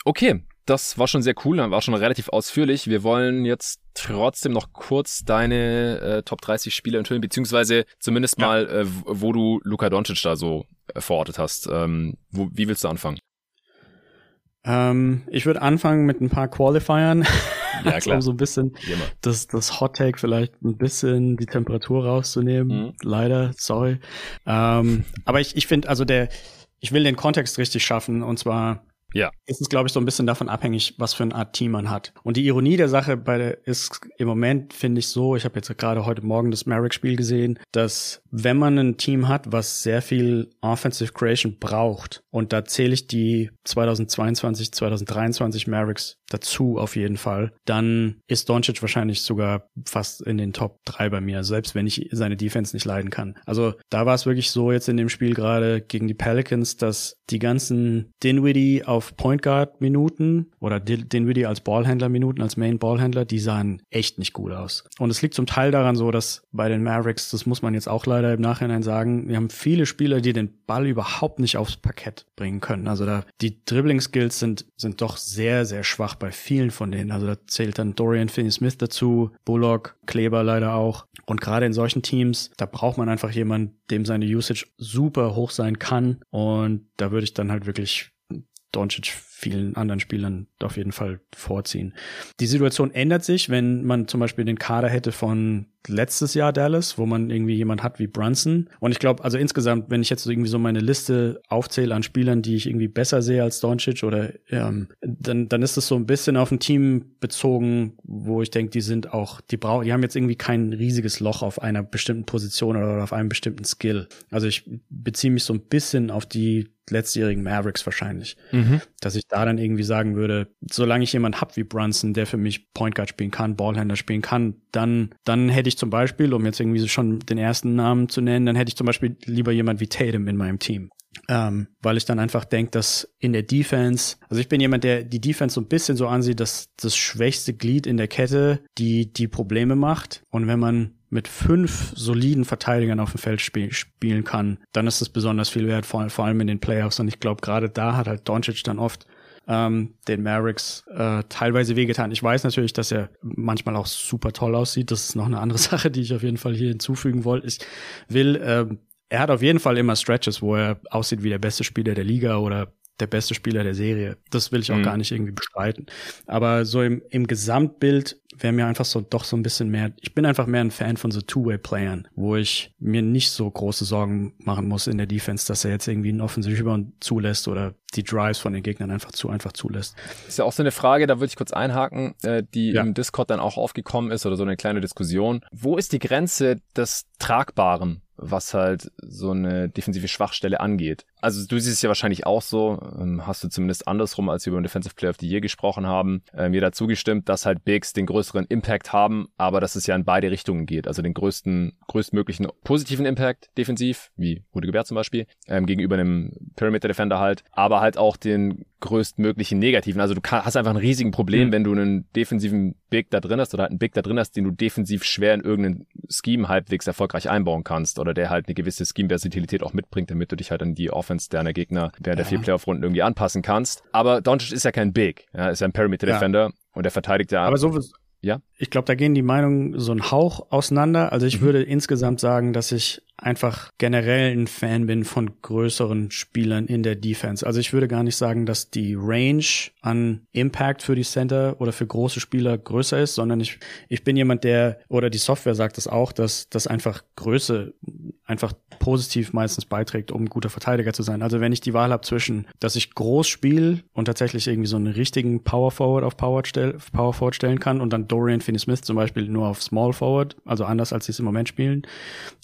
A: Okay, das war schon sehr cool, war schon relativ ausführlich. Wir wollen jetzt trotzdem noch kurz deine äh, Top 30 Spieler enthüllen, beziehungsweise zumindest ja. mal, äh, wo du Luka Doncic da so äh, verortet hast. Ähm, wo, wie willst du anfangen?
B: Ähm, ich würde anfangen mit ein paar Qualifiern. Ja, klar. um so ein bisschen das, das Hot Take vielleicht ein bisschen die Temperatur rauszunehmen. Mhm. Leider, sorry. Ähm, aber ich, ich finde, also der, ich will den Kontext richtig schaffen und zwar
A: ja.
B: ist es, glaube ich, so ein bisschen davon abhängig, was für eine Art Team man hat. Und die Ironie der Sache bei der ist im Moment, finde ich so, ich habe jetzt gerade heute Morgen das Merrick-Spiel gesehen, dass wenn man ein Team hat, was sehr viel Offensive Creation braucht, und da zähle ich die 2022, 2023 Mavericks dazu auf jeden Fall, dann ist Doncic wahrscheinlich sogar fast in den Top 3 bei mir, selbst wenn ich seine Defense nicht leiden kann. Also da war es wirklich so jetzt in dem Spiel gerade gegen die Pelicans, dass die ganzen Dinwiddie auf Point Guard Minuten oder Dinwiddie als Ballhändler Minuten, als Main Ballhändler, die sahen echt nicht gut aus. Und es liegt zum Teil daran so, dass bei den Mavericks, das muss man jetzt auch leider im Nachhinein sagen, wir haben viele Spieler, die den Ball überhaupt nicht aufs Parkett bringen können. Also da, die Dribbling Skills sind, sind doch sehr, sehr schwach bei vielen von denen. Also da zählt dann Dorian Finney-Smith dazu, Bullock, Kleber leider auch. Und gerade in solchen Teams, da braucht man einfach jemanden, dem seine Usage super hoch sein kann. Und da würde ich dann halt wirklich Doncic vielen anderen Spielern auf jeden Fall vorziehen. Die Situation ändert sich, wenn man zum Beispiel den Kader hätte von letztes Jahr Dallas, wo man irgendwie jemand hat wie Brunson. Und ich glaube, also insgesamt, wenn ich jetzt irgendwie so meine Liste aufzähle an Spielern, die ich irgendwie besser sehe als Doncic oder ähm, dann, dann ist es so ein bisschen auf ein Team bezogen, wo ich denke, die sind auch, die brauchen, die haben jetzt irgendwie kein riesiges Loch auf einer bestimmten Position oder auf einem bestimmten Skill. Also ich beziehe mich so ein bisschen auf die letztjährigen Mavericks wahrscheinlich. Mhm. Dass ich da dann irgendwie sagen würde, solange ich jemand hab wie Brunson, der für mich Point Guard spielen kann, Ballhändler spielen kann, dann, dann hätte ich zum Beispiel, um jetzt irgendwie schon den ersten Namen zu nennen, dann hätte ich zum Beispiel lieber jemand wie Tatum in meinem Team. Ähm, weil ich dann einfach denke, dass in der Defense, also ich bin jemand, der die Defense so ein bisschen so ansieht, dass das schwächste Glied in der Kette die die Probleme macht. Und wenn man mit fünf soliden Verteidigern auf dem Feld spiel, spielen kann, dann ist das besonders viel wert, vor, vor allem in den Playoffs. Und ich glaube, gerade da hat halt Doncic dann oft ähm, den Mavericks äh, teilweise wehgetan. Ich weiß natürlich, dass er manchmal auch super toll aussieht. Das ist noch eine andere Sache, die ich auf jeden Fall hier hinzufügen wollte. Ich will, äh, er hat auf jeden Fall immer Stretches, wo er aussieht wie der beste Spieler der Liga oder der beste Spieler der Serie. Das will ich auch mhm. gar nicht irgendwie bestreiten. Aber so im, im Gesamtbild wäre mir einfach so doch so ein bisschen mehr, ich bin einfach mehr ein Fan von so Two-Way-Playern, wo ich mir nicht so große Sorgen machen muss in der Defense, dass er jetzt irgendwie einen Offensive zulässt oder die Drives von den Gegnern einfach zu einfach zulässt.
A: Ist ja auch so eine Frage, da würde ich kurz einhaken, äh, die ja. im Discord dann auch aufgekommen ist oder so eine kleine Diskussion. Wo ist die Grenze des Tragbaren? was halt so eine defensive Schwachstelle angeht. Also du siehst es ja wahrscheinlich auch so, ähm, hast du zumindest andersrum, als wir über den Defensive Player of the Year gesprochen haben, mir dazu gestimmt, dass halt Bigs den größeren Impact haben, aber dass es ja in beide Richtungen geht. Also den größten, größtmöglichen positiven Impact defensiv, wie Rudi Gebert zum Beispiel, ähm, gegenüber einem Perimeter Defender halt, aber halt auch den größtmöglichen negativen. Also du hast einfach ein riesigen Problem, mhm. wenn du einen defensiven Big da drin hast oder halt einen Big da drin hast, den du defensiv schwer in irgendeinen Scheme halbwegs erfolgreich einbauen kannst oder der halt eine gewisse Scheme-Versatilität auch mitbringt, damit du dich halt an die Offense deiner Gegner während ja. der vier Playoff-Runden irgendwie anpassen kannst. Aber Doncic ist ja kein Big, ja, ist ja ein Perimeter-Defender ja. und der verteidigt ja.
B: Aber so, ja. Ich glaube, da gehen die Meinungen so ein Hauch auseinander. Also ich mhm. würde insgesamt sagen, dass ich einfach generell ein Fan bin von größeren Spielern in der Defense. Also ich würde gar nicht sagen, dass die Range an Impact für die Center oder für große Spieler größer ist, sondern ich, ich bin jemand, der, oder die Software sagt das auch, dass das einfach Größe einfach positiv meistens beiträgt, um guter Verteidiger zu sein. Also wenn ich die Wahl habe zwischen, dass ich groß spiele und tatsächlich irgendwie so einen richtigen Power Forward auf Power, stell, Power Forward stellen kann und dann Dorian Finney-Smith zum Beispiel nur auf Small Forward, also anders als sie es im Moment spielen,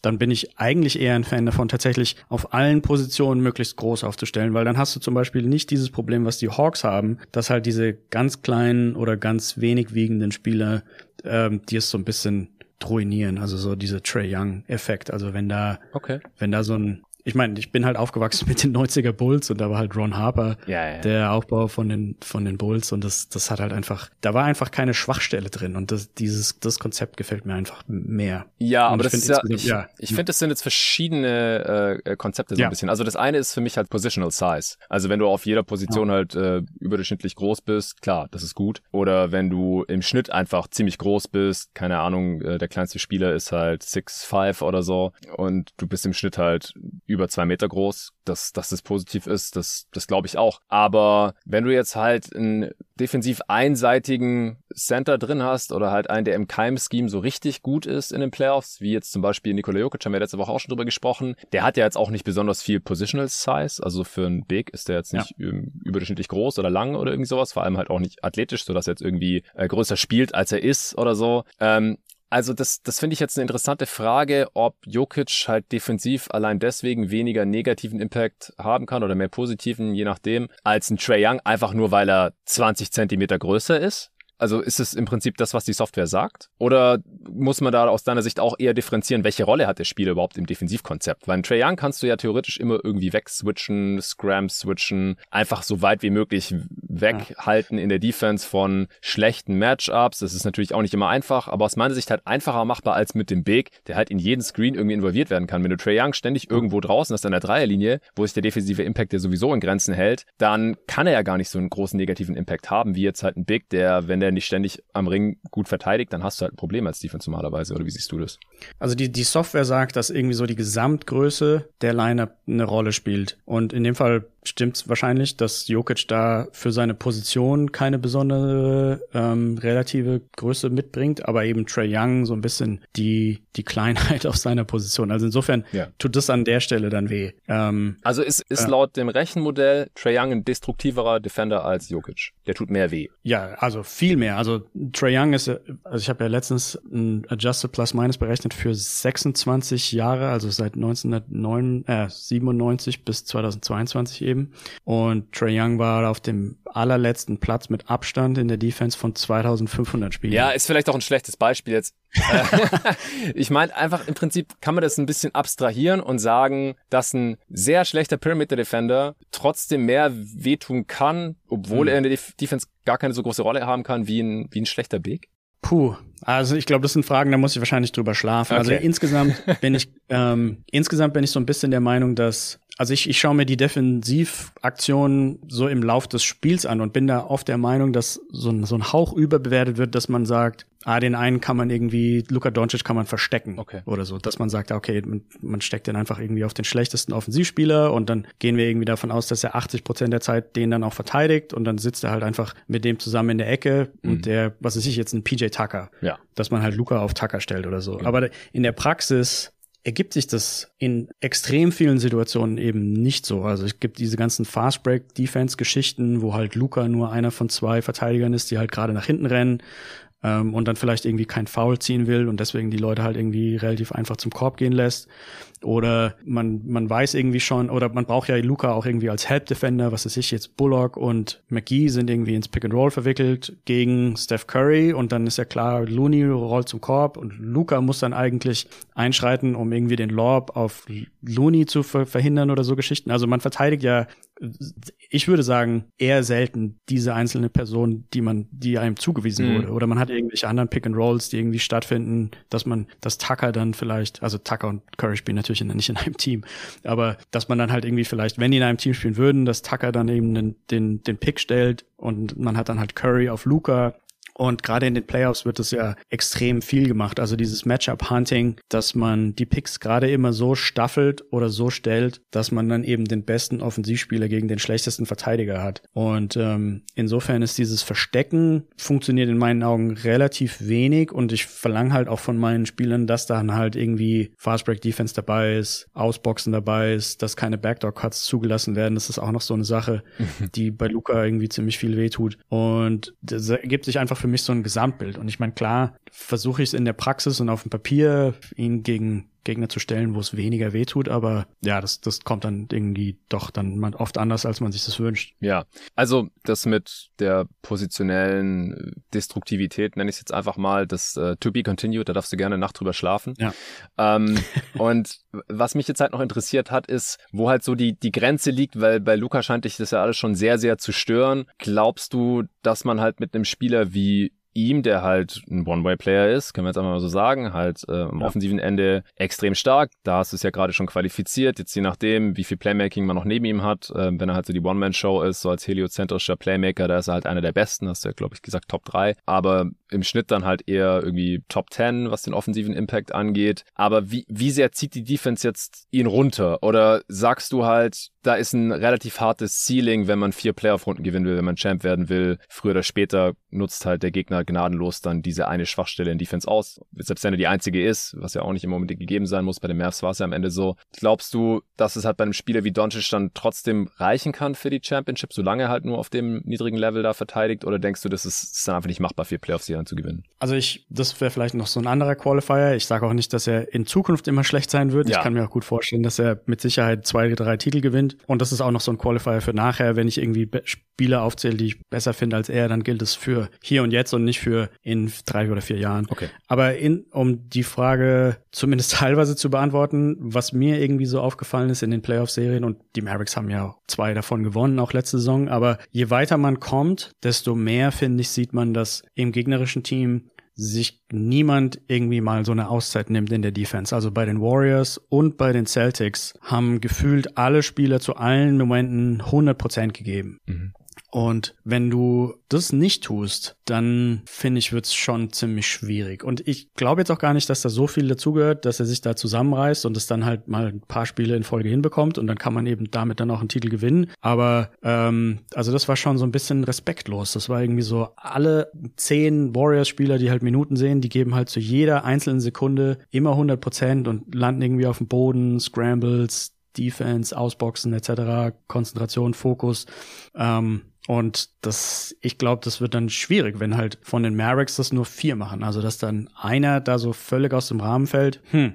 B: dann bin ich eigentlich eher ein Fan davon, tatsächlich auf allen Positionen möglichst groß aufzustellen, weil dann hast du zum Beispiel nicht dieses Problem, was die Hawks haben, dass halt diese ganz kleinen oder ganz wenig wiegenden Spieler, ähm, die es so ein bisschen ruinieren, also so diese Trey Young Effekt, also wenn da okay. wenn da so ein ich meine, ich bin halt aufgewachsen mit den 90er Bulls und da war halt Ron Harper ja, ja. der Aufbau von den, von den Bulls und das, das hat halt einfach, da war einfach keine Schwachstelle drin und das, dieses, das Konzept gefällt mir einfach mehr.
A: Ja, und aber das ist ja, ich, ja. ich finde, das sind jetzt verschiedene äh, Konzepte so ein bisschen. Also das eine ist für mich halt Positional Size. Also wenn du auf jeder Position halt äh, überdurchschnittlich groß bist, klar, das ist gut. Oder wenn du im Schnitt einfach ziemlich groß bist, keine Ahnung, äh, der kleinste Spieler ist halt 6'5 oder so und du bist im Schnitt halt über über zwei Meter groß. Dass, dass das positiv ist, das, das glaube ich auch. Aber wenn du jetzt halt einen defensiv einseitigen Center drin hast oder halt einen, der im Keim-Scheme so richtig gut ist in den Playoffs, wie jetzt zum Beispiel Nikola Jokic, haben wir letzte Woche auch schon drüber gesprochen, der hat ja jetzt auch nicht besonders viel Positional Size, also für einen Big ist der jetzt nicht ja. überdurchschnittlich groß oder lang oder irgendwie sowas, vor allem halt auch nicht athletisch, sodass er jetzt irgendwie äh, größer spielt, als er ist oder so. Ähm, also das, das finde ich jetzt eine interessante Frage, ob Jokic halt defensiv allein deswegen weniger negativen Impact haben kann oder mehr positiven, je nachdem, als ein Trey Young, einfach nur weil er 20 Zentimeter größer ist. Also ist es im Prinzip das, was die Software sagt? Oder muss man da aus deiner Sicht auch eher differenzieren, welche Rolle hat der Spieler überhaupt im Defensivkonzept? Weil in Trae Young kannst du ja theoretisch immer irgendwie wegswitchen, Scram switchen, einfach so weit wie möglich weghalten in der Defense von schlechten Matchups. Das ist natürlich auch nicht immer einfach, aber aus meiner Sicht halt einfacher machbar als mit dem Big, der halt in jeden Screen irgendwie involviert werden kann. Wenn du Trae Young ständig irgendwo draußen hast an der Dreierlinie, wo sich der defensive Impact ja sowieso in Grenzen hält, dann kann er ja gar nicht so einen großen negativen Impact haben, wie jetzt halt ein Big, der, wenn der nicht ständig am Ring gut verteidigt, dann hast du halt ein Problem als Defense normalerweise. Oder wie siehst du das?
B: Also die, die Software sagt, dass irgendwie so die Gesamtgröße der Lineup eine Rolle spielt. Und in dem Fall stimmt's wahrscheinlich, dass Jokic da für seine Position keine besondere ähm, relative Größe mitbringt, aber eben Trey Young so ein bisschen die die Kleinheit auf seiner Position. Also insofern ja. tut das an der Stelle dann weh.
A: Ähm, also ist, ist äh, laut dem Rechenmodell Trey Young ein destruktiverer Defender als Jokic. Der tut mehr weh.
B: Ja, also viel mehr. Also Trey Young ist, also ich habe ja letztens ein Adjusted Plus Minus berechnet für 26 Jahre, also seit 1997 äh, bis 2022 eben gegeben. Und Trey Young war auf dem allerletzten Platz mit Abstand in der Defense von 2500 Spielen.
A: Ja, ist vielleicht auch ein schlechtes Beispiel jetzt. ich meine einfach im Prinzip kann man das ein bisschen abstrahieren und sagen, dass ein sehr schlechter Perimeter Defender trotzdem mehr wehtun kann, obwohl mhm. er in der Defense gar keine so große Rolle haben kann wie ein, wie ein schlechter Big.
B: Puh, also ich glaube, das sind Fragen, da muss ich wahrscheinlich drüber schlafen. Also okay. Also insgesamt bin ich ähm, insgesamt bin ich so ein bisschen der Meinung, dass also ich, ich schaue mir die Defensivaktionen so im Lauf des Spiels an und bin da oft der Meinung, dass so ein, so ein Hauch überbewertet wird, dass man sagt, ah, den einen kann man irgendwie, Luka Doncic kann man verstecken
A: okay.
B: oder so, dass man sagt, okay, man, man steckt den einfach irgendwie auf den schlechtesten Offensivspieler und dann gehen wir irgendwie davon aus, dass er 80 Prozent der Zeit den dann auch verteidigt und dann sitzt er halt einfach mit dem zusammen in der Ecke mhm. und der, was ist ich jetzt, ein PJ Tucker,
A: ja.
B: dass man halt Luca auf Tucker stellt oder so. Mhm. Aber in der Praxis ergibt sich das in extrem vielen Situationen eben nicht so. Also es gibt diese ganzen Fast Break Defense Geschichten, wo halt Luca nur einer von zwei Verteidigern ist, die halt gerade nach hinten rennen ähm, und dann vielleicht irgendwie kein Foul ziehen will und deswegen die Leute halt irgendwie relativ einfach zum Korb gehen lässt. Oder man, man weiß irgendwie schon, oder man braucht ja Luca auch irgendwie als Help Defender, was weiß ich jetzt, Bullock und McGee sind irgendwie ins Pick and Roll verwickelt gegen Steph Curry und dann ist ja klar, Looney rollt zum Korb und Luca muss dann eigentlich einschreiten, um irgendwie den Lob auf Looney zu ver verhindern oder so Geschichten. Also man verteidigt ja ich würde sagen, eher selten diese einzelne Person, die man, die einem zugewiesen mhm. wurde. Oder man hat irgendwelche anderen Pick and Rolls, die irgendwie stattfinden, dass man, dass Tucker dann vielleicht, also Tucker und Curry spielen natürlich nicht in einem Team, aber dass man dann halt irgendwie vielleicht, wenn die in einem Team spielen würden, dass Tucker dann eben den, den, den Pick stellt und man hat dann halt Curry auf Luca und gerade in den Playoffs wird es ja extrem viel gemacht. Also dieses Matchup-Hunting, dass man die Picks gerade immer so staffelt oder so stellt, dass man dann eben den besten Offensivspieler gegen den schlechtesten Verteidiger hat. Und ähm, insofern ist dieses Verstecken funktioniert in meinen Augen relativ wenig und ich verlange halt auch von meinen Spielern, dass dann halt irgendwie Fastbreak Defense dabei ist, Ausboxen dabei ist, dass keine Backdoor Cuts zugelassen werden. Das ist auch noch so eine Sache, die bei Luca irgendwie ziemlich viel wehtut. Und das ergibt sich einfach für für mich so ein Gesamtbild. Und ich meine, klar, versuche ich es in der Praxis und auf dem Papier, ihn gegen Gegner zu stellen, wo es weniger wehtut, aber ja, das, das kommt dann irgendwie doch dann oft anders, als man sich das wünscht.
A: Ja, also das mit der positionellen Destruktivität, nenne ich es jetzt einfach mal, das uh, To Be Continued, da darfst du gerne Nacht drüber schlafen.
B: Ja.
A: Ähm, und was mich jetzt halt noch interessiert hat, ist, wo halt so die, die Grenze liegt, weil bei Luca scheint dich das ja alles schon sehr, sehr zu stören. Glaubst du, dass man halt mit einem Spieler wie ihm, der halt ein One-Way-Player ist, können wir jetzt einfach mal so sagen, halt äh, am ja. offensiven Ende extrem stark. Da hast du es ja gerade schon qualifiziert. Jetzt je nachdem, wie viel Playmaking man noch neben ihm hat, äh, wenn er halt so die One-Man-Show ist, so als heliozentrischer Playmaker, da ist er halt einer der besten, hast du ja, glaube ich, gesagt, Top 3. Aber im Schnitt dann halt eher irgendwie Top 10, was den offensiven Impact angeht. Aber wie, wie sehr zieht die Defense jetzt ihn runter? Oder sagst du halt, da ist ein relativ hartes Ceiling, wenn man vier Playoff-Runden gewinnen will, wenn man Champ werden will. Früher oder später nutzt halt der Gegner gnadenlos dann diese eine Schwachstelle in Defense aus. Selbst wenn er die einzige ist, was ja auch nicht im Moment gegeben sein muss. Bei den Mavs war es ja am Ende so. Glaubst du, dass es halt bei einem Spieler wie Doncic dann trotzdem reichen kann für die Championship, solange er halt nur auf dem niedrigen Level da verteidigt? Oder denkst du, das ist, ist dann einfach nicht machbar, vier Playoffs hier zu gewinnen?
B: Also ich, das wäre vielleicht noch so ein anderer Qualifier. Ich sage auch nicht, dass er in Zukunft immer schlecht sein wird. Ja. Ich kann mir auch gut vorstellen, dass er mit Sicherheit zwei, drei Titel gewinnt. Und das ist auch noch so ein Qualifier für nachher. Wenn ich irgendwie Spieler aufzähle, die ich besser finde als er, dann gilt es für hier und jetzt und nicht für in drei oder vier Jahren.
A: Okay.
B: Aber in, um die Frage zumindest teilweise zu beantworten, was mir irgendwie so aufgefallen ist in den Playoff-Serien und die Mavericks haben ja zwei davon gewonnen, auch letzte Saison, aber je weiter man kommt, desto mehr, finde ich, sieht man, dass im gegnerischen Team sich niemand irgendwie mal so eine Auszeit nimmt in der Defense. Also bei den Warriors und bei den Celtics haben gefühlt alle Spieler zu allen Momenten 100 Prozent gegeben. Mhm. Und wenn du das nicht tust, dann finde ich, wird's schon ziemlich schwierig. Und ich glaube jetzt auch gar nicht, dass da so viel dazugehört, dass er sich da zusammenreißt und es dann halt mal ein paar Spiele in Folge hinbekommt und dann kann man eben damit dann auch einen Titel gewinnen. Aber ähm, also das war schon so ein bisschen respektlos. Das war irgendwie so, alle zehn Warriors-Spieler, die halt Minuten sehen, die geben halt zu jeder einzelnen Sekunde immer 100 Prozent und landen irgendwie auf dem Boden, Scrambles, Defense, Ausboxen etc., Konzentration, Fokus. Ähm, und das, ich glaube, das wird dann schwierig, wenn halt von den Mavericks das nur vier machen. Also dass dann einer da so völlig aus dem Rahmen fällt. Hm,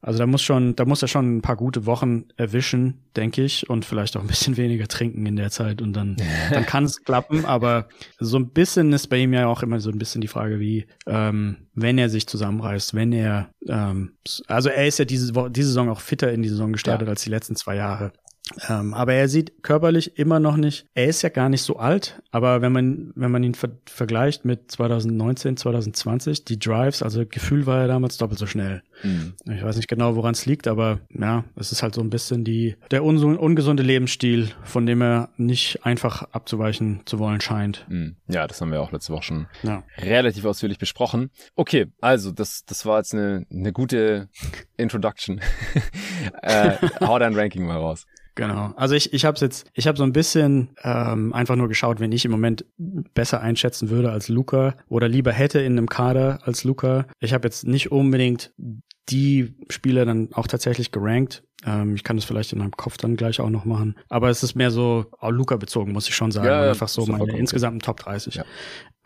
B: also da muss schon, da muss er schon ein paar gute Wochen erwischen, denke ich, und vielleicht auch ein bisschen weniger trinken in der Zeit und dann, dann kann es klappen. Aber so ein bisschen ist bei ihm ja auch immer so ein bisschen die Frage, wie, ähm, wenn er sich zusammenreißt, wenn er, ähm, also er ist ja diese, diese Saison auch fitter in die Saison gestartet ja. als die letzten zwei Jahre. Ähm, aber er sieht körperlich immer noch nicht, er ist ja gar nicht so alt, aber wenn man, wenn man ihn ver vergleicht mit 2019, 2020, die Drives, also Gefühl war er damals doppelt so schnell. Mhm. Ich weiß nicht genau, woran es liegt, aber ja, es ist halt so ein bisschen die, der un ungesunde Lebensstil, von dem er nicht einfach abzuweichen zu wollen scheint.
A: Mhm. Ja, das haben wir auch letzte Woche schon ja. relativ ausführlich besprochen. Okay, also das, das war jetzt eine, eine gute Introduction. äh, hau dein Ranking mal raus.
B: Genau. Also ich, ich habe jetzt, ich habe so ein bisschen ähm, einfach nur geschaut, wenn ich im Moment besser einschätzen würde als Luca oder lieber hätte in einem Kader als Luca. Ich habe jetzt nicht unbedingt die Spieler dann auch tatsächlich gerankt. Ähm, ich kann das vielleicht in meinem Kopf dann gleich auch noch machen. Aber es ist mehr so oh, Luca bezogen, muss ich schon sagen. Ja, einfach so meine insgesamt Top 30. Ja.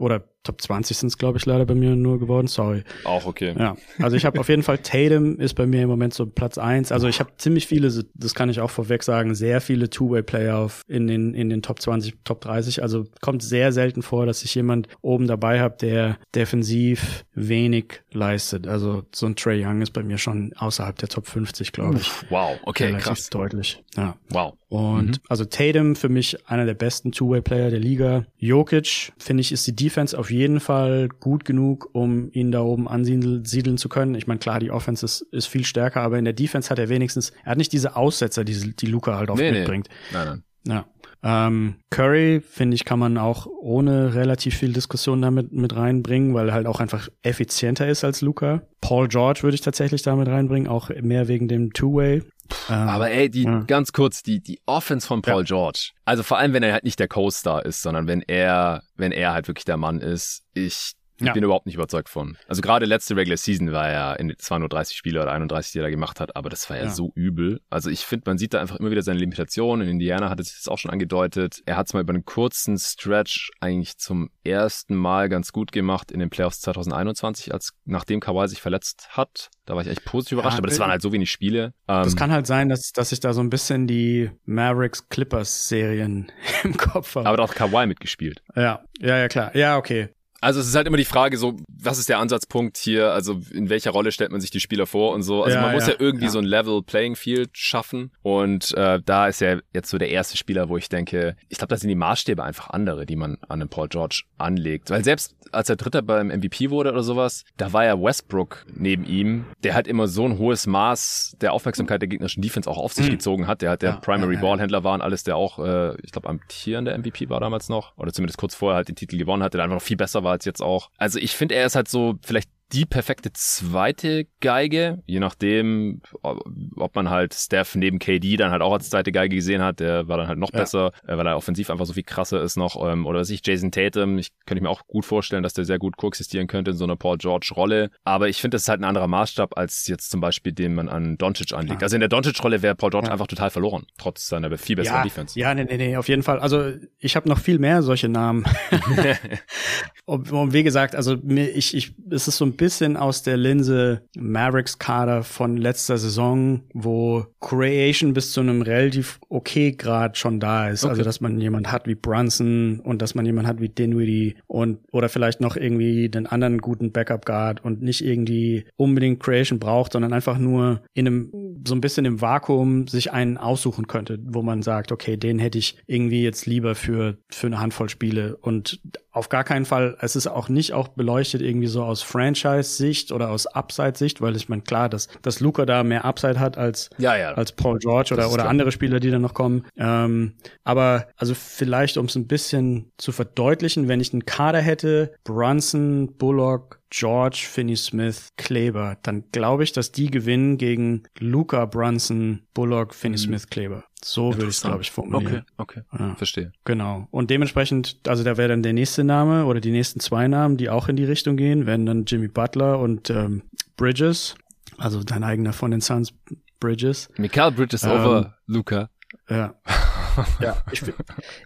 B: Oder Top 20 sind es, glaube ich, leider bei mir nur geworden. Sorry.
A: Auch okay.
B: Ja. Also ich habe auf jeden Fall Tatum ist bei mir im Moment so Platz eins. Also ich habe ziemlich viele, das kann ich auch vorweg sagen, sehr viele Two-Way-Player in den, in den Top 20, Top 30. Also kommt sehr selten vor, dass ich jemand oben dabei habe, der defensiv wenig leistet. Also so ein Trey Young ist bei mir schon außerhalb der Top 50, glaube ich.
A: Wow, okay, Relativ krass.
B: deutlich. Ja.
A: Wow.
B: Und mhm. also Tatum für mich einer der besten Two-Way-Player der Liga. Jokic, finde ich, ist die Defense auf jeden Fall gut genug, um ihn da oben ansiedeln zu können. Ich meine, klar, die Offense ist, ist viel stärker, aber in der Defense hat er wenigstens, er hat nicht diese Aussetzer, die, die Luca halt oft nee, mitbringt. Nee. Nein, nein. Ja. Ähm, Curry, finde ich, kann man auch ohne relativ viel Diskussion damit mit reinbringen, weil er halt auch einfach effizienter ist als Luca. Paul George würde ich tatsächlich damit reinbringen, auch mehr wegen dem Two-Way.
A: Ähm, Aber ey, die ja. ganz kurz, die die Offense von Paul ja. George. Also vor allem, wenn er halt nicht der Co-Star ist, sondern wenn er, wenn er halt wirklich der Mann ist. Ich ich ja. bin überhaupt nicht überzeugt von. Also gerade letzte Regular Season war ja, in, zwar nur 30 Spiele oder 31, die er da gemacht hat, aber das war ja, ja. so übel. Also ich finde, man sieht da einfach immer wieder seine Limitationen. In Indiana hat es sich das auch schon angedeutet. Er hat es mal über einen kurzen Stretch eigentlich zum ersten Mal ganz gut gemacht in den Playoffs 2021, als nachdem Kawhi sich verletzt hat. Da war ich echt positiv überrascht, ja, aber das waren halt so wenig Spiele.
B: Das ähm, kann halt sein, dass, dass ich da so ein bisschen die Mavericks Clippers Serien im Kopf habe.
A: Aber da hat auch Kawhi mitgespielt.
B: Ja, ja, ja, klar. Ja, okay.
A: Also es ist halt immer die Frage, so, was ist der Ansatzpunkt hier? Also in welcher Rolle stellt man sich die Spieler vor und so? Also ja, man muss ja, ja irgendwie ja. so ein Level Playing Field schaffen. Und äh, da ist er jetzt so der erste Spieler, wo ich denke, ich glaube, da sind die Maßstäbe einfach andere, die man an den Paul George anlegt. Weil selbst als er Dritter beim MVP wurde oder sowas, da war ja Westbrook neben ihm, der halt immer so ein hohes Maß der Aufmerksamkeit der gegnerischen Defense auch auf sich mhm. gezogen hat. Der halt der Primary Ballhändler war und alles, der auch, äh, ich glaube, amtierender MVP war damals noch. Oder zumindest kurz vorher halt den Titel gewonnen hatte, der einfach noch viel besser war war als jetzt auch. Also ich finde, er ist halt so vielleicht die perfekte zweite Geige, je nachdem, ob man halt Steph neben KD dann halt auch als zweite Geige gesehen hat, der war dann halt noch ja. besser, äh, weil er offensiv einfach so viel krasser ist noch, ähm, oder was ich, Jason Tatum, ich könnte mir auch gut vorstellen, dass der sehr gut koexistieren könnte in so einer Paul George Rolle, aber ich finde, das ist halt ein anderer Maßstab als jetzt zum Beispiel, den man an Doncic anlegt. Ja. Also in der Doncic-Rolle wäre Paul George ja. einfach total verloren, trotz seiner viel besseren Defense.
B: Ja, nee, nee, nee, auf jeden Fall. Also ich habe noch viel mehr solche Namen. und, und wie gesagt, also mir, ich, ich, es ist so ein bisschen aus der Linse Mavericks Kader von letzter Saison, wo Creation bis zu einem relativ okay Grad schon da ist. Also, okay. Also, dass man jemand hat wie Brunson und dass man jemand hat wie Dinwiddie und, oder vielleicht noch irgendwie den anderen guten Backup Guard und nicht irgendwie unbedingt Creation braucht, sondern einfach nur in einem, so ein bisschen im Vakuum sich einen aussuchen könnte, wo man sagt, okay, den hätte ich irgendwie jetzt lieber für, für eine Handvoll Spiele und auf gar keinen Fall, es ist auch nicht auch beleuchtet irgendwie so aus Franchise-Sicht oder aus Upside-Sicht, weil ich meine, klar, dass, dass Luca da mehr Upside hat als, ja, ja. als Paul George oder, oder andere Spieler, die dann noch kommen. Ähm, aber also vielleicht, um es ein bisschen zu verdeutlichen, wenn ich einen Kader hätte, Brunson, Bullock, George, Finney Smith, Kleber, dann glaube ich, dass die gewinnen gegen Luca Brunson, Bullock, Finney mhm. Smith, Kleber. So würde ich es, glaube ich, formulieren.
A: Okay, okay, ja. verstehe.
B: Genau. Und dementsprechend, also da wäre dann der nächste Name oder die nächsten zwei Namen, die auch in die Richtung gehen, wären dann Jimmy Butler und ähm, Bridges. Also dein eigener von den Suns, Bridges.
A: Mikael Bridges ähm, over Luca.
B: Ja. ja, ich,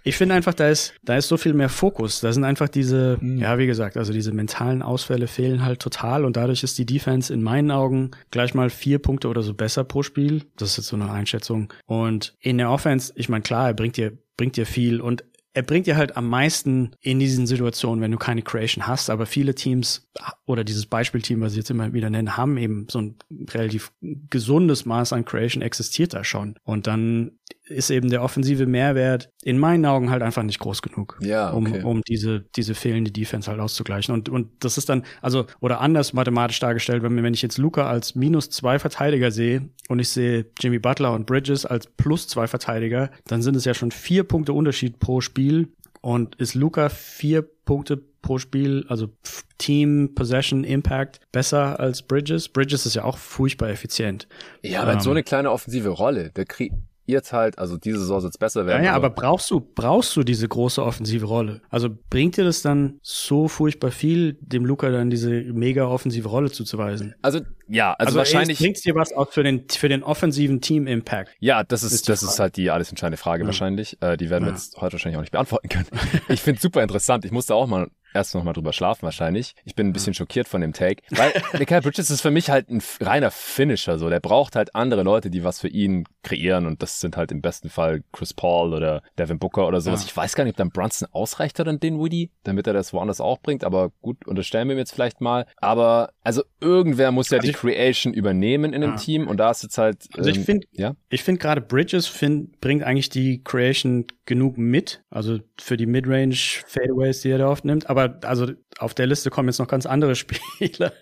B: ich finde einfach, da ist, da ist so viel mehr Fokus. Da sind einfach diese, mhm. ja, wie gesagt, also diese mentalen Ausfälle fehlen halt total und dadurch ist die Defense in meinen Augen gleich mal vier Punkte oder so besser pro Spiel. Das ist jetzt so eine Einschätzung. Und in der Offense, ich meine, klar, er bringt dir, bringt dir viel und er bringt dir halt am meisten in diesen Situationen, wenn du keine Creation hast. Aber viele Teams oder dieses Beispielteam, was ich jetzt immer wieder nenne, haben eben so ein relativ gesundes Maß an Creation existiert da schon. Und dann ist eben der offensive Mehrwert in meinen Augen halt einfach nicht groß genug,
A: ja,
B: okay. um, um diese, diese fehlende Defense halt auszugleichen. Und, und das ist dann, also, oder anders mathematisch dargestellt, wenn, wenn ich jetzt Luca als minus zwei Verteidiger sehe und ich sehe Jimmy Butler und Bridges als plus zwei Verteidiger, dann sind es ja schon vier Punkte Unterschied pro Spiel. Und ist Luca vier Punkte pro Spiel, also Team, Possession, Impact besser als Bridges? Bridges ist ja auch furchtbar effizient.
A: Ja, aber ähm, so eine kleine offensive Rolle, der kriegt jetzt halt, also diese Saison soll es besser werden.
B: Ja, ja aber, aber brauchst du, brauchst du diese große offensive Rolle? Also bringt dir das dann so furchtbar viel, dem Luca dann diese mega offensive Rolle zuzuweisen?
A: Also, ja, also, also wahrscheinlich.
B: Bringt dir was auch für den, für den offensiven Team-Impact?
A: Ja, das ist, ist das ist halt die alles entscheidende Frage ja. wahrscheinlich. Äh, die werden wir jetzt heute wahrscheinlich auch nicht beantworten können. ich finde super interessant. Ich musste auch mal erst noch mal drüber schlafen wahrscheinlich. Ich bin ein bisschen schockiert von dem Take, weil Mikael Bridges ist für mich halt ein reiner Finisher so. Der braucht halt andere Leute, die was für ihn kreieren und das sind halt im besten Fall Chris Paul oder Devin Booker oder sowas. Ja. Ich weiß gar nicht, ob dann Brunson ausreicht oder den Woody, damit er das woanders auch bringt, aber gut, unterstellen wir ihm jetzt vielleicht mal. Aber also irgendwer muss ja also die Creation übernehmen in dem ja. Team und da ist jetzt halt
B: Also ich ähm, finde ja? ich finde gerade Bridges find, bringt eigentlich die Creation genug mit, also für die Midrange Fadeaways, die er da oft nimmt, aber aber also auf der Liste kommen jetzt noch ganz andere Spieler.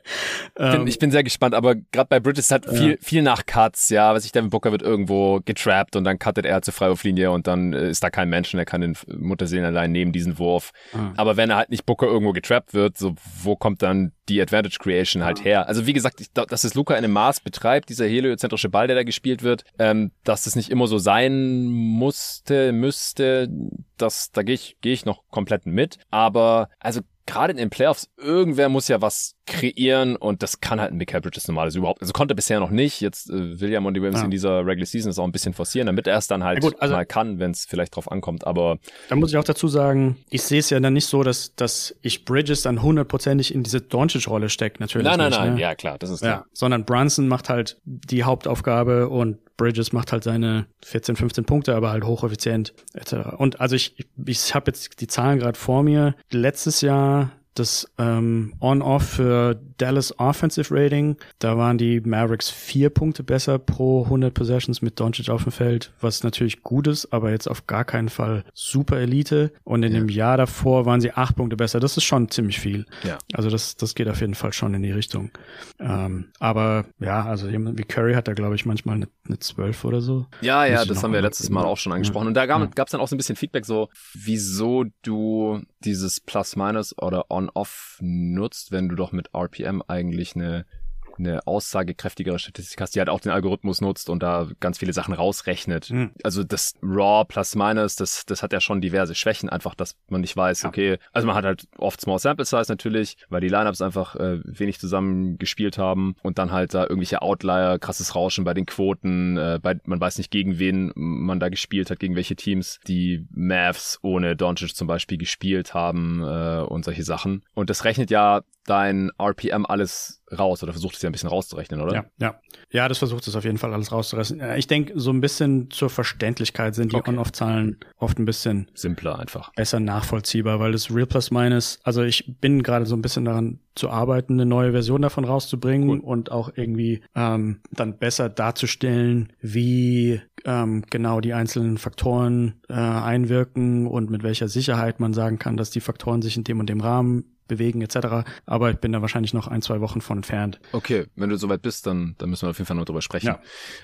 A: Ähm, ich bin sehr gespannt, aber gerade bei Bridges ist halt viel, ja. viel nach Cuts, ja, was ich, Devin Booker wird irgendwo getrappt und dann cuttet er zur Freiwurflinie und dann äh, ist da kein Mensch und er kann den Mutterseelen allein nehmen, diesen Wurf. Ah. Aber wenn er halt nicht Booker irgendwo getrappt wird, so, wo kommt dann die Advantage Creation halt her? Also wie gesagt, ich, dass es Luca in einem Maß betreibt, dieser heliozentrische Ball, der da gespielt wird, ähm, dass es nicht immer so sein musste, müsste, das, da gehe ich, gehe ich noch komplett mit. Aber also gerade in den Playoffs, irgendwer muss ja was kreieren und das kann halt ein Michael Bridges normales überhaupt. Also konnte bisher noch nicht. Jetzt äh, will ja Monty Williams ja. in dieser Regular Season das auch ein bisschen forcieren, damit er es dann halt gut, also, mal kann, wenn es vielleicht drauf ankommt. Aber
B: da muss ich auch dazu sagen, ich sehe es ja dann nicht so, dass, dass ich Bridges dann hundertprozentig in diese Doncic-Rolle stecke. Natürlich.
A: Nein, nein,
B: nicht,
A: nein.
B: Ne?
A: Ja, klar, das ist klar. Ja,
B: sondern Brunson macht halt die Hauptaufgabe und Bridges macht halt seine 14, 15 Punkte, aber halt hocheffizient etc. Und also ich, ich habe jetzt die Zahlen gerade vor mir. Letztes Jahr das ähm, On-Off für Dallas Offensive Rating, da waren die Mavericks vier Punkte besser pro 100 Possessions mit Doncic auf dem Feld, was natürlich gut ist, aber jetzt auf gar keinen Fall super Elite. Und in ja. dem Jahr davor waren sie acht Punkte besser. Das ist schon ziemlich viel.
A: Ja.
B: Also das, das geht auf jeden Fall schon in die Richtung. Ähm, aber ja, also jemand wie Curry hat da glaube ich manchmal eine, eine 12 oder so.
A: Ja, ja, das haben wir letztes Mal auch schon angesprochen. Ja. Und da gab es ja. dann auch so ein bisschen Feedback so, wieso du dieses Plus-Minus oder On-Off nutzt, wenn du doch mit RPM eigentlich eine eine aussagekräftigere Statistik hast, die halt auch den Algorithmus nutzt und da ganz viele Sachen rausrechnet. Mhm. Also das Raw plus minus, das, das hat ja schon diverse Schwächen, einfach, dass man nicht weiß, ja. okay, also man hat halt oft Small Sample Size natürlich, weil die Lineups einfach äh, wenig zusammen gespielt haben und dann halt da irgendwelche Outlier, krasses Rauschen bei den Quoten, äh, bei, man weiß nicht gegen wen man da gespielt hat, gegen welche Teams die Mavs ohne Doncic zum Beispiel gespielt haben äh, und solche Sachen. Und das rechnet ja dein RPM alles raus oder versucht es ja ein bisschen rauszurechnen, oder?
B: Ja, ja. Ja, das versucht es auf jeden Fall alles rauszurechnen. Ich denke, so ein bisschen zur Verständlichkeit sind die okay. On-Off-Zahlen oft ein bisschen
A: simpler einfach.
B: Besser nachvollziehbar, weil das Real Plus Minus, also ich bin gerade so ein bisschen daran zu arbeiten, eine neue Version davon rauszubringen cool. und auch irgendwie ähm, dann besser darzustellen, wie ähm, genau die einzelnen Faktoren äh, einwirken und mit welcher Sicherheit man sagen kann, dass die Faktoren sich in dem und dem Rahmen bewegen etc. Aber ich bin da wahrscheinlich noch ein, zwei Wochen von entfernt.
A: Okay, wenn du soweit bist, dann, dann müssen wir auf jeden Fall noch drüber sprechen. Ja.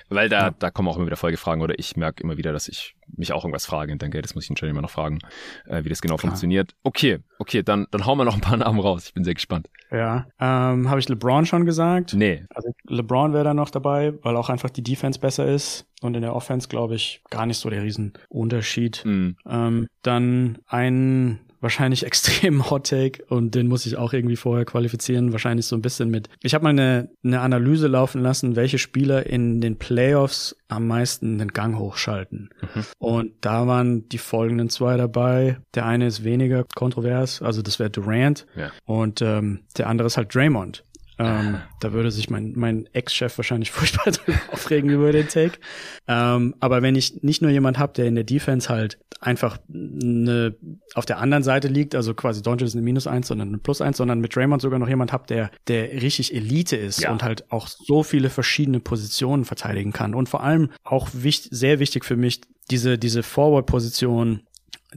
A: Weil da, ja. da kommen auch immer wieder Folgefragen oder ich merke immer wieder, dass ich mich auch irgendwas frage und denke, das muss ich natürlich immer noch fragen, äh, wie das genau Klar. funktioniert. Okay, okay, dann, dann hauen wir noch ein paar Namen raus. Ich bin sehr gespannt.
B: Ja, ähm, habe ich LeBron schon gesagt?
A: Nee.
B: Also LeBron wäre da noch dabei, weil auch einfach die Defense besser ist. Und in der Offense, glaube ich, gar nicht so der Riesenunterschied. Mhm. Ähm, dann ein wahrscheinlich extrem Hot Take und den muss ich auch irgendwie vorher qualifizieren, wahrscheinlich so ein bisschen mit. Ich habe mal eine, eine Analyse laufen lassen, welche Spieler in den Playoffs am meisten den Gang hochschalten. Mhm. Und da waren die folgenden zwei dabei. Der eine ist weniger kontrovers, also das wäre Durant ja. und ähm, der andere ist halt Draymond. Ähm, da würde sich mein, mein Ex-Chef wahrscheinlich furchtbar aufregen über den Take. Ähm, aber wenn ich nicht nur jemand habe, der in der Defense halt einfach eine, auf der anderen Seite liegt, also quasi Doncic ist eine Minus eins, sondern eine Plus eins, sondern mit Draymond sogar noch jemand habe, der, der richtig Elite ist ja. und halt auch so viele verschiedene Positionen verteidigen kann. Und vor allem auch wichtig, sehr wichtig für mich, diese, diese Forward-Position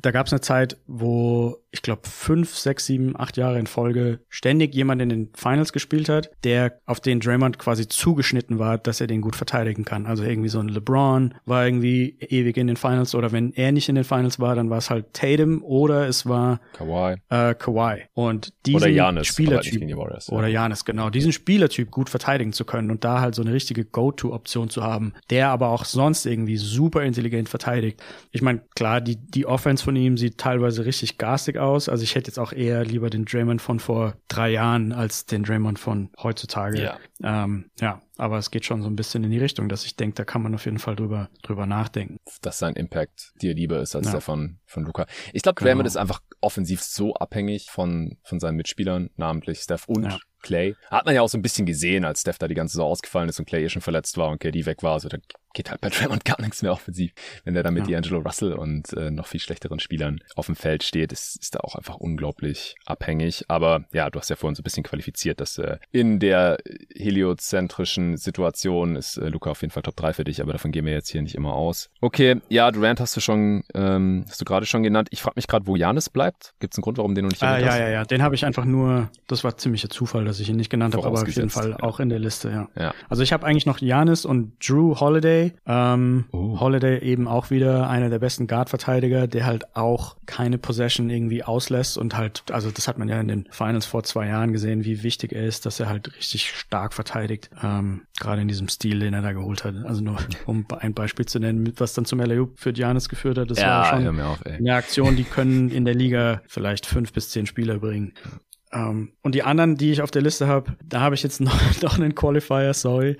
B: da gab es eine Zeit, wo ich glaube fünf, sechs, sieben, acht Jahre in Folge ständig jemand in den Finals gespielt hat, der auf den Draymond quasi zugeschnitten war, dass er den gut verteidigen kann. Also irgendwie so ein LeBron war irgendwie ewig in den Finals oder wenn er nicht in den Finals war, dann war es halt Tatum oder es war
A: Kawhi.
B: Äh, Kawhi. Und diesen
A: oder Giannis,
B: Spielertyp
A: Warriors,
B: ja. oder Janis, genau, diesen Spielertyp gut verteidigen zu können und da halt so eine richtige Go-To-Option zu haben, der aber auch sonst irgendwie super intelligent verteidigt. Ich meine, klar, die die Offense von ihm sieht teilweise richtig garstig aus. Also ich hätte jetzt auch eher lieber den Draymond von vor drei Jahren als den Draymond von heutzutage. Ja. Ähm, ja, aber es geht schon so ein bisschen in die Richtung, dass ich denke, da kann man auf jeden Fall drüber, drüber nachdenken.
A: Dass sein Impact dir lieber ist als ja. der von, von Luca. Ich glaube, Draymond genau. ist einfach offensiv so abhängig von, von seinen Mitspielern, namentlich Steph und ja. Clay. Hat man ja auch so ein bisschen gesehen, als Steph da die ganze Saison ausgefallen ist und Clay eh schon verletzt war und KD weg war. Also da geht halt bei Draymond gar nichts mehr offensiv. Wenn der da mit ja. D'Angelo Russell und äh, noch viel schlechteren Spielern auf dem Feld steht, ist, ist da auch einfach unglaublich abhängig. Aber ja, du hast ja vorhin so ein bisschen qualifiziert, dass äh, in der heliozentrischen Situation ist äh, Luca auf jeden Fall Top 3 für dich, aber davon gehen wir jetzt hier nicht immer aus. Okay, ja, Durant hast du schon, ähm, hast du gerade schon genannt. Ich frage mich gerade, wo Janis bleibt. Gibt es einen Grund, warum den du nicht
B: ah, ja, hast? Ja, ja, ja, den habe ich einfach nur, das war ziemlicher Zufall, dass ich ihn nicht genannt habe, aber auf jeden Fall ja. auch in der Liste, ja. ja. Also ich habe eigentlich noch Janis und Drew Holiday. Ähm, oh. Holiday eben auch wieder einer der besten Guard-Verteidiger, der halt auch keine Possession irgendwie auslässt und halt, also das hat man ja in den Finals vor zwei Jahren gesehen, wie wichtig er ist, dass er halt richtig stark verteidigt. Ähm, Gerade in diesem Stil, den er da geholt hat. Also nur um ein Beispiel zu nennen, was dann zum LAU für Janis geführt hat. Das ja, war schon auf, eine Aktion, die können in der Liga vielleicht fünf bis zehn Spieler bringen. Um, ähm, und die anderen, die ich auf der Liste habe, da habe ich jetzt noch, noch einen Qualifier, sorry.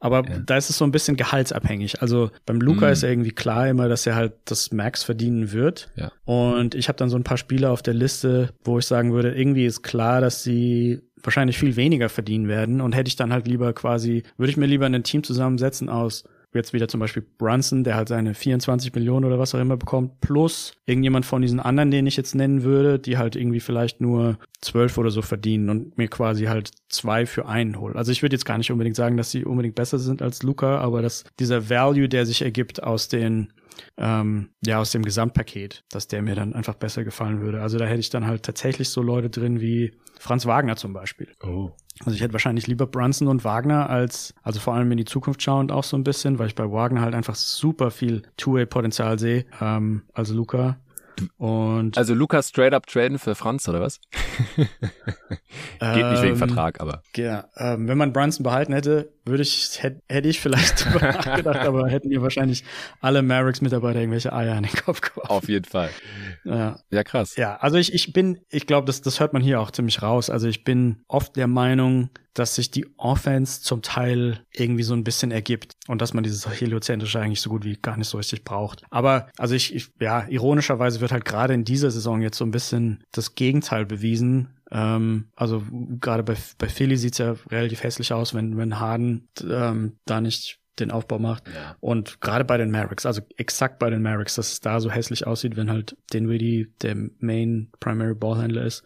B: Aber ja. da ist es so ein bisschen gehaltsabhängig. Also beim Luca mm. ist ja irgendwie klar immer, dass er halt das Max verdienen wird. Ja. Und ich habe dann so ein paar Spieler auf der Liste, wo ich sagen würde, irgendwie ist klar, dass sie wahrscheinlich viel weniger verdienen werden. Und hätte ich dann halt lieber quasi, würde ich mir lieber ein Team zusammensetzen aus jetzt wieder zum Beispiel Brunson, der halt seine 24 Millionen oder was auch immer bekommt, plus irgendjemand von diesen anderen, den ich jetzt nennen würde, die halt irgendwie vielleicht nur zwölf oder so verdienen und mir quasi halt zwei für einen holen. Also ich würde jetzt gar nicht unbedingt sagen, dass sie unbedingt besser sind als Luca, aber dass dieser Value, der sich ergibt aus den ähm, ja, aus dem Gesamtpaket, dass der mir dann einfach besser gefallen würde. Also da hätte ich dann halt tatsächlich so Leute drin wie Franz Wagner zum Beispiel. Oh. Also ich hätte wahrscheinlich lieber Brunson und Wagner als, also vor allem in die Zukunft schauend auch so ein bisschen, weil ich bei Wagner halt einfach super viel Two-Way-Potenzial sehe. Ähm, also Luca. Und
A: also Luca straight up traden für Franz oder was? Geht nicht wegen ähm, Vertrag, aber.
B: Ja, ähm, wenn man Brunson behalten hätte, würde ich, hätte, hätte ich vielleicht drüber nachgedacht, aber hätten ihr wahrscheinlich alle Mavericks-Mitarbeiter irgendwelche Eier in den Kopf geworfen.
A: Auf jeden Fall.
B: Ja,
A: ja krass.
B: Ja, also ich, ich bin, ich glaube, das, das hört man hier auch ziemlich raus. Also ich bin oft der Meinung, dass sich die Offense zum Teil irgendwie so ein bisschen ergibt und dass man dieses heliozentrische eigentlich so gut wie gar nicht so richtig braucht. Aber also ich, ich ja, ironischerweise wird halt gerade in dieser Saison jetzt so ein bisschen das Gegenteil bewiesen. Ähm, also gerade bei, bei Philly sieht's ja relativ hässlich aus, wenn, wenn Harden ähm, da nicht den Aufbau macht. Ja. Und gerade bei den Mavericks, also exakt bei den Mavericks, dass es da so hässlich aussieht, wenn halt Dinwiddie der Main Primary Ballhändler ist.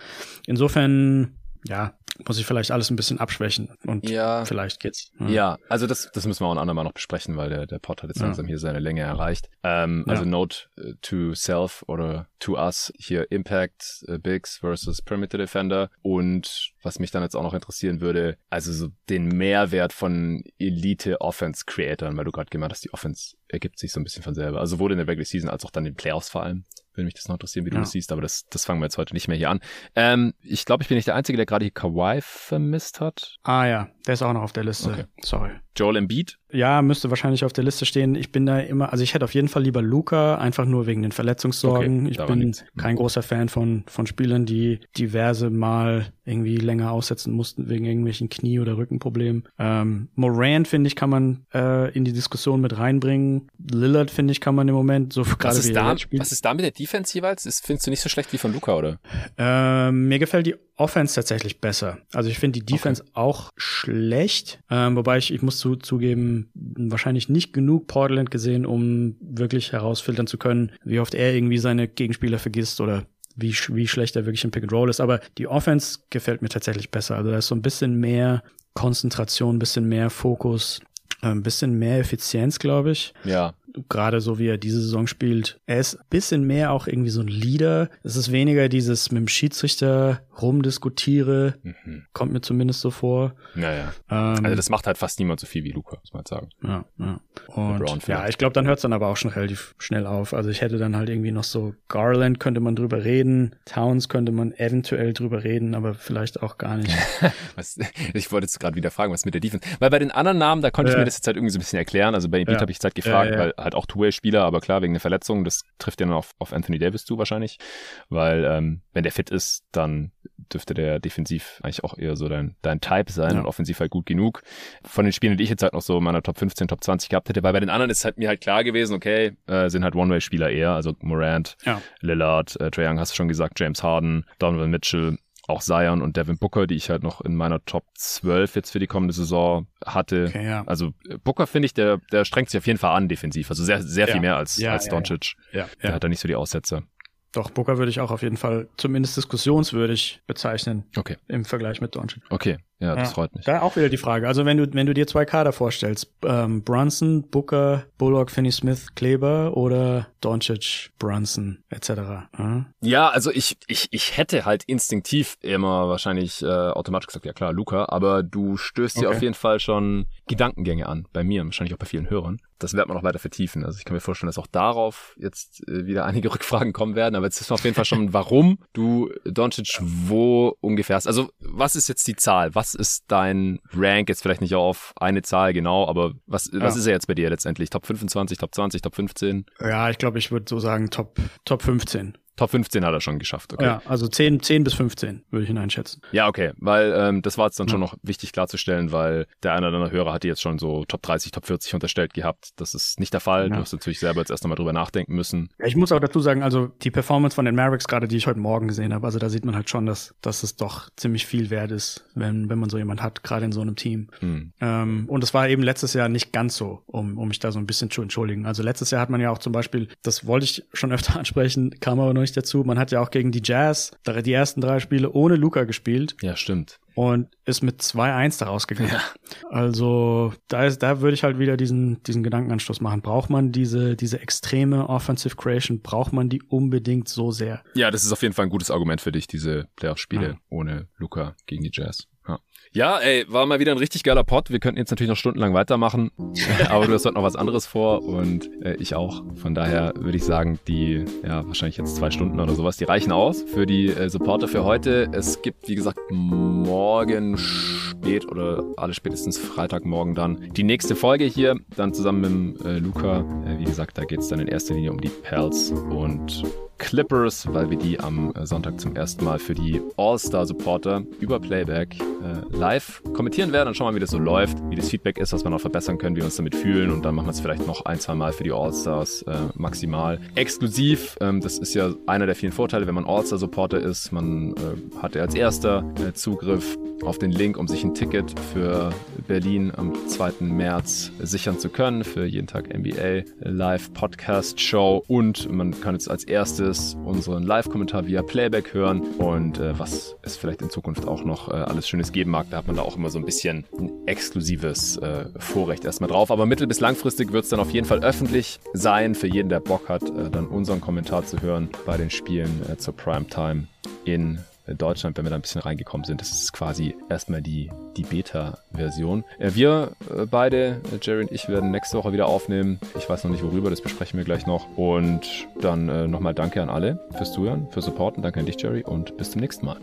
B: Insofern ja, muss ich vielleicht alles ein bisschen abschwächen und ja, vielleicht geht's.
A: Ja, ja also das, das müssen wir auch ein andermal noch besprechen, weil der, der Pod hat jetzt ja. langsam hier seine Länge erreicht. Ähm, also Note uh, to Self oder to Us hier Impact uh, Bigs versus Perimeter Defender und was mich dann jetzt auch noch interessieren würde, also so den Mehrwert von Elite Offense Creatoren, weil du gerade gemeint hast, die Offense ergibt sich so ein bisschen von selber. Also wurde in der Regular Season als auch dann in den Playoffs vor allem würde mich das noch interessieren, wie du das siehst, aber das, das fangen wir jetzt heute nicht mehr hier an. Ähm, ich glaube, ich bin nicht der Einzige, der gerade hier Kawhi vermisst hat.
B: Ah ja, der ist auch noch auf der Liste. Okay. Sorry.
A: Joel Embiid?
B: Ja, müsste wahrscheinlich auf der Liste stehen. Ich bin da immer, also ich hätte auf jeden Fall lieber Luca, einfach nur wegen den Verletzungssorgen. Okay, ich bin kein großer Fan von, von Spielern, die diverse Mal irgendwie länger aussetzen mussten wegen irgendwelchen Knie- oder Rückenproblemen. Ähm, Moran, finde ich, kann man äh, in die Diskussion mit reinbringen. Lillard, finde ich, kann man im Moment so
A: gerade wie da, Was ist da mit der Defense jeweils? Das findest du nicht so schlecht wie von Luca, oder?
B: Ähm, mir gefällt die Offense tatsächlich besser. Also ich finde die Defense okay. auch schlecht, ähm, wobei ich, ich muss zu, zugeben, wahrscheinlich nicht genug Portland gesehen, um wirklich herausfiltern zu können, wie oft er irgendwie seine Gegenspieler vergisst oder wie, wie schlecht er wirklich im Pick and Roll ist. Aber die Offense gefällt mir tatsächlich besser. Also da ist so ein bisschen mehr Konzentration, ein bisschen mehr Fokus, ein bisschen mehr Effizienz, glaube ich.
A: Ja
B: gerade so wie er diese Saison spielt. Er ist ein bisschen mehr auch irgendwie so ein Leader. Es ist weniger dieses mit dem Schiedsrichter rumdiskutiere. Mhm. Kommt mir zumindest so vor.
A: Naja. Ähm, also das macht halt fast niemand so viel wie Luca, muss man sagen.
B: Ja, ja. Und ja, ich glaube, dann hört es dann aber auch schon relativ schnell auf. Also ich hätte dann halt irgendwie noch so Garland könnte man drüber reden, Towns könnte man eventuell drüber reden, aber vielleicht auch gar nicht.
A: was, ich wollte jetzt gerade wieder fragen, was mit der Defense. Weil bei den anderen Namen, da konnte ja. ich mir das jetzt halt irgendwie so ein bisschen erklären. Also bei Embiid ja. habe ich jetzt halt gefragt, weil halt auch Two-Way-Spieler, aber klar, wegen der Verletzung, das trifft ja dann auf, auf Anthony Davis zu wahrscheinlich. Weil ähm, wenn der fit ist, dann dürfte der defensiv eigentlich auch eher so dein, dein Type sein ja. und offensiv halt gut genug. Von den Spielen, die ich jetzt halt noch so in meiner Top 15, Top 20 gehabt hätte, weil bei den anderen ist halt mir halt klar gewesen, okay, äh, sind halt One-Way-Spieler eher, also Morant, ja. Lillard, äh, Trae Young hast du schon gesagt, James Harden, Donovan Mitchell, auch Zion und Devin Booker, die ich halt noch in meiner Top 12 jetzt für die kommende Saison hatte. Okay, ja. Also äh, Booker finde ich, der, der strengt sich auf jeden Fall an defensiv. Also sehr, sehr ja. viel mehr als, ja, als Doncic. Ja, ja. Der hat da nicht so die Aussätze.
B: Doch, Booker würde ich auch auf jeden Fall zumindest diskussionswürdig bezeichnen.
A: Okay.
B: Im Vergleich mit Doncic.
A: Okay, ja, das ja. freut mich.
B: Da auch wieder die Frage. Also wenn du, wenn du dir zwei Kader vorstellst, ähm, Brunson, Booker, Bullock, Finney Smith, Kleber oder Doncic, Brunson, etc.
A: Hm? Ja, also ich, ich, ich hätte halt instinktiv immer wahrscheinlich äh, automatisch gesagt, ja klar, Luca, aber du stößt okay. dir auf jeden Fall schon Gedankengänge an, bei mir, wahrscheinlich auch bei vielen Hörern. Das wird man noch weiter vertiefen. Also ich kann mir vorstellen, dass auch darauf jetzt äh, wieder einige Rückfragen kommen werden, aber jetzt ist auf jeden Fall schon, warum du Doncic wo ungefähr hast. Also was ist jetzt die Zahl? Was was ist dein Rank? Jetzt vielleicht nicht auf eine Zahl genau, aber was, ja. was ist er jetzt bei dir letztendlich? Top 25, Top 20, Top 15?
B: Ja, ich glaube, ich würde so sagen Top, Top 15.
A: Top 15 hat er schon geschafft, okay.
B: Ja, also 10, 10 bis 15 würde ich ihn einschätzen.
A: Ja, okay, weil ähm, das war jetzt dann ja. schon noch wichtig klarzustellen, weil der eine oder andere Hörer hatte jetzt schon so Top 30, Top 40 unterstellt gehabt. Das ist nicht der Fall. Ja. Du hast natürlich selber jetzt erst nochmal drüber nachdenken müssen.
B: Ja, ich muss auch dazu sagen, also die Performance von den Mavericks gerade, die ich heute Morgen gesehen habe, also da sieht man halt schon, dass, dass es doch ziemlich viel wert ist, wenn, wenn man so jemand hat, gerade in so einem Team. Hm. Ähm, und es war eben letztes Jahr nicht ganz so, um, um mich da so ein bisschen zu entschuldigen. Also letztes Jahr hat man ja auch zum Beispiel, das wollte ich schon öfter ansprechen, kam aber noch nicht dazu, man hat ja auch auch gegen die Jazz die ersten drei Spiele ohne Luca gespielt.
A: Ja, stimmt.
B: Und ist mit 2-1 daraus gegangen. Ja. Also da ist, da würde ich halt wieder diesen, diesen Gedankenanstoß machen. Braucht man diese, diese extreme Offensive Creation, braucht man die unbedingt so sehr?
A: Ja, das ist auf jeden Fall ein gutes Argument für dich, diese Playoff-Spiele ja. ohne Luca gegen die Jazz. Ja. Ey, war mal wieder ein richtig geiler Pod. Wir könnten jetzt natürlich noch stundenlang weitermachen, aber du hast heute noch was anderes vor und äh, ich auch. Von daher würde ich sagen, die, ja, wahrscheinlich jetzt zwei Stunden oder sowas, die reichen aus für die äh, Supporter für heute. Es gibt, wie gesagt, morgen spät oder alle spätestens Freitagmorgen dann die nächste Folge hier, dann zusammen mit äh, Luca. Äh, wie gesagt, da geht es dann in erster Linie um die Pels und Clippers, weil wir die am äh, Sonntag zum ersten Mal für die All-Star-Supporter über Playback äh, live kommentieren werden und schauen mal, wie das so läuft, wie das Feedback ist, was wir noch verbessern können, wie wir uns damit fühlen und dann machen wir es vielleicht noch ein, zwei Mal für die All-Stars äh, maximal exklusiv. Ähm, das ist ja einer der vielen Vorteile, wenn man All-Star-Supporter ist. Man äh, hat ja als erster äh, Zugriff auf den Link, um sich ein Ticket für Berlin am 2. März sichern zu können, für jeden Tag NBA Live Podcast Show und man kann jetzt als erstes unseren Live-Kommentar via Playback hören und äh, was es vielleicht in Zukunft auch noch äh, alles Schönes geben mag, da hat man da auch immer so ein bisschen ein exklusives äh, Vorrecht erstmal drauf, aber mittel- bis langfristig wird es dann auf jeden Fall öffentlich sein, für jeden, der Bock hat, äh, dann unseren Kommentar zu hören bei den Spielen äh, zur Primetime in Deutschland, wenn wir da ein bisschen reingekommen sind. Das ist quasi erstmal die, die Beta-Version. Äh, wir äh, beide, Jerry und ich, werden nächste Woche wieder aufnehmen. Ich weiß noch nicht worüber, das besprechen wir gleich noch. Und dann äh, nochmal danke an alle fürs Zuhören, fürs Supporten. Danke an dich, Jerry, und bis zum nächsten Mal.